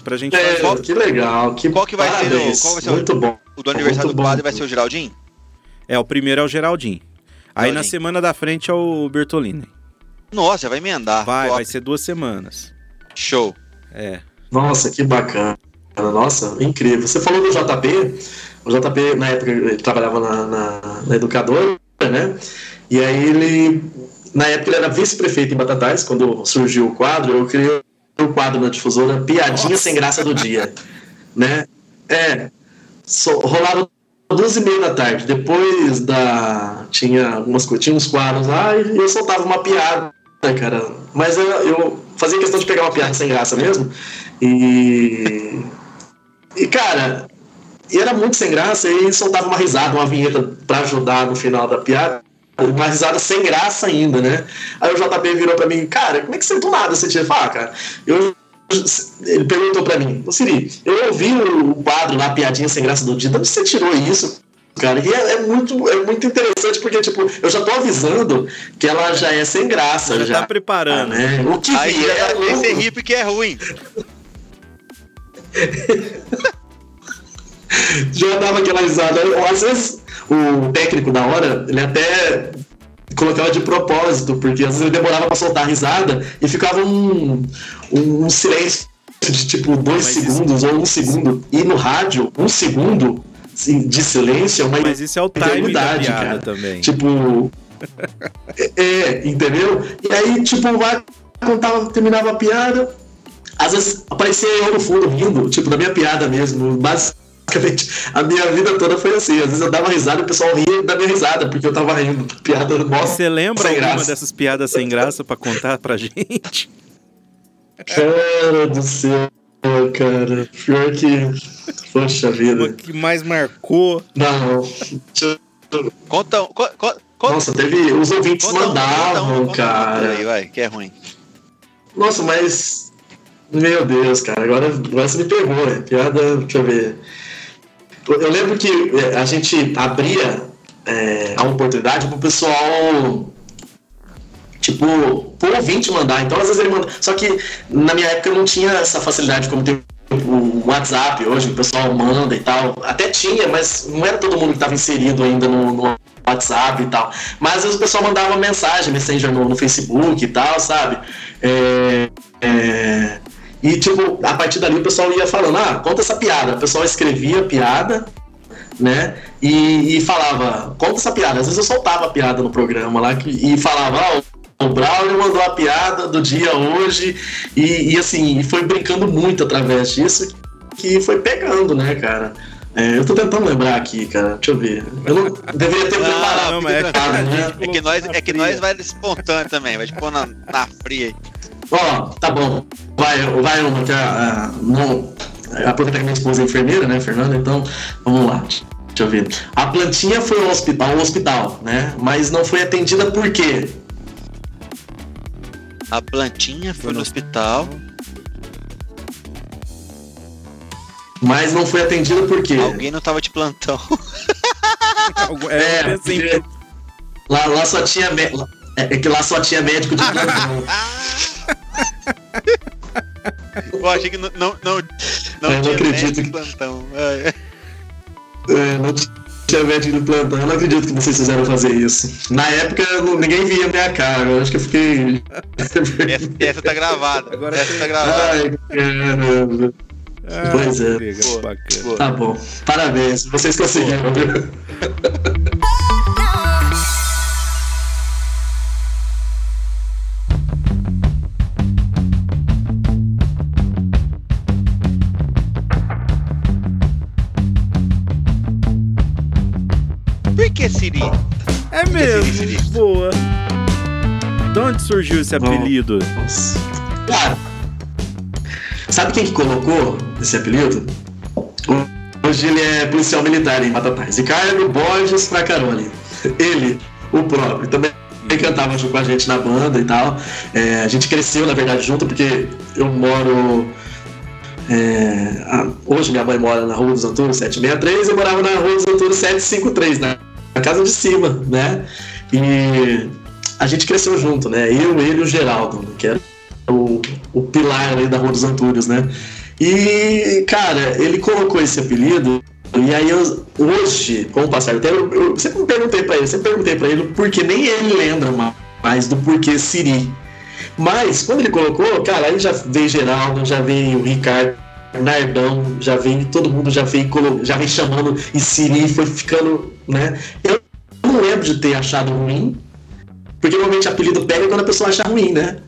Pra gente É, fazer. que legal. Que Qual que vai ser o- parabéns. qual vai ser o- Muito bom. O do aniversário Muito do bom. padre vai ser o Geraldinho? É, o primeiro é o Geraldinho. Aí na semana da frente é o Bertolini. Nossa, vai emendar. Vai, Top. vai ser duas semanas. Show. É. Nossa, que bacana. Nossa, incrível. Você falou do JP. O JP, na época, ele trabalhava na, na, na educadora, né? E aí ele, na época, ele era vice-prefeito em Batatais, quando surgiu o quadro, eu criei o quadro na difusora Piadinha Nossa. Sem Graça do Dia, né? É, só, rolava duas e meia da tarde, depois da... tinha algumas tinha uns quadros lá e eu soltava uma piada, cara? Mas eu, eu fazia questão de pegar uma piada sem graça mesmo, e... E, cara, e era muito sem graça, e soltava uma risada, uma vinheta pra ajudar no final da piada. Uma risada sem graça ainda, né? Aí o JP virou pra mim, cara, como é que você do nada você tira? Fala, cara, eu. Ele perguntou pra mim, ô Siri, eu ouvi o quadro lá, Piadinha Sem Graça do Dia, de onde você tirou isso? Cara, e é, é muito, é muito interessante, porque, tipo, eu já tô avisando que ela já é sem graça. Já, Já, tá preparando. né? O que Aí vier, já é esse lucro. ri porque é ruim. já dava aquela risada. Às vezes o técnico da hora, ele até colocava de propósito, porque às vezes ele demorava pra soltar a risada e ficava um, um, um silêncio de tipo dois Mas isso- segundos ou um segundo. E no rádio, um segundo de silêncio é uma Mas isso é o time da cara. também. Tipo. é, é, entendeu? E aí, tipo, vai, contava, terminava a piada. Às vezes aparecia eu no fundo rindo, tipo, da minha piada mesmo. Basicamente, a minha vida toda foi assim. Às vezes eu dava risada e o pessoal ria da minha risada, porque eu tava rindo da piada. Nossa, Você lembra alguma graça. dessas piadas sem graça pra contar pra gente? cara do céu, cara. Pior que. Poxa vida. que mais marcou? Não. Conta, co- co- conta, Nossa, teve. Os ouvintes conta mandavam, conta cara. Aí, vai, que é ruim. Nossa, mas. Meu Deus, cara, agora, agora você me pegou, é piada. Deixa eu ver. Eu lembro que é, a gente abria é, a oportunidade pro pessoal. Tipo, pro ouvinte mandar. Então, às vezes ele manda. Só que na minha época não tinha essa facilidade como tem o WhatsApp hoje, o pessoal manda e tal. Até tinha, mas não era todo mundo que estava inserido ainda no, no WhatsApp e tal. Mas às vezes o pessoal mandava mensagem, Messenger no, no Facebook e tal, sabe? É, é, e, tipo, a partir dali o pessoal ia falando, ah, conta essa piada. O pessoal escrevia a piada, né? E, e falava, conta essa piada. Às vezes eu soltava a piada no programa lá que- e falava, ah, o Braulio mandou a piada do dia hoje. E, e, assim, foi brincando muito através disso que foi pegando, né, cara? É, eu tô tentando lembrar aqui, cara. Deixa eu ver. Eu não deveria ter Não, preparado. não, mas é né? É que nós, é que nós vai espontâneo também, vai pôr na, na fria Ó, tá bom. Vai, vai uma que a, a, não, aproveitar que minha esposa é enfermeira, né, Fernanda? Então, vamos lá. eu ver. A plantinha foi ao hospital, ao hospital, né? Mas não foi atendida por quê? A plantinha foi no hospital. Mas não foi atendida por quê? Alguém não tava de plantão. É, é, assim, porque lá, lá só tinha mé- é que lá só tinha médico de plantão. Eu achei que não, não, não, não Eu não tinha acredito que- plantão. É. É, não tinha médico de plantão. Eu não acredito que vocês fizeram fazer isso. Na época ninguém via minha cara. Eu acho que eu fiquei. Essa, essa tá gravada. Agora essa tá gravada. Ai, caramba. Ah, Pois é. Boa, boa. Tá bom. Parabéns. Vocês conseguiram, que Siri? É Siri, mesmo, Siri? boa. De onde surgiu esse apelido? Nossa. Cara, sabe quem que colocou esse apelido? Hoje ele é policial militar em Batatais. Ricardo Borges Fracaroli. Ele, o próprio, também cantava junto com a gente na banda e tal. É, a gente cresceu, na verdade, junto, porque eu moro. é, hoje minha mãe mora na Rua dos Antônios 763 eu morava na Rua dos Antônios 753, na, na casa de cima, né? E a gente cresceu junto, né? Eu, ele e o Geraldo, que era o, o pilar ali da Rua dos Antúrios, né? E, cara, ele colocou esse apelido, e aí eu, hoje, com o passar do tempo, eu, sempre perguntei pra ele, sempre perguntei pra ele, porque nem ele lembra ma- mais do porquê Siri. Mas, quando ele colocou, cara, aí já veio Geraldo, já veio o Ricardo, Nardão, já vem, todo mundo já vem, já vem chamando, e Siri foi ficando, né? Eu não lembro de ter achado ruim, porque normalmente apelido pega quando a pessoa acha ruim, né?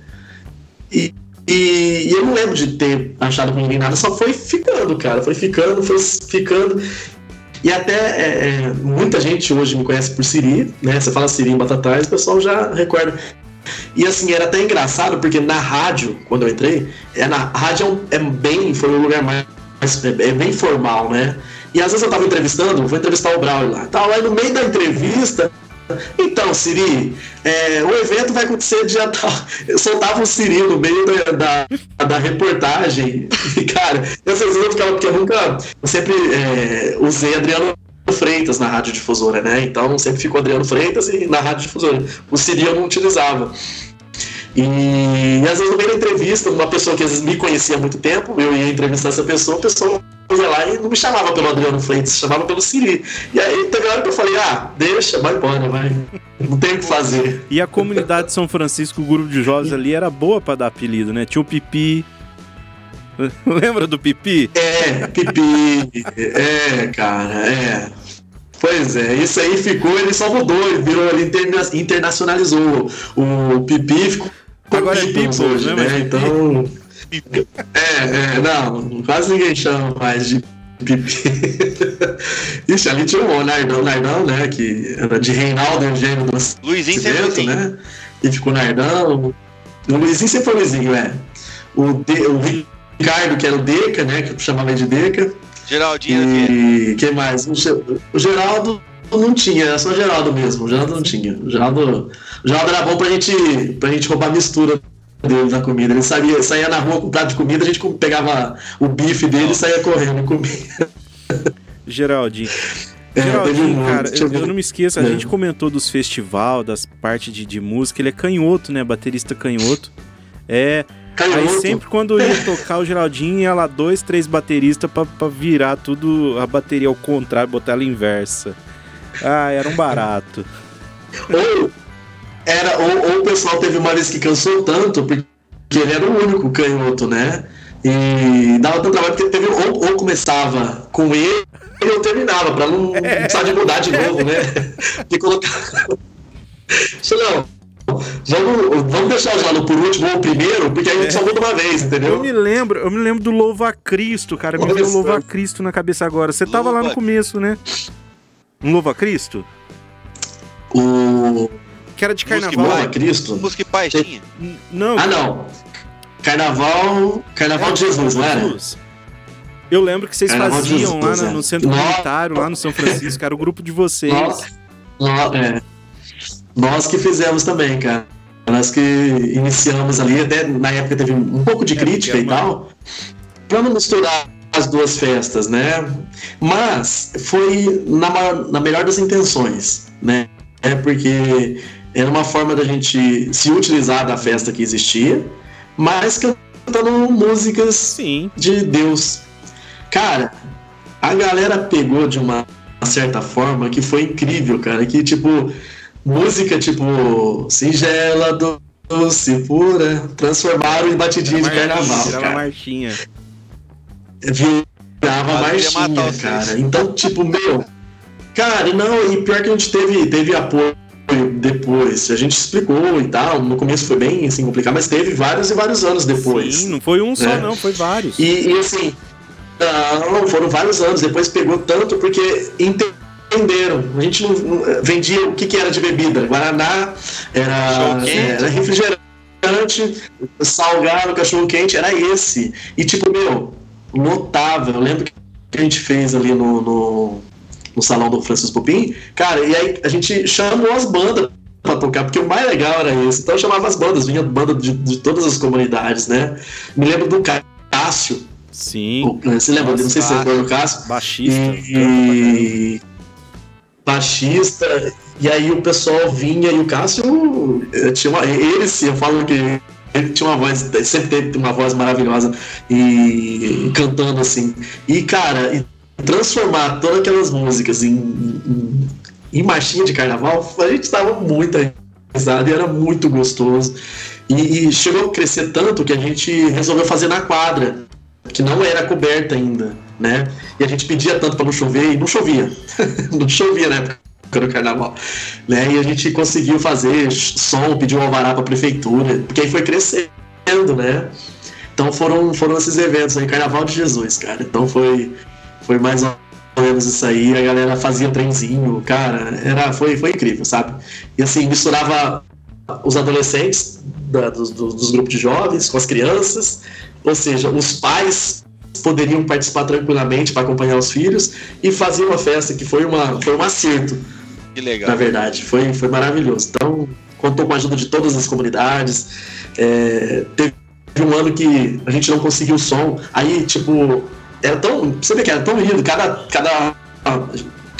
E, e, e eu não lembro de ter achado ruim nem nada, só foi ficando, cara. Foi ficando, foi ficando. E até é, é, muita gente hoje me conhece por Siri, né? Você fala Siri em Batatais, o pessoal já recorda. E assim, era até engraçado, porque na rádio, quando eu entrei, é na a rádio é, um- é bem, foi o lugar mais. É, é bem formal, né? E às vezes eu tava entrevistando, vou entrevistar o Braulio lá. Tava lá no meio da entrevista, então, Siri, é, o evento vai acontecer dia tal. Eu soltava o Siri no meio da, da, da reportagem. E, cara, eu eu ficava, porque eu nunca. Eu sempre é, usei Adriano Freitas na rádio difusora, né? Então sempre ficou Adriano Freitas e na rádio difusora. O Siri eu não utilizava. E, às vezes no meio da entrevista, uma pessoa que às vezes me conhecia há muito tempo, eu ia entrevistar essa pessoa, a pessoa ia lá e não me chamava pelo Adriano Freitas, chamava pelo Siri. E aí teve hora que eu falei, ah, deixa, vai embora, vai. Não tem o que fazer. E a comunidade de São Francisco, o grupo de jovens ali, era boa pra dar apelido, né? Tinha o Pipi. Lembra do Pipi? É, pipi. É, cara, é. Pois é, isso aí ficou, ele só mudou, ele virou, ele interna- internacionalizou. O pipi ficou. Agora é Peoples, hoje, né? Né? Então. É, é, não, quase ninguém chama mais de pipi. Ixi, ali tinha o Nardão, Nardão, né? Que era de Reinaldo Eugênio do Luizinho sempre Nascimento, assim. né? E ficou Nardão. O Luizinho sempre foi Luizinho, é. O, De, o Ricardo, que era o Deca, né? Que eu chamava ele de Deca. Geraldinho era o quê? E quem mais? O, Ge- o Geraldo não tinha, era só o Geraldo mesmo. O Geraldo não tinha. O Geraldo, o Geraldo era bom pra gente, pra gente roubar a mistura dele na comida. Ele saía, saía na rua com um prato de comida, a gente pegava o bife dele e saía correndo e comia. Geraldinho. É, Geraldinho, cara, eu, eu não me esqueço, a É. gente comentou dos festival, das partes de, de música, ele é canhoto, né? Baterista canhoto. É. Aí Canhoto. sempre quando ia tocar o Geraldinho, ia lá dois, três bateristas pra, pra virar tudo, a bateria ao contrário, botar ela inversa. Ah, era um barato. Ou, era, ou, ou o pessoal teve uma vez que cansou tanto, porque ele era o único canhoto, né? E dava tanto trabalho porque teve, ou, ou começava com ele ou terminava, pra não, não precisar de mudar de novo, né? De colocar. Não, vamos, vamos deixar o Jalo por último ou primeiro, porque aí a gente só muda uma vez, Eu entendeu? me lembro, eu me lembro do Louva a Cristo, cara. Me veio. Louva a Cristo na cabeça agora. Você tava lá no começo, né? Um Louva a Cristo? O Que era de Música carnaval. Louva Cristo. Música e paz tinha. Não. Ah, não. Carnaval. Carnaval de Jesus, não era? Jesus. Eu lembro que vocês Carnaval faziam lá Jesus, no, é. no centro Nossa. comunitário, lá no São Francisco, era o grupo de vocês. Nós, nós- é. Nós que fizemos também, cara. Nós que iniciamos ali, até na época teve um pouco de É, crítica e é uma- tal, pra não misturar as duas festas, né? Mas foi na, maior- na melhor das intenções, né? É porque era uma forma da gente se utilizar da festa que existia, mas cantando músicas Sim. de Deus. Cara, a galera pegou de uma certa forma que foi incrível, cara. Que tipo, música tipo singela, doce, pura, transformaram em batidinha de carnaval, Virava cara. marchinha. Virava marchinha, cara. Então, tipo, meu. Cara, não, e pior que a gente teve, teve apoio depois. A gente explicou e tal. No começo foi bem assim, complicado, mas teve vários e vários anos depois. Sim, não foi um só, É. não, foi vários. E, e, assim, não, foram vários anos. Depois pegou tanto porque entenderam. A gente não, não- vendia o que, que era de bebida. Guaraná, era, quente. era refrigerante, salgado, cachorro quente, era esse. E tipo, meu, notável. Eu lembro que a gente fez ali no, no, no salão do Francisco Pupim, cara, e aí a gente chamou as bandas pra tocar, porque o mais legal era isso. Então eu chamava as bandas, vinha banda de, de todas as comunidades, né? Me lembro do Cássio. Sim, Você lembra? Nossa, não sei se você lembra do Cássio. baixista. E baixista. E aí o pessoal vinha e o Cássio eh, tinha uma, ele sim, eu falo que ele tinha uma voz, sempre teve uma voz maravilhosa e cantando assim. E cara, e transformar todas aquelas músicas em, em, em marchinha de carnaval, a gente tava muito risada e era muito gostoso. E, e chegou a crescer tanto que a gente resolveu fazer na quadra, que não era coberta ainda, né? E a gente pedia tanto para não chover e não chovia. não chovia na época do carnaval. Né? E a gente conseguiu fazer som, pediu alvará para a prefeitura, porque aí foi crescendo, né? Então foram, foram esses eventos aí, Carnaval de Jesus, cara. Então foi, foi mais ou menos isso aí. A galera fazia trenzinho, cara. Era, foi, foi incrível, sabe? E assim, misturava os adolescentes da- dos- dos grupos de jovens com as crianças, ou seja, os pais poderiam participar tranquilamente para acompanhar os filhos e fazer uma festa que foi, uma, foi um acerto, Que na legal. verdade. Foi, foi maravilhoso. Então, contou com a ajuda de todas as comunidades. É, teve um ano que a gente não conseguiu som. Aí, tipo, era tão. Você vê que era tão unido, cada, cada,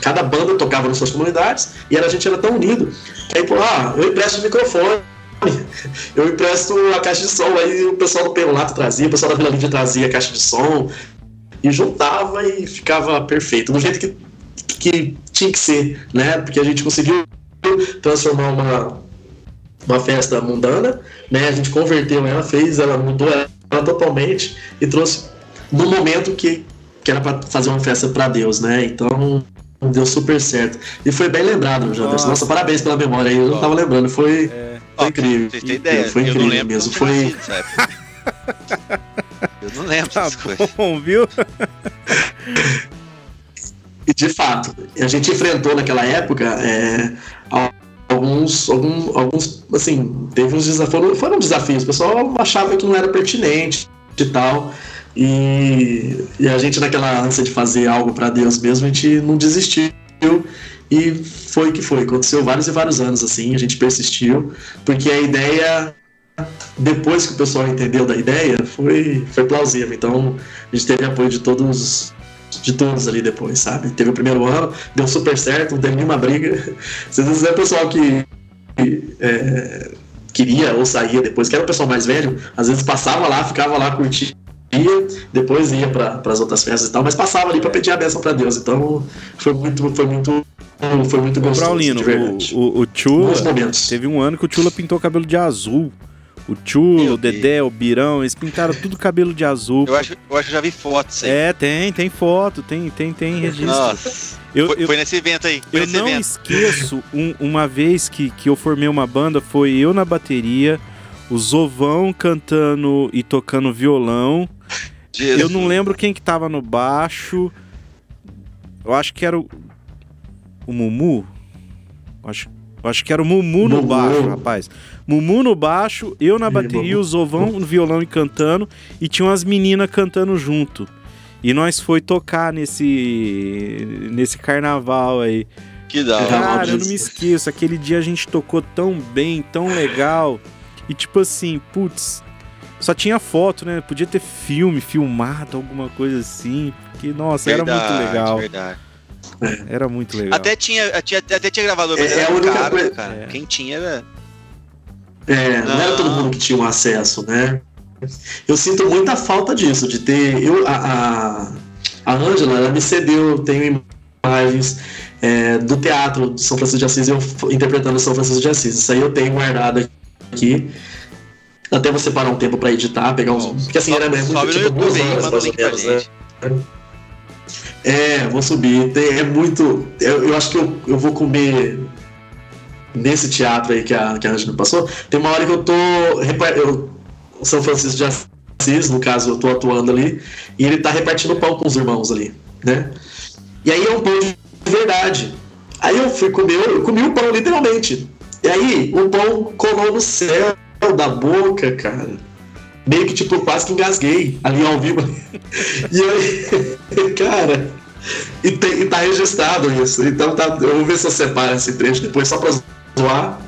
cada banda tocava nas suas comunidades e era, a gente era tão unido. Que aí, pô, ah, eu empresto o microfone. Eu empresto a caixa de som, aí o pessoal do Penolato trazia, o pessoal da Vila Lídia trazia a caixa de som e juntava e ficava perfeito, do jeito que, que tinha que ser, né? Porque a gente conseguiu transformar uma, uma festa mundana, né? A gente converteu ela, fez, ela mudou ela totalmente e trouxe no momento que, que era para fazer uma festa para Deus, né? Então deu super certo. E foi bem lembrado, Janderson. Nossa. Nossa, parabéns pela memória aí. Eu não tava lembrando, foi, É, foi Ó, incrível. Vocês têm ideia? Foi eu não incrível lembro mesmo. Foi. Eu não lembro tá essas coisas. bom, viu? E de fato, a gente enfrentou naquela época é, alguns, algum- alguns, assim, teve uns desafios, foram, foram desafios, o pessoal achava que não era pertinente e tal, e, e a gente naquela ânsia de fazer algo para Deus mesmo, a gente não desistiu, e foi que foi, aconteceu vários e vários anos assim, a gente persistiu, porque a ideia, depois que o pessoal entendeu da ideia, foi, foi plausível, então a gente teve apoio de todos de todos ali depois, sabe? Teve o primeiro ano, deu super certo, não teve nenhuma briga. Às vezes é o pessoal que é, queria ou saía depois, que era o pessoal mais velho, às vezes passava lá, ficava lá, curtia, depois ia para as outras festas e tal, mas passava ali para pedir a bênção para Deus. Então foi muito, foi muito, foi muito gostoso, Braulino, o, o, o Chula, teve um ano que o Chula pintou o cabelo de azul. O Chula, Meu o Dedé, o Birão, eles pintaram tudo cabelo de azul. Eu acho, eu acho que já vi fotos aí. É, tem, tem foto, tem, tem, tem registro. Nossa. Eu, foi, eu, foi nesse evento aí. Foi eu nesse não evento. esqueço um- uma vez que, que eu formei uma banda, foi eu na bateria, o Zovão cantando e tocando violão. Jesus. Eu não lembro quem que tava no baixo. Eu acho que era o, o Mumu. Eu acho, eu acho que era o Mumu no Mumu. baixo, rapaz. Mumu no baixo, eu na bateria, o Zovão no violão e cantando. E tinha umas meninas cantando junto. E nós foi tocar nesse nesse carnaval aí. Que da hora. Cara, eu não me esqueço. Aquele dia a gente tocou tão bem, tão legal. E tipo assim, putz, só tinha foto, né? Podia ter filme, filmado, alguma coisa assim. Porque, nossa, Verdade, era muito legal. Verdade. Era muito legal. Até tinha, tinha- até tinha gravador, mas É, é era a única caro, coisa- cara. É. Quem tinha era. É, não era todo Não. mundo que tinha um acesso, né? Eu sinto muita falta disso, de ter. Eu, a, a, a Angela, ela me cedeu, tenho imagens é, do teatro de São Francisco de Assis, eu interpretando São Francisco de Assis. Isso aí eu tenho guardado aqui. Até você parar um tempo pra editar, pegar uns. Porque assim, era Sobe no tipo, duas YouTube aí, horas, manda o link pra né? É, vou subir. Tem- é muito. Eu, eu acho que eu, eu vou comer nesse teatro aí que a, que a Angela passou. Tem uma hora que eu tô. Eu, São Francisco de Assis, no caso, eu tô atuando ali, e ele tá repartindo pão com os irmãos ali, né? E aí é um pão de verdade. Aí eu fui comer, eu comi o pão literalmente. E aí o pão colou no céu da boca, cara. Meio que tipo, quase que engasguei ali ao vivo. E aí, cara, e, tem- e tá registrado isso. Então tá, eu vou ver se eu separo esse trecho depois só pra zoar,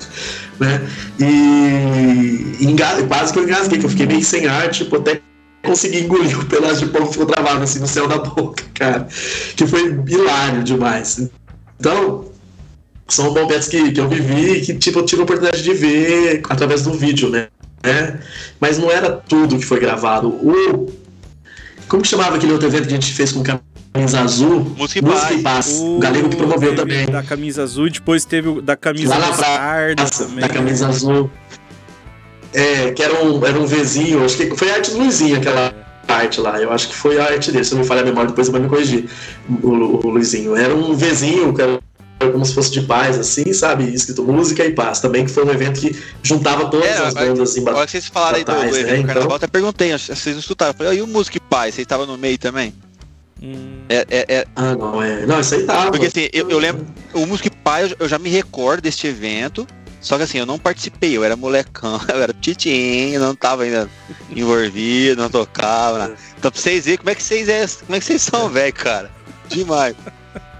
né? E enga- quase que eu engasguei, que eu fiquei meio sem ar, tipo, até consegui engolir o pedaço de pão que ficou travado assim no céu da boca, cara. Que foi hilário demais. Então, são momentos que, que eu vivi e que tipo, eu tive a oportunidade de ver através do vídeo, né? né? Mas não era tudo que foi gravado. O. Como que chamava aquele outro evento que a gente fez com camisa azul? Música e Música e Paz. Paz. O Galego que promoveu também. Da camisa azul e depois teve o da camisa Lá na Praça, também. da camisa azul. É, que era um, era um Vzinho, acho que foi a arte do Luizinho aquela arte lá. Eu acho que foi a arte dele, se não me falha a memória, depois vai me corrigir. O, o Luizinho. Era um Vzinho, que era como se fosse de paz, assim, sabe? Escrito música e paz. Também que foi um evento que juntava todas É, as bandas em A hora que vocês falaram aí do, do Batais, né? evento do carnaval, Então- eu até perguntei, vocês não escutaram. Eu Falei, e o Música e Paz? Vocês estavam no meio também? Hum, É, é, é- Ah, não, é. Não, isso aí tava. porque assim, eu, eu lembro, o Música e Paz, eu já me recordo deste evento, só que assim, eu não participei, eu era molecão, eu era titinho, não tava ainda envolvido, não tocava. nada. Então pra vocês verem como é que vocês, é, como é que vocês são, velho, cara. Demais.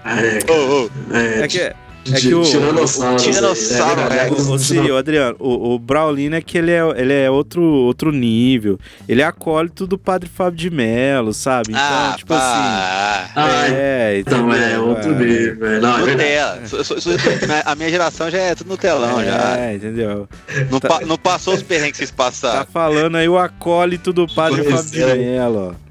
É, Ô, ô, é, é que, é que o- Tiranossauro. o Tiranossauro, é, verdade. Ô, Círio, Adriano, o, o Braulino é que ele é, ele é outro, outro nível. Ele é acólito do Padre Fábio de Mello, sabe? Então, ah, tipo assim. pá. Ah, É, Então, é outro nível. Não, é. Nutella. A minha geração já é tudo Nutelão, já. É, entendeu? Não, pa- não passou os perrengues que vocês Tá passaram. falando aí o acólito do Padre Pois Fábio de é. Mello, ó.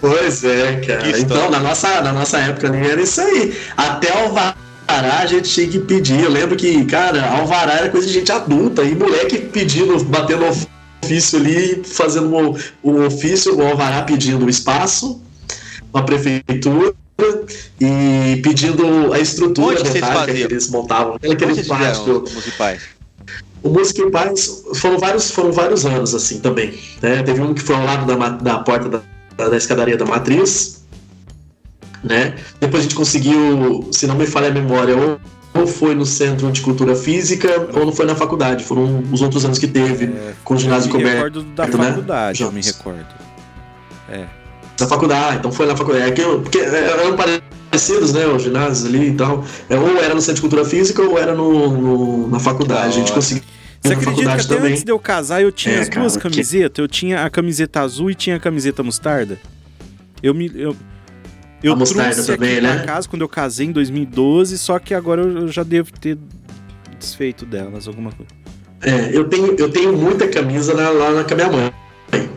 Pois é, cara. Então, na nossa, na nossa época ali era isso aí. Até alvará a gente tinha que pedir. Eu lembro que, cara, alvará era coisa de gente adulta e moleque pedindo, batendo ofício ali, fazendo o, o ofício, o alvará pedindo o espaço, a prefeitura e pedindo a estrutura Onde vocês metálica que eles montavam. Aquele plástico. O Música e Paz foram vários, foram vários anos assim também. Né? Teve um que foi ao lado da, da porta da, da, da escadaria da Matriz. Né? Depois a gente conseguiu, se não me falha a memória, ou, ou foi no Centro de Cultura Física ou não foi na faculdade. Foram os outros anos que teve com o ginásio eu me coberto. recordo da né? faculdade, eu me recordo. Na faculdade, então foi na faculdade. É que eu- porque eram parecidos, né? Os ginásios ali e tal. É, ou era no Centro de Cultura Física ou era no, no- na faculdade. A gente conseguiu. Você acredita que até também. antes de eu casar eu tinha É, as duas cara, que- camisetas? Eu tinha a camiseta azul e tinha a camiseta mostarda. Eu me. Eu, eu A mostarda trouxe também, aqui né? pra casa quando eu casei em 2012, só que agora eu eu já devo ter desfeito delas, alguma coisa. É, eu tenho, eu tenho muita camisa na- lá na, com a minha mãe.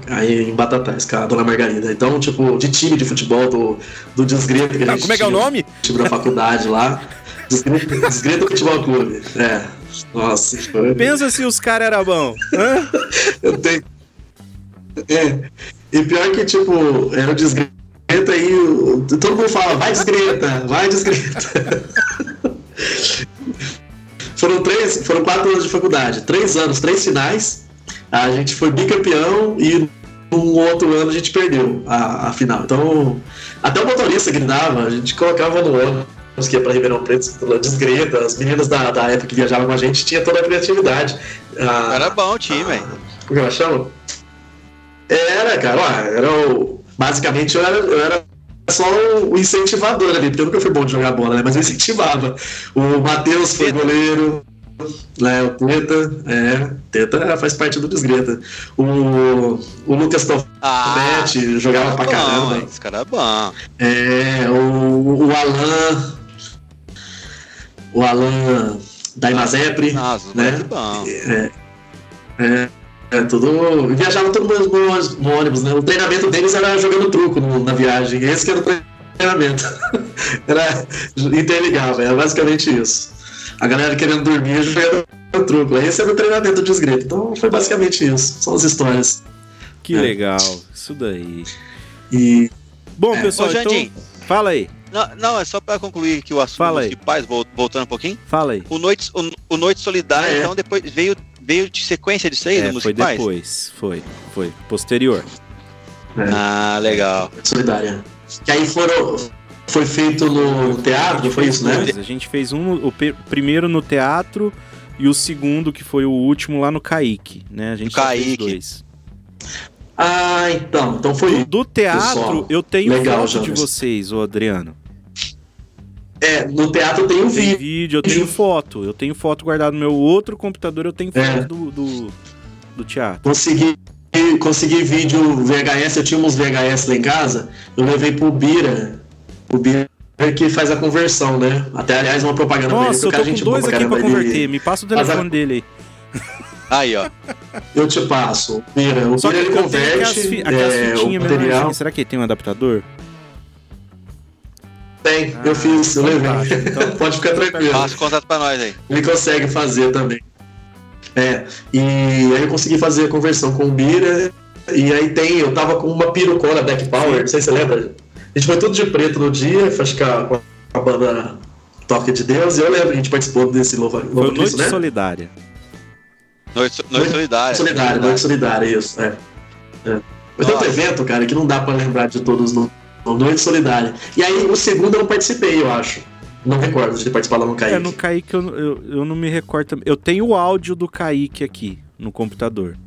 Aí em Batatais, com a dona Margarida. Então, tipo, de time de futebol do, do Desgreta que a Ah, gente como é que é o nome? time da faculdade lá. Desgreta Futebol Clube. É. Nossa. Pensa se os caras eram bons. Eu tenho. É. E pior que, tipo, era o Desgreta e o- todo mundo fala, vai Desgreta, vai Desgreta. foram três, foram quatro anos de faculdade, três anos, três finais. A gente foi bicampeão e um outro ano a gente perdeu a, a final. Então, até o motorista gritava, a gente colocava no ônibus que ia pra Ribeirão Preto, desgreta, as meninas da, da época que viajavam com a gente tinha toda a criatividade. A- Era bom o time, a- velho. Como chama? Era, cara, ó, era o basicamente eu era, eu era só o incentivador ali, porque eu nunca fui bom de jogar bola, né? Mas eu incentivava. O Matheus foi goleiro, né? O Teta, é, Teta faz parte do Desgreta. O, o Lucas Toffetti ah, jogava pra bom, caramba. Esse cara é bom. É, o, o Alan. O Alan da Imazepre. Nossa, né? Que bom. É, é, é, tudo. Viajava todo mundo no, no, ônibus, né? O treinamento deles era jogando truco no, na viagem. Esse que era o treinamento. era interligava, era basicamente isso. A galera querendo dormir jogando truco. Esse era o treinamento de esgrima. Então foi basicamente isso. São as histórias. Que é. legal, isso daí. E. Bom, é. pessoal, Ô, então, fala aí. Não, não, é só para concluir aqui o assunto Fala dos pais, voltando um pouquinho. Fala aí. O Noite, o, o Noite Solidária, é. então, depois veio, veio de sequência disso aí, é, Foi depois, foi, foi. Posterior. É. Ah, legal. Solidária. Que aí foram. Foi feito no teatro, foi isso, né? A gente fez um, o primeiro no teatro e o segundo, que foi o último, lá no Kaique, né? A gente Kaique. fez dois. Ah, então. Então foi. Do, do teatro, pessoal. eu tenho Legal, foto de vocês, ô Adriano. É, no teatro tem o tem vídeo. vídeo. Eu tenho foto. Eu tenho foto guardada no meu outro computador, eu tenho foto é. do, do, do, teatro. Consegui, consegui vídeo VHS, eu tinha uns VHS lá em casa, eu levei pro Bira. O Bira que faz a conversão, né? Até, aliás, uma propaganda Nossa, dele. eu tô com dois aqui pra converter. Me passa o telefone a... dele aí. Aí, ó. Eu te passo. Mira, o Só Bira, ele converte fi, é, o material. Será que ele tem um adaptador? Tem, ah, eu fiz, eu levei. Então, Pode ficar tranquilo. Passa o contato pra nós aí. Ele consegue fazer também. É, e aí eu consegui fazer a conversão com o Bira. E aí tem, eu tava com uma pirucona Back Power, não sei se você lembra. A gente foi tudo de preto no dia, acho que a, a banda Toque de Deus, e eu lembro, a gente participou desse Louva, Foi Noite né? Solidária. Noite, noite Solidária. Solidária, Noite Solidária, isso, é. é. Foi tanto evento, cara, que não dá pra lembrar de todos no Noite Solidária. E aí, o segundo eu não participei, eu acho. Não recordo de participar lá no Kaique. É, no Kaique eu, eu, eu não me recordo. Eu tenho o áudio do Kaique aqui no computador.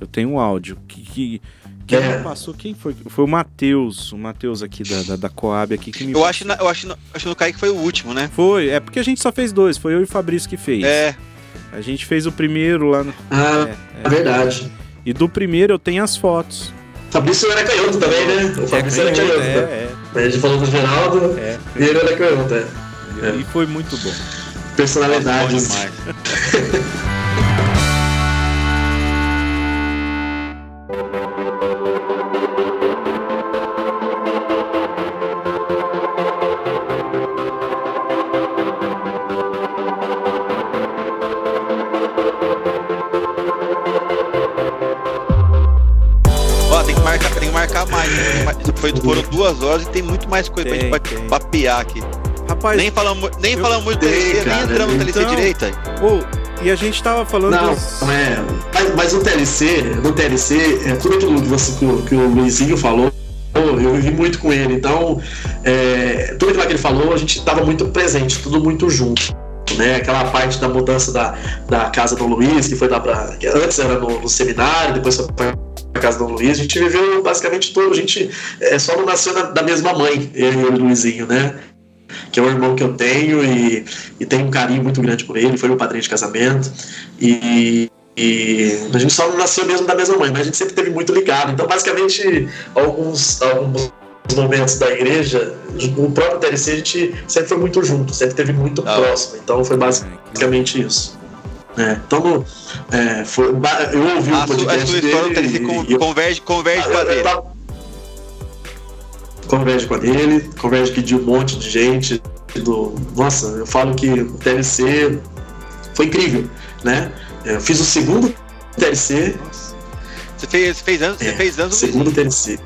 Eu tenho o áudio. Que, que, quem é. passou? Quem foi? Foi o Matheus, o Matheus aqui da, da, da, Coab aqui que me. Eu acho, na, eu acho, no, acho no Kaique foi o último, né? Foi, é porque a gente só fez dois, foi eu e o Fabrício que fez. É. A gente fez o primeiro lá no. Ah, é, é verdade. E do primeiro eu tenho as fotos. Fabrício era canhoto também, né? O Fabrício é, era canhoto. É, né? é. A gente falou do Geraldo é. e ele era canhoto, é. E foi muito bom. Personalidades. Foi, foram duas horas e tem muito mais coisa tem, pra gente papear aqui. Rapaz, nem falamos, nem eu, falamos muito TLC, nem entramos no TLC então, direito. Oh, e a gente tava falando. Não, dos... é. Mas, mas no TLC, no TLC, é tudo aquilo que, você, que o Luizinho falou eu vivi muito com ele, então é, tudo aquilo que ele falou, a gente estava muito presente, tudo muito junto. Né? Aquela parte da mudança da, da casa do Luiz, que foi lá pra. Que antes era no, no seminário, depois foi pra casa do Luiz, a gente viveu basicamente todo. A gente é, só não nasceu na, da mesma mãe, eu e o Luizinho, né? Que é o irmão que eu tenho e, e tenho um carinho muito grande por ele, foi meu padrinho de casamento. E, e a gente só não nasceu mesmo da mesma mãe, mas a gente sempre teve muito ligado. Então, basicamente, alguns, alguns momentos da igreja, o próprio TLC, a gente sempre foi muito junto, sempre teve muito ah, próximo. Então, foi basicamente isso. É, então, é, foi, eu ouvi a o podcast a sua dele, e, converge, converge com a dele. Tava, converge com a dele, converge que de um monte de gente. Do, nossa, eu falo que o TLC foi incrível, né? Eu fiz o segundo TLC. Você fez, fez anos, é, você fez anos Segundo TLC.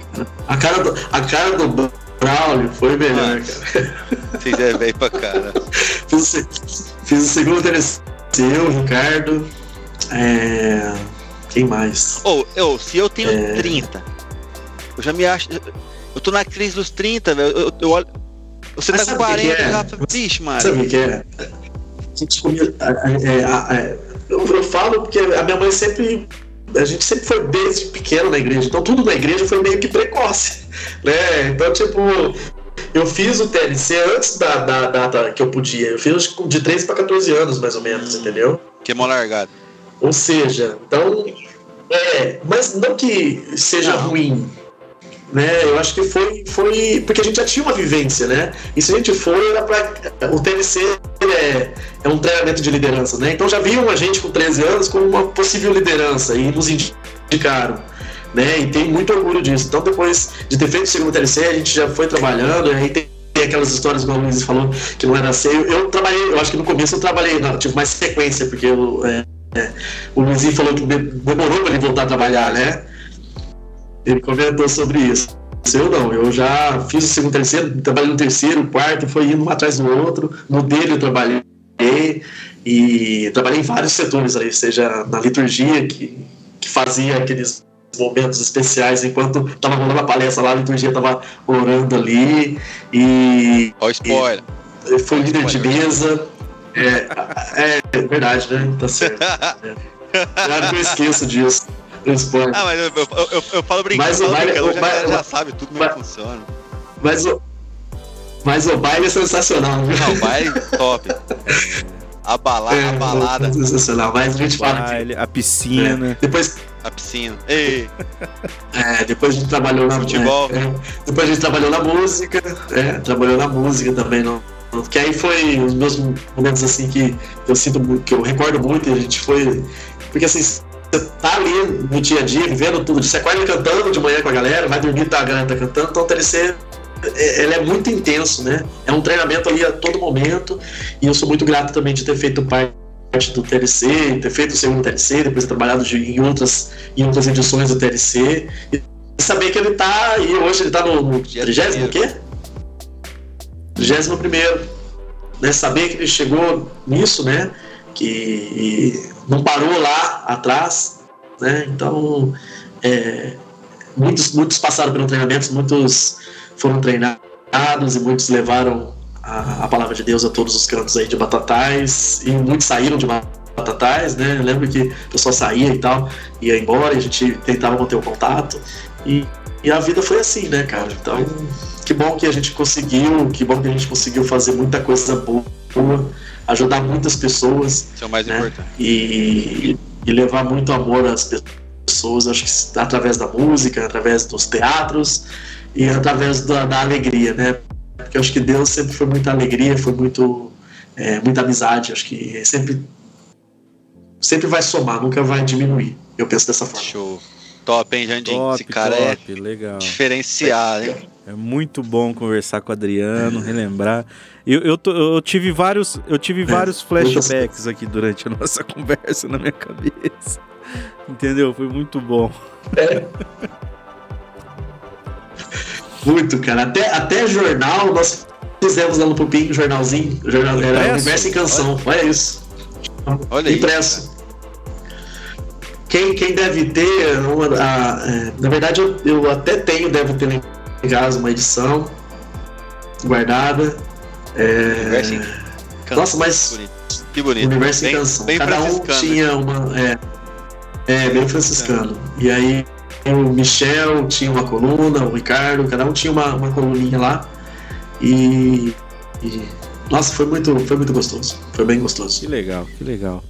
A cara do, a cara do Braulio foi melhor, ah, cara. Vocês é velho pra cara. fiz, fiz o segundo TLC eu, Ricardo. É... Quem mais? Ou, oh, eu, se eu tenho é... 30, eu já me acho. Eu tô na crise dos 30, velho. Eu, eu, olho. Você Mas tá com 40, é? já. Vixe, mano. Sabe o que é? A gente comia. Eu, eu falo porque a minha mãe sempre a gente sempre foi desde pequeno na igreja, então tudo na igreja foi meio que precoce, né? Então, tipo, eu fiz o TLC antes da, da data que eu podia. Eu fiz de 13 para 14 anos, mais ou menos, entendeu? Que é mó largado. Ou seja, então. É, mas não que seja não. ruim, né? Eu acho que foi, foi porque a gente já tinha uma vivência, né? E se a gente for, era para o TLC é, é um treinamento de liderança, né? Então já viam a gente com 13 anos como uma possível liderança e nos indicaram. Né, e tem muito orgulho disso. Então, depois de ter feito o segundo TLC, a gente já foi trabalhando, aí tem aquelas histórias, como o Luiz falou, que não era assim. Eu, trabalhei, eu acho que no começo eu trabalhei, não, tive mais sequência, porque eu, é, é, o Luizinho falou que demorou para ele voltar a trabalhar, né? Ele comentou sobre isso. Eu não, eu já fiz o segundo, terceiro, trabalhei no terceiro, quarto, foi indo um atrás do outro. No dele eu trabalhei e trabalhei em vários setores aí, seja na liturgia, que, que fazia aqueles momentos especiais enquanto estava rolando a palestra lá, a liturgia estava orando ali e. Ó, spoiler! E foi líder de mesa. É, é, é, verdade, né? Tá certo. É. Claro que eu esqueço disso. Ah, mas eu, eu, eu, eu falo brincando, mas o baile, o baile, já, já sabe tudo como funciona. Mas o, mas o baile é sensacional, viu? Não, o baile top. A balada, é, a balada. É sensacional, mas a gente fala. Baile, a piscina. É, depois. A piscina. Ei. É, depois a gente trabalhou na futebol. É, depois a gente trabalhou na música. É, trabalhou na música também. No, que aí foi os meus momentos assim que eu sinto que eu recordo muito e a gente foi. Porque assim, você tá ali no dia a dia, vivendo tudo. Você acorda cantando de manhã com a galera, vai dormir, tá, a galera tá cantando, então o TLC é, ele é muito intenso, né? É um treinamento ali a todo momento, e eu sou muito grato também de ter feito parte do TLC, ter feito o segundo TLC, depois trabalhado de, em, outras, em outras edições do TLC, e saber que ele tá, e hoje ele tá no, no 30 o quê? 31 primeiro. Né? Saber que ele chegou nisso, né? Que não parou lá atrás, né? Então, é, muitos, muitos passaram pelo treinamento, muitos foram treinados e muitos levaram a, a, palavra de Deus a todos os cantos aí de Batatais e muitos saíram de Batatais, né? Eu lembro que o pessoal saía e tal, ia embora, e a gente tentava manter o contato e, e a vida foi assim, né, cara? Então, que bom que a gente conseguiu, que bom que a gente conseguiu fazer muita coisa boa ajudar muitas pessoas. Isso é o mais né? importante. E, e levar muito amor às pessoas, acho que através da música, através dos teatros e através da, da alegria, né? Porque eu acho que Deus sempre foi muita alegria, foi muito, é, muita amizade, acho que sempre, sempre vai somar, nunca vai diminuir. Eu penso dessa forma. Show. Top, hein, Jandim? Top, Esse cara é top, é legal. diferenciado, hein? É muito bom conversar com o Adriano, relembrar. Eu, eu, tô, eu tive vários, eu tive vários flashbacks aqui durante a nossa conversa na minha cabeça. Entendeu? Foi muito bom. É. Muito, cara. Até, até jornal nós fizemos lá no Pupim, jornalzinho. Jornal, era Universo em Canção. Olha, Olha isso. Olha Impresso. Quem, quem deve ter, uma, a, é, na verdade eu, eu até tenho, deve ter em casa uma edição guardada. É... Nossa, mas. Que bonito. Universo bem, em Canção. Bem Cada um tinha uma. É, é bem franciscano. E aí o Michel tinha uma coluna, o Ricardo, cada um tinha uma, uma coluninha lá. E, e, Nossa, foi muito, foi muito gostoso. Foi bem gostoso. Que legal, que legal.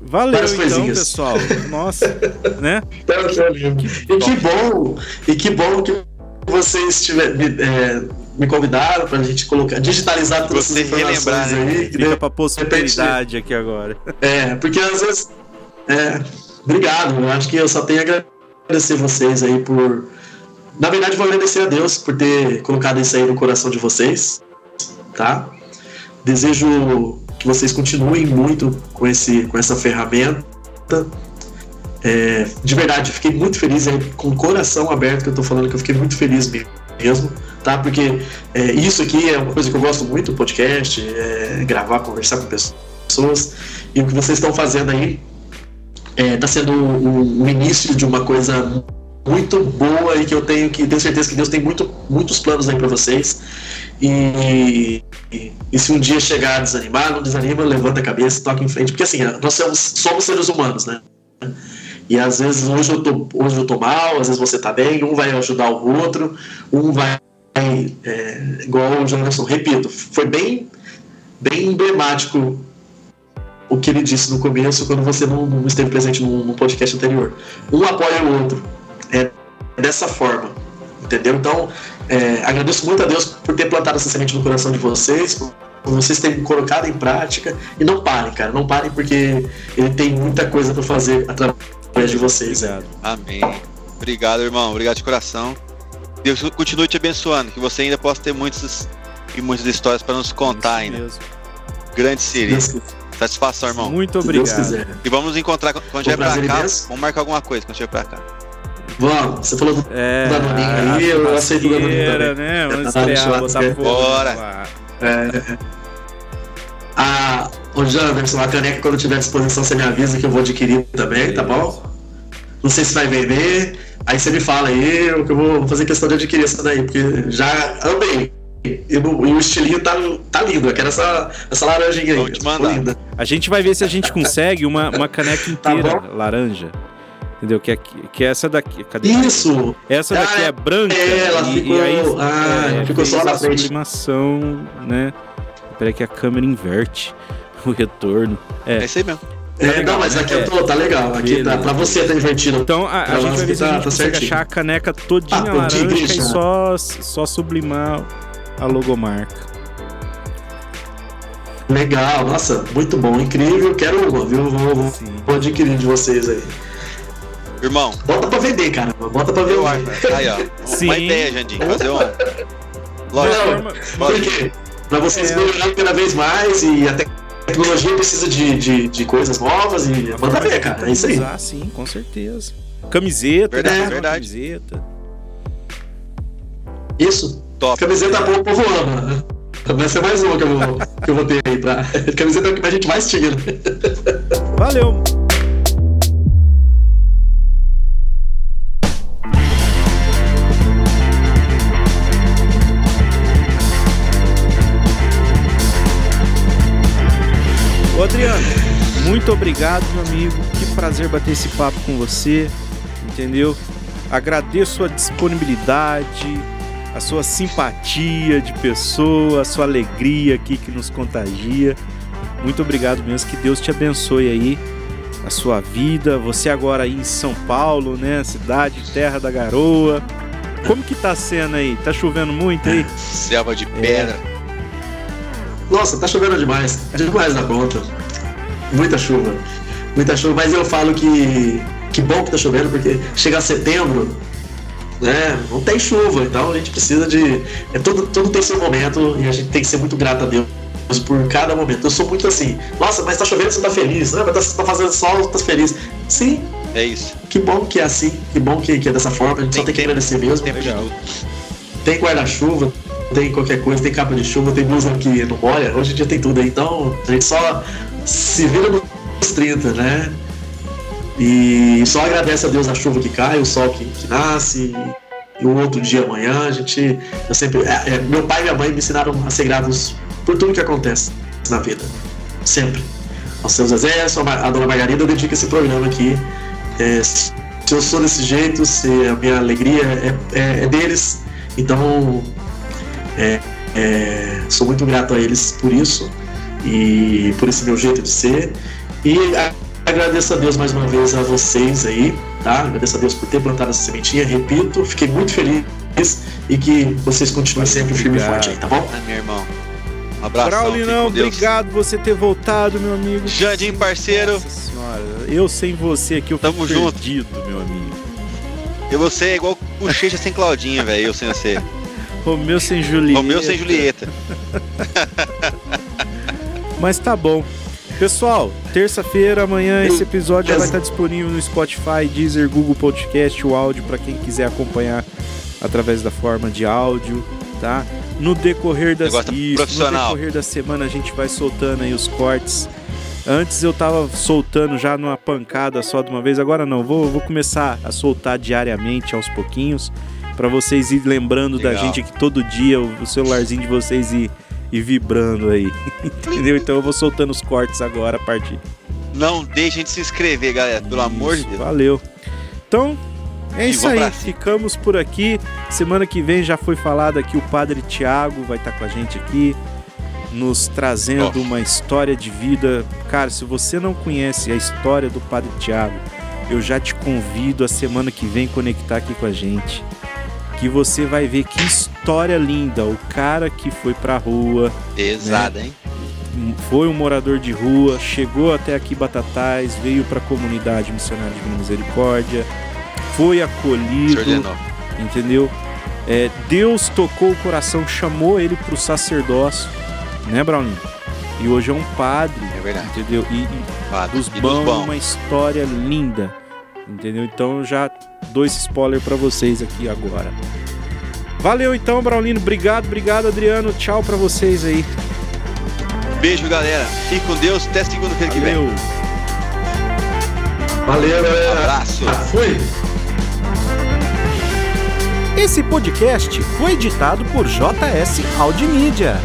Valeu então, coisinhas. pessoal. Nossa, né? Então, que e que bom, e que bom que vocês tiver, é, me convidaram para a gente colocar, digitalizar todas essas informações né? aí. Fica para posteridade aqui agora. É, porque às vezes. É, obrigado, eu acho que eu só tenho a agradecer vocês aí por. Na verdade, vou agradecer a Deus por ter colocado isso aí no coração de vocês, tá? Desejo que vocês continuem muito com, esse, com essa ferramenta. É, de verdade, fiquei muito feliz, é, com o coração aberto que eu tô falando, que eu fiquei muito feliz mesmo, tá? Porque é, isso aqui é uma coisa que eu gosto muito, podcast, é, gravar, conversar com pessoas, e o que vocês estão fazendo aí está é, sendo o, o, início de uma coisa muito boa e que eu tenho que tenho certeza que Deus tem muito, muitos planos aí para vocês. E, e, e, se um dia chegar a desanimar, não desanima, levanta a cabeça, toca em frente, porque assim, nós somos, somos seres humanos, né? E às vezes hoje eu tô, hoje eu tô mal, às vezes você tá bem, um vai ajudar o outro, um vai. É, igual o Jonathan, repito, foi bem, bem emblemático o que ele disse no começo quando você não, não esteve presente no, no, podcast anterior. Um apoia o outro. É dessa forma. Entendeu? Então, é, agradeço muito a Deus por ter plantado essa semente no coração de vocês, por vocês terem colocado em prática. E não parem, cara. Não parem porque ele tem muita coisa para fazer através de vocês. Obrigado. Amém. Obrigado, irmão. Obrigado de coração. Deus continue te abençoando. Que você ainda possa ter muitas e muitas histórias para nos contar Isso ainda. Mesmo. Grande Siri. Satisfação, irmão. Muito obrigado. E vamos nos encontrar quando estiver pra cá. Vamos marcar alguma coisa quando estiver pra cá. Vamos, você falou do é, Danoninho aí, eu aceito o Danoninho também. Né? Vamos estrear, botar fogo. Bora! É. Ah, ô Janderson, a caneca quando tiver à disposição você me avisa que eu vou adquirir também, tá bom? Não sei se vai vender, aí você me fala aí, que eu vou fazer questão de adquirir essa daí, porque já amei. E, o estilinho tá, tá lindo. Eu quero essa, essa laranjinha aí. Vou te mandar. A gente vai ver se a gente consegue uma, uma caneca tá inteira tá laranja. Entendeu? Que é, que é essa daqui. Cadê? Isso! Essa daqui ah, é branca. É, ela e, ficou, e aí, ah, é, ficou só na frente. sublimação, né? Peraí que a câmera inverte o retorno. É, é isso aí mesmo. Tá é, legal, não, mas né? aqui eu tô, tá legal. Aqui tá, pra você tá invertido. Então a, a gente vai ver se a tá, gente tá consegue achar a caneca todinha ah, laranja e só, só sublimar a logomarca. Legal, nossa, muito bom, incrível. Quero uma, viu? Vou, vou, vou adquirir de vocês aí. Irmão. Bota pra vender, cara. Bota pra vender. Aí, ó. Sim. Uma ideia, Jandim. Fazer uma. Lógico. Não, por quê? Pra vocês é. melhorarem cada vez mais e a tecnologia precisa de, de, de coisas novas e manda ver, cara. É isso aí. Ah, sim, com certeza. Camiseta, verdade, né? verdade. Camiseta. Isso. Top. Camiseta boa, o povo ama. Né? Vai ser mais uma que eu vou, que eu vou ter aí pra. Camiseta é o que a gente mais tira. Valeu! Ô Adriano, muito obrigado, meu amigo. Que prazer bater esse papo com você, entendeu? Agradeço a disponibilidade, a sua simpatia de pessoa, a sua alegria aqui que nos contagia. Muito obrigado mesmo, que Deus te abençoe aí a sua vida. Você agora aí em São Paulo, né, cidade, terra da garoa. Como que tá sendo aí? Tá chovendo muito aí? Selva de pedra. É. Nossa, tá chovendo demais. É demais na conta. Muita chuva. Muita chuva, mas eu falo que que bom que tá chovendo, porque chegar setembro, né? Não tem chuva, então a gente precisa de. É, tudo, tudo tem seu momento e a gente tem que ser muito grato a Deus por cada momento. Eu sou muito assim, nossa, mas tá chovendo, você tá feliz, né? Mas tá, tá fazendo sol, tá feliz. Sim. É isso. Que bom que é assim, que bom que, que é dessa forma, a gente tem só tem que agradecer mesmo. Tem, tem guarda-chuva, tem qualquer coisa, tem capa de chuva, tem blusa que não molha, hoje em dia tem tudo aí, então a gente só se vira nos 30, né? E só agradece a Deus a chuva que cai, o sol que, que nasce, e o outro dia amanhã. A gente. Eu sempre. É, é, meu pai e minha mãe me ensinaram a ser gratos por tudo que acontece na vida. Sempre. Aos seus Zezé, a dona Margarida, eu dedico esse programa aqui. É, se eu sou desse jeito, se a minha alegria é, é, é deles, então é, sou muito grato a eles por isso e por esse meu jeito de ser. E Agradeço a Deus mais uma vez a vocês aí, tá? Agradeço a Deus por ter plantado essa sementinha. Repito, fiquei muito feliz e que vocês continuem sempre firme e forte aí, tá bom? É, meu irmão. Um abraço. Braulinão, obrigado por você ter voltado, meu amigo. Jardim, parceiro. Nossa senhora, eu sem você aqui, eu Tamo junto. perdido, meu amigo. E você é igual o Checha sem Claudinha, velho, eu sem você. Romeu sem Julieta. Romeu sem Julieta. Mas tá bom. Pessoal, terça-feira, amanhã, esse episódio já vai estar disponível no Spotify, Deezer, Google Podcast, o áudio para quem quiser acompanhar através da forma de áudio, tá? No decorrer das isso, no decorrer da semana a gente vai soltando aí os cortes. Antes eu tava soltando já numa pancada só de uma vez, agora não, vou, vou começar a soltar diariamente aos pouquinhos para vocês ir lembrando Legal. da gente aqui todo dia, o, o celularzinho de vocês ir e vibrando aí. Entendeu? Então eu vou soltando os cortes agora a partir Não deixem de se inscrever, galera, pelo amor de Deus. Valeu. Então, é E isso aí. Ficamos por aqui. Semana que vem já foi falado aqui o Padre Tiago vai estar com a gente aqui, nos trazendo Ó. uma história de vida. Cara, se você não conhece a história do Padre Tiago, eu já te convido a semana que vem conectar aqui com a gente. Que você vai ver que história linda. O cara que foi pra rua, Pesada, hein? foi um morador de rua, chegou até aqui Batatais, veio para a comunidade missionária de Misericórdia, foi acolhido, entendeu? É, Deus tocou o coração, chamou ele para o sacerdócio, né, Brauninho? E hoje é um padre, É verdade. entendeu? E, e Padre. dos bons. uma história linda, entendeu? Então já dou esse spoiler para vocês aqui agora. Valeu então, Braulino. Obrigado, obrigado, Adriano. Tchau para vocês aí. Beijo, galera. Fique com Deus. Até segunda-feira que vem. Valeu. Valeu, galera. Abraço. Fui. Esse podcast foi editado por JS Audimídia.